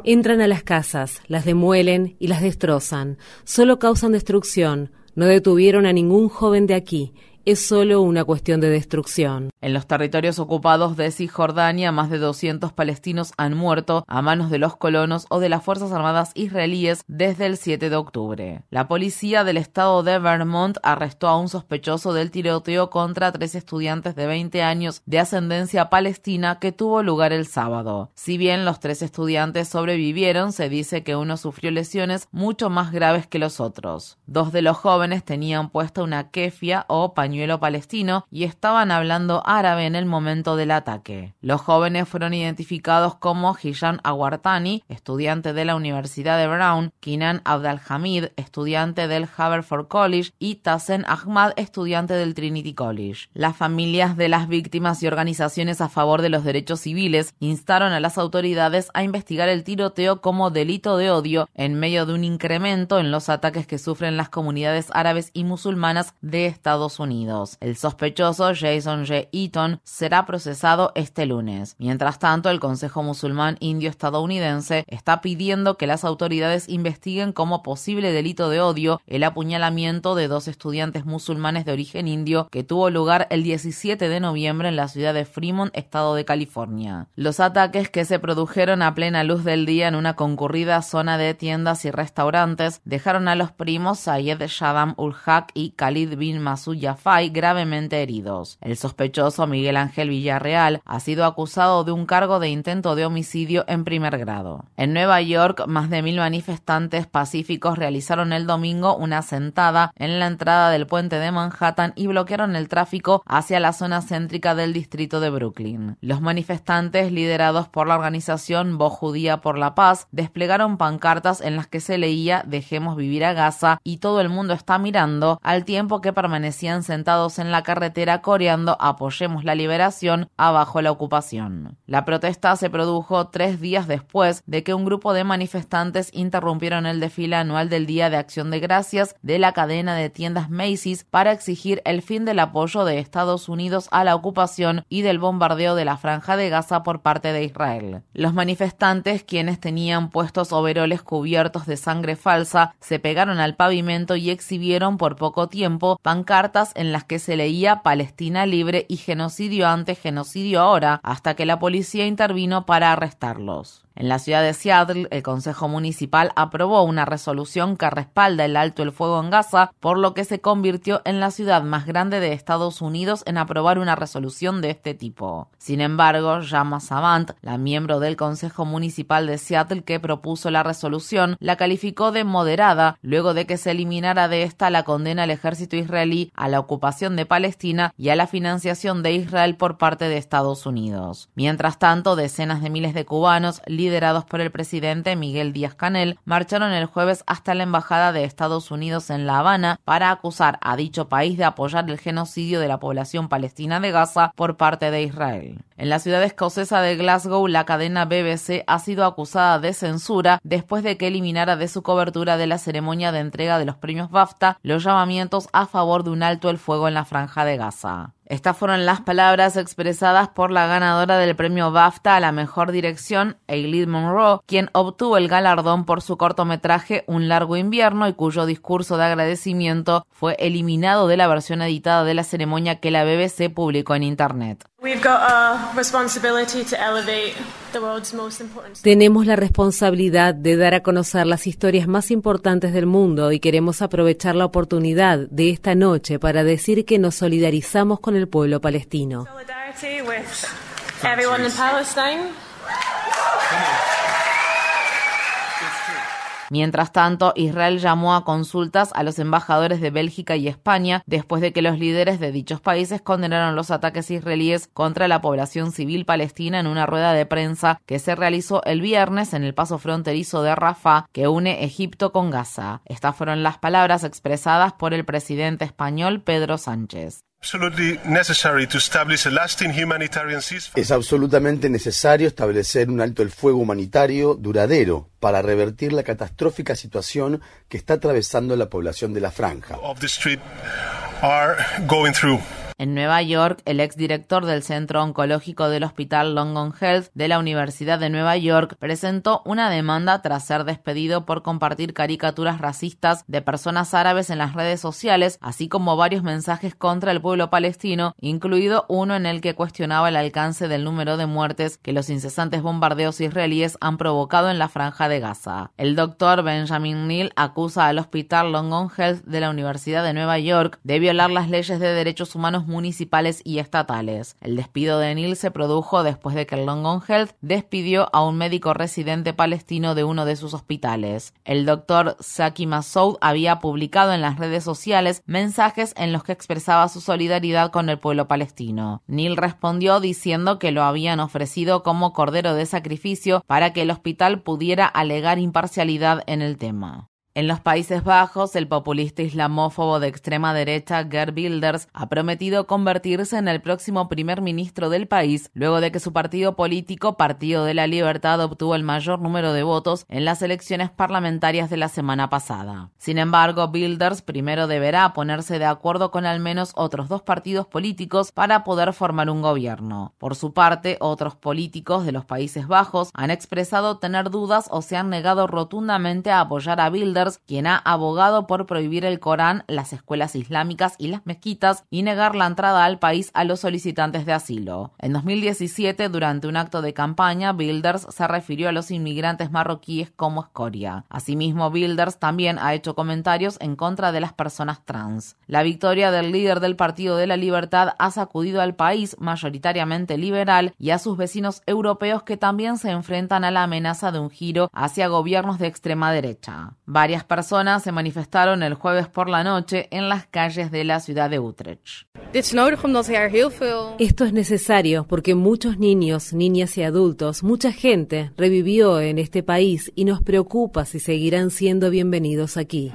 Entran a las casas, las demuelen y las destrozan. Solo causan destrucción. No detuvieron a ningún joven de aquí es solo una cuestión de destrucción. En los territorios ocupados de Cisjordania, más de 200 palestinos han muerto a manos de los colonos o de las Fuerzas Armadas israelíes desde el 7 de octubre. La policía del estado de Vermont arrestó a un sospechoso del tiroteo contra tres estudiantes de 20 años de ascendencia palestina que tuvo lugar el sábado. Si bien los tres estudiantes sobrevivieron, se dice que uno sufrió lesiones mucho más graves que los otros. Dos de los jóvenes tenían puesta una kefia o pañuelo pañuelo palestino y estaban hablando árabe en el momento del ataque. Los jóvenes fueron identificados como Hisham Awartani, estudiante de la Universidad de Brown, Kinan Abdalhamid, estudiante del Haverford College, y Tassen Ahmad, estudiante del Trinity College. Las familias de las víctimas y organizaciones a favor de los derechos civiles instaron a las autoridades a investigar el tiroteo como delito de odio en medio de un incremento en los ataques que sufren las comunidades árabes y musulmanas de Estados Unidos. El sospechoso Jason J. Eaton será procesado este lunes. Mientras tanto, el Consejo Musulmán Indio Estadounidense está pidiendo que las autoridades investiguen como posible delito de odio el apuñalamiento de dos estudiantes musulmanes de origen indio que tuvo lugar el 17 de noviembre en la ciudad de Fremont, estado de California. Los ataques que se produjeron a plena luz del día en una concurrida zona de tiendas y restaurantes dejaron a los primos Sayed Shadam ul Haq y Khalid bin Masud Gravemente heridos. El sospechoso Miguel Ángel Villarreal ha sido acusado de un cargo de intento de homicidio en primer grado. En Nueva York, más de mil manifestantes pacíficos realizaron el domingo una sentada en la entrada del puente de Manhattan y bloquearon el tráfico hacia la zona céntrica del distrito de Brooklyn. Los manifestantes, liderados por la organización Voz Judía por la Paz, desplegaron pancartas en las que se leía Dejemos vivir a Gaza y todo el mundo está mirando, al tiempo que permanecían sentados en la carretera coreando Apoyemos la liberación abajo la ocupación. La protesta se produjo tres días después de que un grupo de manifestantes interrumpieron el desfile anual del Día de Acción de Gracias de la cadena de tiendas Macy's para exigir el fin del apoyo de Estados Unidos a la ocupación y del bombardeo de la franja de Gaza por parte de Israel. Los manifestantes, quienes tenían puestos overoles cubiertos de sangre falsa, se pegaron al pavimento y exhibieron por poco tiempo pancartas en las que se leía Palestina libre y genocidio antes, genocidio ahora, hasta que la policía intervino para arrestarlos. En la ciudad de Seattle, el Consejo Municipal aprobó una resolución que respalda el alto el fuego en Gaza, por lo que se convirtió en la ciudad más grande de Estados Unidos en aprobar una resolución de este tipo. Sin embargo, Yama Savant, la miembro del Consejo Municipal de Seattle que propuso la resolución, la calificó de moderada luego de que se eliminara de esta la condena al ejército israelí a la ocupación de Palestina y a la financiación de Israel por parte de Estados Unidos. Mientras tanto, decenas de miles de cubanos, liderados por el presidente Miguel Díaz Canel, marcharon el jueves hasta la Embajada de Estados Unidos en La Habana para acusar a dicho país de apoyar el genocidio de la población palestina de Gaza por parte de Israel. En la ciudad escocesa de Glasgow, la cadena BBC ha sido acusada de censura después de que eliminara de su cobertura de la ceremonia de entrega de los premios BAFTA los llamamientos a favor de un alto el fuego en la franja de Gaza. Estas fueron las palabras expresadas por la ganadora del premio BAFTA a la mejor dirección, Eileen Monroe, quien obtuvo el galardón por su cortometraje Un largo invierno y cuyo discurso de agradecimiento fue eliminado de la versión editada de la ceremonia que la BBC publicó en Internet. Tenemos la responsabilidad de dar a conocer las historias más importantes del mundo y queremos aprovechar la oportunidad de esta noche para decir que nos solidarizamos con el pueblo palestino. Mientras tanto, Israel llamó a consultas a los embajadores de Bélgica y España después de que los líderes de dichos países condenaron los ataques israelíes contra la población civil palestina en una rueda de prensa que se realizó el viernes en el paso fronterizo de Rafah que une Egipto con Gaza. Estas fueron las palabras expresadas por el presidente español Pedro Sánchez. Es absolutamente necesario establecer un alto el fuego humanitario duradero para revertir la catastrófica situación que está atravesando la población de la franja. En Nueva York, el exdirector del Centro Oncológico del Hospital Long Health de la Universidad de Nueva York presentó una demanda tras ser despedido por compartir caricaturas racistas de personas árabes en las redes sociales, así como varios mensajes contra el pueblo palestino, incluido uno en el que cuestionaba el alcance del número de muertes que los incesantes bombardeos israelíes han provocado en la franja de Gaza. El doctor Benjamin Neal acusa al Hospital Long Health de la Universidad de Nueva York de violar las leyes de derechos humanos municipales y estatales. El despido de Neil se produjo después de que el Health despidió a un médico residente palestino de uno de sus hospitales. El doctor Saki Masoud había publicado en las redes sociales mensajes en los que expresaba su solidaridad con el pueblo palestino. Neil respondió diciendo que lo habían ofrecido como cordero de sacrificio para que el hospital pudiera alegar imparcialidad en el tema. En los Países Bajos, el populista islamófobo de extrema derecha Gerd Wilders ha prometido convertirse en el próximo primer ministro del país luego de que su partido político, Partido de la Libertad, obtuvo el mayor número de votos en las elecciones parlamentarias de la semana pasada. Sin embargo, Wilders primero deberá ponerse de acuerdo con al menos otros dos partidos políticos para poder formar un gobierno. Por su parte, otros políticos de los Países Bajos han expresado tener dudas o se han negado rotundamente a apoyar a Wilders quien ha abogado por prohibir el Corán, las escuelas islámicas y las mezquitas y negar la entrada al país a los solicitantes de asilo. En 2017, durante un acto de campaña, Bilders se refirió a los inmigrantes marroquíes como escoria. Asimismo, Bilders también ha hecho comentarios en contra de las personas trans. La victoria del líder del Partido de la Libertad ha sacudido al país, mayoritariamente liberal, y a sus vecinos europeos que también se enfrentan a la amenaza de un giro hacia gobiernos de extrema derecha. Personas se manifestaron el jueves por la noche en las calles de la ciudad de Utrecht. Esto es necesario porque muchos niños, niñas y adultos, mucha gente revivió en este país y nos preocupa si seguirán siendo bienvenidos aquí.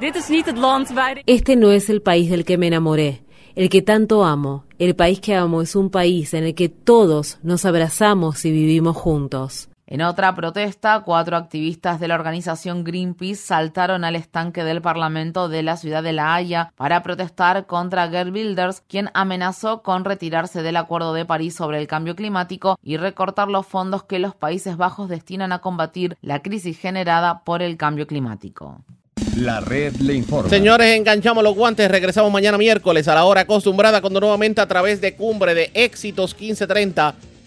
Este no es el país del que me enamoré, el que tanto amo. El país que amo es un país en el que todos nos abrazamos y vivimos juntos. En otra protesta, cuatro activistas de la organización Greenpeace saltaron al estanque del Parlamento de la ciudad de La Haya para protestar contra Gerd Wilders, quien amenazó con retirarse del Acuerdo de París sobre el cambio climático y recortar los fondos que los Países Bajos destinan a combatir la crisis generada por el cambio climático. La red le informa. Señores, enganchamos los guantes. Regresamos mañana miércoles a la hora acostumbrada, cuando nuevamente a través de Cumbre de Éxitos 1530